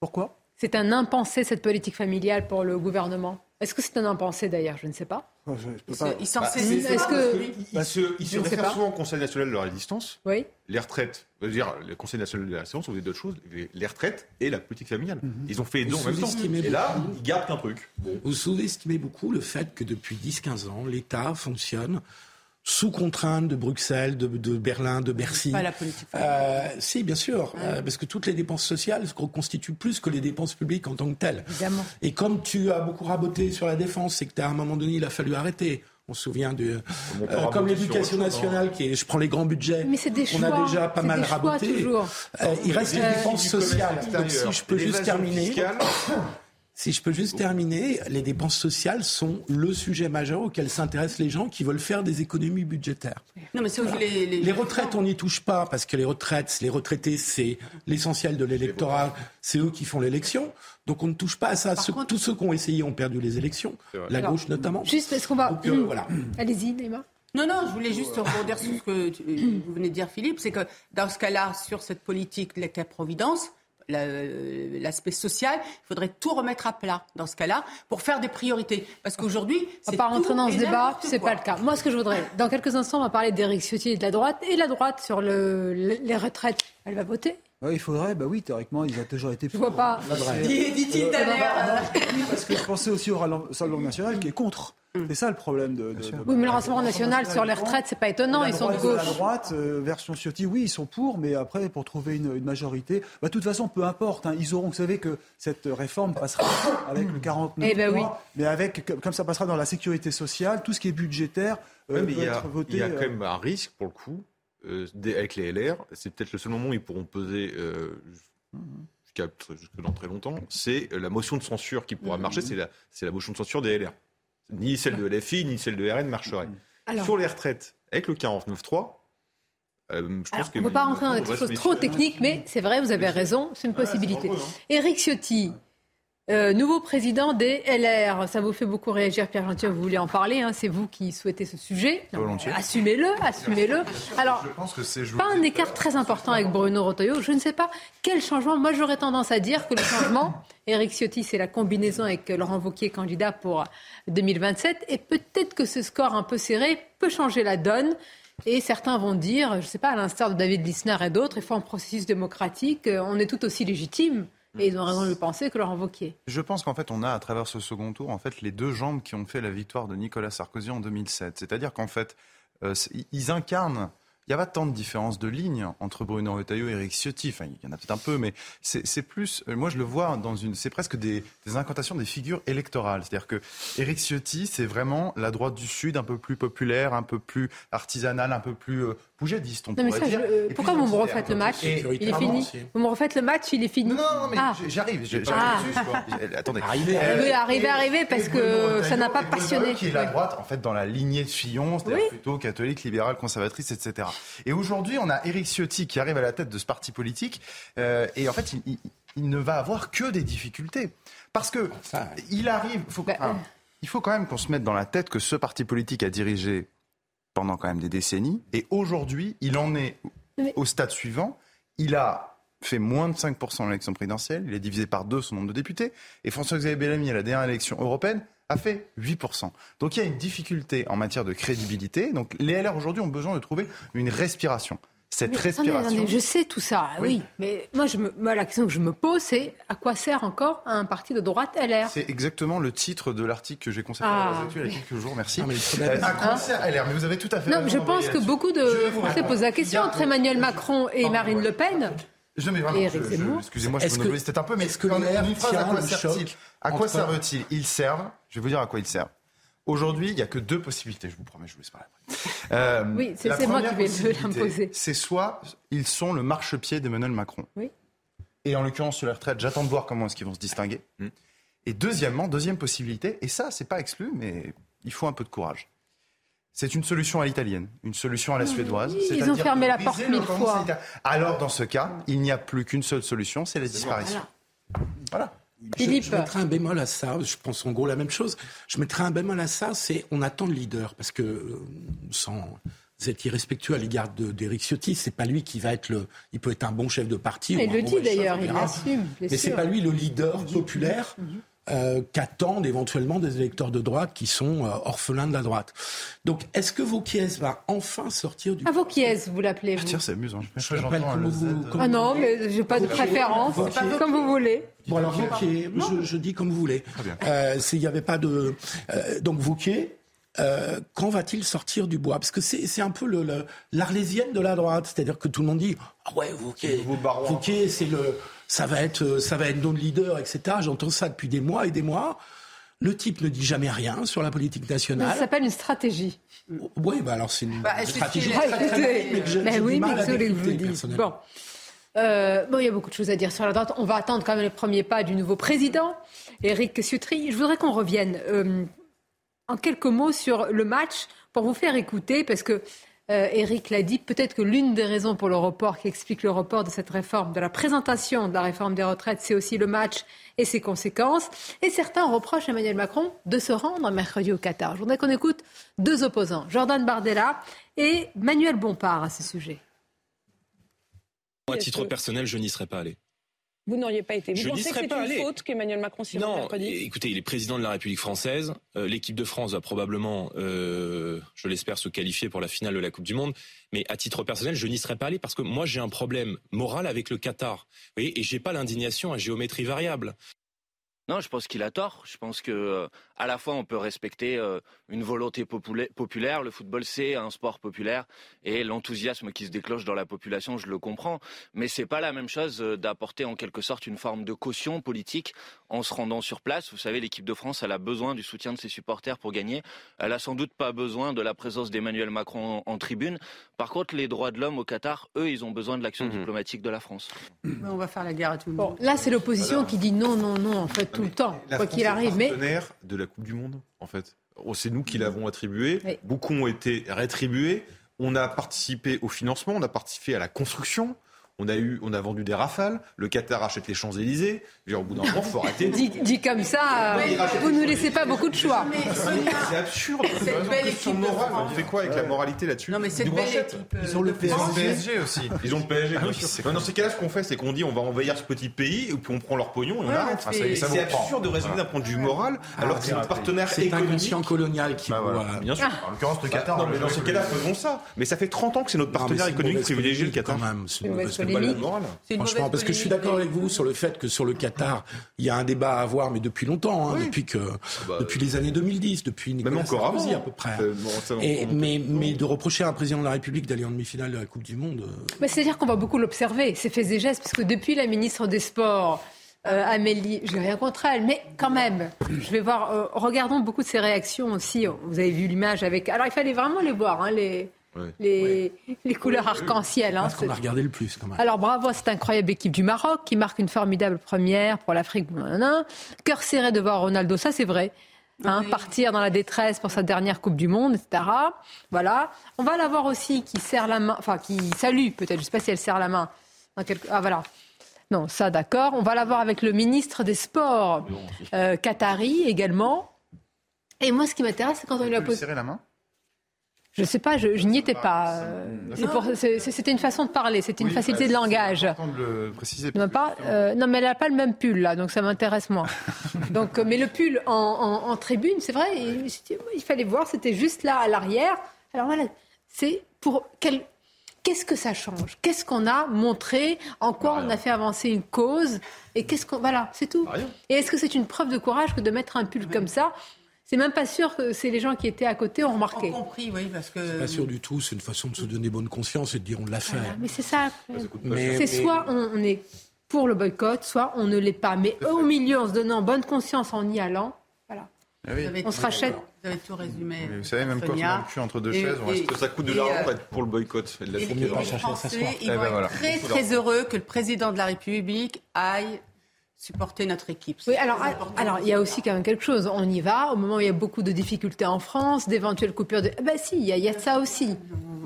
Pourquoi? C'est un impensé, cette politique familiale, pour le gouvernement? Est-ce que c'est un impensé, d'ailleurs? Je ne sais pas. Je- je peux Ils pas- Bah, saisissent. Est-ce que... Ils se, réfèrent souvent au Conseil national de la résistance. Oui. Les retraites, je veux dire, le Conseil national de la résistance, on dit d'autres choses, les- les retraites et la politique familiale. Ils ont fait les deux en même temps. Et là, beaucoup. ils gardent qu'un truc. Vous sous-estimez beaucoup le fait que depuis 10-15 ans, l'État fonctionne sous contrainte de Bruxelles, de, de Berlin, de Bercy. Pas la politique Euh, si, bien sûr, euh, parce que toutes les dépenses sociales constituent plus que les dépenses publiques en tant que telles. Évidemment. Et comme tu as beaucoup raboté sur la défense, c'est que à un moment donné, il a fallu arrêter. On se souvient de, on euh, comme l'éducation nationale, qui est, je prends les grands budgets. Mais c'est des on choix. a déjà pas mal raboté. Euh, il reste les dépenses sociales. Donc, si je peux juste terminer. Si je peux juste terminer, les dépenses sociales sont le sujet majeur auquel s'intéressent les gens qui veulent faire des économies budgétaires. Non, mais c'est où les, les- Les retraites, on n'y touche pas parce que les retraites, les retraités, c'est l'essentiel de l'électorat. C'est eux qui font l'élection. Donc on ne touche pas à ça. Ceux- Tous ceux qui ont essayé ont perdu les élections, la Alors, gauche notamment. Juste, est-ce qu'on va... Donc, euh, voilà. Allez-y, Neymar. Non, non, je voulais juste rebondir sur ce que tu- vous venez de dire, Philippe. C'est que dans ce cas-là, sur cette politique de l'État-providence, euh, l'aspect social, il faudrait tout remettre à plat dans ce cas-là pour faire des priorités. Parce qu'aujourd'hui, On c'est va pas rentrer dans ce débat, c'est pas le cas. Moi, ce que je voudrais, dans quelques instants, on va parler d'Éric Ciotti et de la droite, et la droite sur le, le- les retraites. Elle va voter Ouais, il faudrait, bah oui, théoriquement, il a toujours été. Je vois pas. Dit- Dit-il tout à l'heure. Parce que je pensais aussi au Rassemblement national qui est contre. C'est ça le problème de. de- de- Oui, mais le Rassemblement national sur les retraites, c'est pas étonnant, ils sont de droite, gauche. La droite, euh, version Ciotti, oui, ils sont pour, mais après, pour trouver une, une majorité, bah, de toute façon, peu importe. hein, ils auront, vous savez que cette réforme passera avec le 49 Eh ben oui. mais avec, comme- ça passera dans la sécurité sociale, tout ce qui est budgétaire euh, mais peut il y a, être voté. il y a euh, quand même un risque pour le coup euh, avec les LR. C'est peut-être le seul moment où ils pourront peser euh, jusqu'à jusque dans très longtemps. C'est la motion de censure qui pourra marcher. C'est la, c'est la motion de censure des LR. Ni celle de LFI, ni celle de RN marcherait. Alors- Sur les retraites, avec le 49.3, euh, je Alors, pense que on ne peut pas rentrer dans des choses trop techniques, mais c'est vrai, vous avez raison, c'est une possibilité. hein. Éric Ciotti, euh, nouveau président des LR, ça vous fait beaucoup réagir, Pierre Gentil, vous voulez en parler, hein, c'est vous qui souhaitez ce sujet. Assumez-le, assumez-le. Alors, Je pense que c'est joué. pas un écart très important avec Bruno Retailleau. Je ne sais pas quel changement. Moi, j'aurais tendance à dire que le changement, Éric Ciotti, c'est la combinaison avec Laurent Wauquiez, candidat pour 2027. Et peut-être que ce score un peu serré peut changer la donne. Et certains vont dire, je ne sais pas, à l'instar de David Lisnard et d'autres, il faut un processus démocratique. On est tout aussi légitime. Et ils ont raison de le penser que Laurent Wauquiez. Je pense qu'en fait, on a à travers ce second tour, en fait, les deux jambes qui ont fait la victoire de Nicolas Sarkozy en 2007. C'est-à-dire qu'en fait, euh, ils incarnent. Il n'y a pas tant de différence de ligne entre Bruno Retailleau et Eric Ciotti. Enfin, il y en a peut-être un peu, mais c'est plus. euh, Moi, je le vois dans une. C'est presque des, incantations des figures électorales. C'est-à-dire que Eric Ciotti, c'est vraiment la droite du Sud, un peu plus populaire, un peu plus artisanale, un peu plus poujadiste, on Non, mais pourrait ça, dire. je- euh, Et pourquoi vous me refaites le match. Et- Il est fini Vous me refaites le match, il est fini Non, non, mais Ah. j'arrive. Ah. Attendez. Arrivé, Euh, Oui, arrivé, arrivé, parce que ça n'a pas passionné. Qui est la droite, en fait, dans la lignée de Fillon, c'est-à-dire Oui. plutôt catholique, libérale, conservatrice, etc. Et aujourd'hui, on a Éric Ciotti qui arrive à la tête de ce parti politique, euh, et en fait, il, il- il ne va avoir que des difficultés. Parce que il arrive. Faut, Bah, il faut quand même qu'on se mette dans la tête que ce parti politique a dirigé pendant quand même des décennies, et aujourd'hui, il en est au stade suivant. Il a fait moins de 5% dans l'élection présidentielle, il a divisé par deux son nombre de députés, et François-Xavier Bellamy, à la dernière élection européenne, a fait 8%. Donc il y a une difficulté en matière de crédibilité. Donc les LR aujourd'hui ont besoin de trouver une respiration. Cette Mais attendez, respiration. attendez, je sais tout ça, oui. Oui. Mais moi, je me, moi, la question que je me pose, c'est à quoi sert encore un parti de droite LR C'est exactement le titre de l'article que j'ai consacré Ah, à la il y a quelques jours, merci. Non, mais Euh, à quoi Hein sert LR Mais vous avez tout à fait Non, raison je pense que beaucoup de Français posent la question entre Emmanuel Macron et Marine. Le Pen. Je, mais vraiment, Et je- Éric je- Zemmour. excusez-moi, je monopolise peut-être un peu, mais est-ce que une phrase, à quoi servent-ils? Ils servent, je vais vous dire à quoi ils servent. Aujourd'hui, il n'y a que deux possibilités, je vous promets, je vous laisse parler après. Euh, Oui, c'est- la c'est moi qui vais l'imposer. C'est soit ils sont le marchepied d'Emmanuel Macron. Oui. Et en l'occurrence, sur les retraites, j'attends de voir comment est-ce qu'ils vont se distinguer. Mm. Et deuxièmement, deuxième possibilité, et ça, c'est pas exclu, mais il faut un peu de courage. C'est une solution à l'italienne, une solution à la suédoise. Ils ont fermé la porte mille fois. Alors, dans ce cas, il n'y a plus qu'une seule solution, c'est la disparition. Voilà. Philippe. Je, je, mettrais un bémol à ça. Je pense en gros la même chose. Je mettrais un bémol à ça, c'est on attend le leader parce que euh, sans être irrespectueux à l'égard d'Éric Ciotti, c'est pas lui qui va être le. Il peut être un bon chef de parti. Il le dit d'ailleurs, il l'assume. Mais c'est pas lui le leader populaire. Euh, qu'attendent éventuellement des électeurs de droite qui sont euh, orphelins de la droite. Donc, est-ce que Vauquiez va enfin sortir du... Ah, Vauquiez, vous l'appelez, vous c'est amusant. Je rappelle comme vous... ah non, mais j'ai pas de préférence. Comme vous voulez. Bon, alors, Vauquiez, je, je, dis comme vous voulez. Euh, Il n'y avait pas de... Euh, donc, Vauquiez... Euh, quand va-t-il sortir du bois? Parce que c'est un peu l'arlésienne de la droite, c'est-à-dire que tout le monde dit ah ouais c'est le ça va être, euh, ça va être notre leader, etc. J'entends ça depuis des mois et des mois. Le type ne dit jamais rien sur la politique nationale. Ça s'appelle une stratégie. Oui, bah alors c'est une bah, stratégie très, très, mais, oui, mais que vous dites. Bon. Euh, bon, il y a beaucoup de choses à dire sur la droite. On va attendre quand même les premiers pas du nouveau président, Éric Sutry. Je voudrais qu'on revienne euh, en quelques mots sur le match pour vous faire écouter, parce que Eric euh, l'a dit, peut-être que l'une des raisons pour le report, qui explique le report de cette réforme, de la présentation de la réforme des retraites, c'est aussi le match et ses conséquences. Et certains reprochent Emmanuel Macron de se rendre mercredi au Qatar. Je voudrais qu'on écoute deux opposants, Jordan Bardella et Manuel Bompard à ce sujet. À titre personnel, je n'y serais pas allé. Vous n'auriez pas été. Vous je pensez que c'est une faute qu'Emmanuel Macron s'y Non, écoutez, il est président de la République française. Euh, l'équipe de France va probablement, euh, je l'espère, se qualifier pour la finale de la Coupe du Monde. Mais à titre personnel, je n'y serais pas allé parce que moi, j'ai un problème moral avec le Qatar. Vous voyez, et j'ai pas l'indignation à géométrie variable. Non, je pense qu'il a tort. Je pense que euh, à la fois on peut respecter euh, une volonté populaire. Le football c'est un sport populaire et l'enthousiasme qui se déclenche dans la population, je le comprends. Mais c'est pas la même chose euh, d'apporter en quelque sorte une forme de caution politique en se rendant sur place. Vous savez, l'équipe de France, elle a besoin du soutien de ses supporters pour gagner. Elle a sans doute pas besoin de la présence d'Emmanuel Macron en, tribune. Par contre, les droits de l'homme au Qatar, eux, ils ont besoin de l'action mhm. diplomatique de la France. On va faire la guerre à tout le monde. là, c'est l'opposition qui dit non, non, non, en fait, tout le temps, quoi qu'il arrive. Mais de la Coupe du Monde, en fait. Oh, c'est nous qui l'avons attribué. Beaucoup ont été rétribués. On a participé au financement, on a participé à la construction. On a, eu, on a vendu des rafales, le Qatar achète les Champs-Élysées. Au bout d'un moment, il faut arrêter. dit, comme ça, vous ne nous laissez pas beaucoup de choix. C'est absurde. On fait quoi avec la moralité là-dessus Non, mais c'est belle équipe. Ils ont le PSG aussi. Ils ont le PSG. Ah dans ces cas-là, ce qu'on fait, c'est qu'on dit on va envahir ce petit pays, et puis on prend leur pognon et on arrête. C'est absurde de raisonner d'un point de vue moral, alors que c'est notre partenaire économique. C'est un colonial qui. Bien sûr. En l'occurrence, le Qatar. Non, mais dans ces cas-là, faisons ça. Mais ça fait 30 ans que c'est notre partenaire économique privilégié, le Qatar. C'est Franchement, parce que je suis d'accord avec vous sur le fait que sur le Qatar, il y a un débat à avoir, mais depuis longtemps, hein, depuis que, ah bah, depuis les années 2010, depuis Nicolas même encore Sarkozy à peu près. Et, mais, mais de reprocher à un président de la République d'aller en demi-finale de la Coupe du Monde. Euh, c'est-à-dire qu'on va beaucoup l'observer, ces faits et gestes, parce que depuis la ministre des Sports. Euh, Amélie, je n'ai rien contre elle, mais quand même, je vais voir. Euh, regardons beaucoup de ses réactions aussi. Vous avez vu l'image avec. Alors, il fallait vraiment les voir, hein, les, les, les, couleurs arc-en-ciel. Hein, qu'on a regardé le plus quand même. Alors bravo à cette incroyable équipe du Maroc qui marque une formidable première pour l'Afrique. Cœur serré de voir Ronaldo, ça c'est vrai. Hein, Partir dans la détresse pour sa dernière Coupe du Monde, etc. Voilà. On va la voir aussi qui serre la main, enfin qui salue peut-être, je ne sais pas si elle serre la main. Ah voilà. Non, ça d'accord. On va la voir avec le ministre des Sports euh, Qatari également. Et moi, ce qui m'intéresse, c'est quand on lui a posé. serrer la main? Je ne sais pas, je, n'y étais pas. C'était une façon de parler, c'était une facilité de langage. De le préciser. Non, pas, euh, non, mais elle n'a pas le même pull là, donc ça m'intéresse moins. donc, mais le pull en, tribune, c'est vrai, il, il, fallait voir, c'était juste là à l'arrière. Alors voilà, c'est pour quel, Qu'est-ce que ça change? Qu'est-ce qu'on a montré? En quoi on a fait avancer une cause? Et qu'est-ce qu'on voilà, c'est tout. Et est-ce que c'est une preuve de courage que de mettre un pull comme ça? C'est même pas sûr que c'est les gens qui étaient à côté ont remarqué. compris, oui, parce que. Pas sûr du tout. C'est une façon de se donner bonne conscience et de dire on l'a fait. mais c'est ça. c'est soit on, est pour le boycott, soit on ne l'est pas. Mais au milieu, en se donnant bonne conscience en y allant, voilà. Ah on se rachète. Vous avez tout résumé. vous savez, même quand on a le cul entre deux chaises, on reste... que ça coûte de l'argent pour être pour le boycott. Et, les Français, ils vont être très, très heureux que le président de la République aille supporter notre équipe. Oui, alors, alors il y a aussi quand même quelque chose. On y va au moment où il y a beaucoup de difficultés en France, d'éventuelles coupures de. Ben si, il y, a, il y a de ça aussi.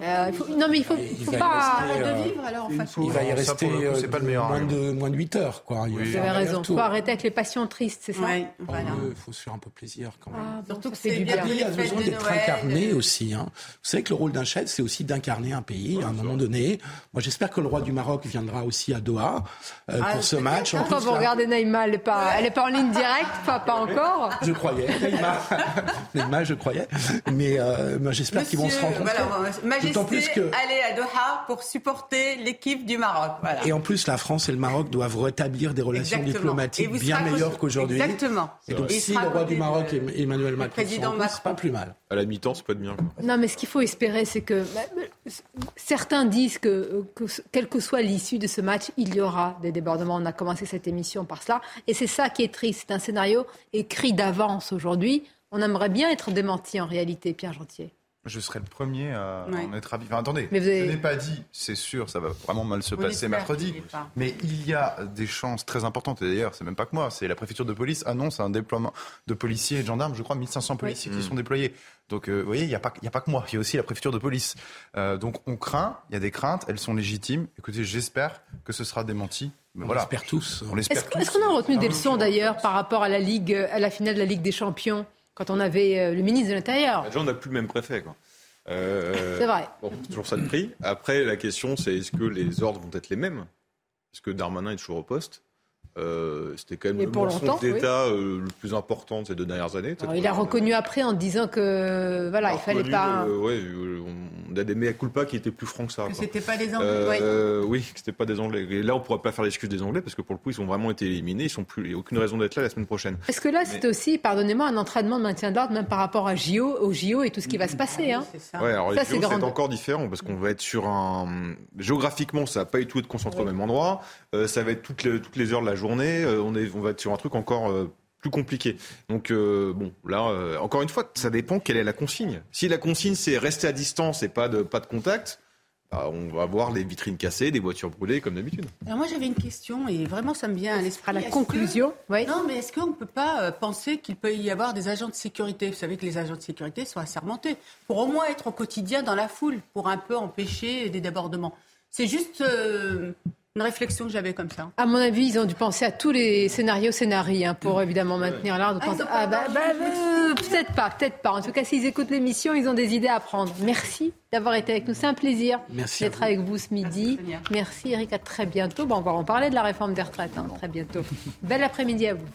Euh, non, mais il faut, il faut pas. Rester, euh, de vivre, alors, en fait. Il va y rester euh, pas le meilleur moins, de, moins de 8 heures. Quoi. Oui. Vous avez raison. Il faut arrêter avec les passions tristes, c'est ça Oui, voilà. Il faut se faire un peu plaisir quand même. Ah, Surtout que c'est du bien. Le pays a besoin d'être incarné aussi. Hein. Vous savez que le rôle d'un chef, c'est aussi d'incarner un pays à un moment donné. Moi, j'espère que le roi du Maroc viendra aussi à Doha euh, ah, pour ce match. En Quand vous regardez Naïma, elle n'est pas, elle est pas en ligne directe, pas, pas encore? Je croyais. Naïma, Naïma je croyais. Mais euh, j'espère qu'ils vont se rencontrer. D'autant plus que aller à Doha pour supporter l'équipe du Maroc. Voilà. Et en plus, la France et le Maroc doivent rétablir des relations Exactement. diplomatiques bien meilleures qu'aujourd'hui. Exactement. Et donc, si le roi du Maroc et Emmanuel Macron président c'est pas plus mal. À la mi-temps, c'est pas de bien. Non, mais ce qu'il faut espérer, c'est que bah, certains disent que, que, quelle que soit l'issue de ce match, il y aura des débordements. On a commencé cette émission par cela. Et c'est ça qui est triste. C'est un scénario écrit d'avance aujourd'hui. On aimerait bien être démenti en réalité, Pierre Gentier je serai le premier à en être habitué. Enfin, attendez, mais je n'ai pas dit, c'est sûr, ça va vraiment mal se passer mercredi. Mais il y a des chances très importantes. Et d'ailleurs, c'est même pas que moi, c'est la préfecture de police annonce un déploiement de policiers et de gendarmes, je crois 1500 policiers qui sont déployés. Donc, euh, vous voyez, il n'y a, pas, a pas que moi, il y a aussi la préfecture de police. Euh, donc, on craint, il y a des craintes, elles sont légitimes. Écoutez, j'espère que ce sera démenti. Mais on voilà. l'espère tous. On l'espère tous. Est-ce qu'on a retenu des leçons d'ailleurs par rapport à la Ligue, à la finale de la Ligue des Champions? Quand on avait euh, le ministre de l'Intérieur. Déjà, on n'a plus le même préfet. Quoi. Euh, c'est vrai. Bon, toujours ça de prix. Après, la question, c'est est-ce que les ordres vont être les mêmes? Est-ce que Darmanin est toujours au poste euh, C'était quand même le mensonge d'État euh, le plus important de ces deux dernières années. Alors, il a reconnu après en disant que voilà, il fallait pas. Ouais, on a des mea culpa qui étaient plus francs que ça. Que c'était pas des Anglais. Euh, oui, que c'était pas des Anglais. Et là, on pourrait pas faire l'excuse des Anglais parce que pour le coup, ils ont vraiment été éliminés. Ils sont plus. Il n'y a aucune raison d'être là la semaine prochaine. Est-ce que là, c'est aussi, pardonnez-moi, un entraînement de maintien de l'ordre, même par rapport à JO, au JO et tout ce qui va se passer. Hein. ça. Ouais, alors ça, c'est encore différent parce qu'on va être sur un. Géographiquement, ça va pas du tout être concentré au même endroit. Euh, ça va être toutes les, toutes les heures de la journée. Euh, on, est, on va être sur un truc encore euh, plus compliqué. Donc bon, là, encore une fois, ça dépend quelle est la consigne. Si la consigne c'est rester à distance et pas de pas de contact, bah, on va voir les vitrines cassées, des voitures brûlées comme d'habitude. Alors moi j'avais une question et vraiment ça me vient à l'esprit. À la conclusion, oui. Non, mais est-ce qu'on ne peut pas penser qu'il peut y avoir des agents de sécurité? Vous savez que les agents de sécurité sont assermentés pour au moins être au quotidien dans la foule, pour un peu empêcher des débordements. C'est juste une réflexion que j'avais comme ça. À mon avis, ils ont dû penser à tous les scénarios scénarii hein, pour évidemment maintenir l'ordre. Ah, ah, bah, bah, bah, peut-être pas, peut-être pas. En tout cas, s'ils écoutent l'émission, ils ont des idées à prendre. Merci d'avoir été avec nous. C'est un plaisir d'être avec vous ce midi. Merci, Eric. À très bientôt. Bon, on va en parler de la réforme des retraites. Hein, très bientôt. Bel après-midi à vous.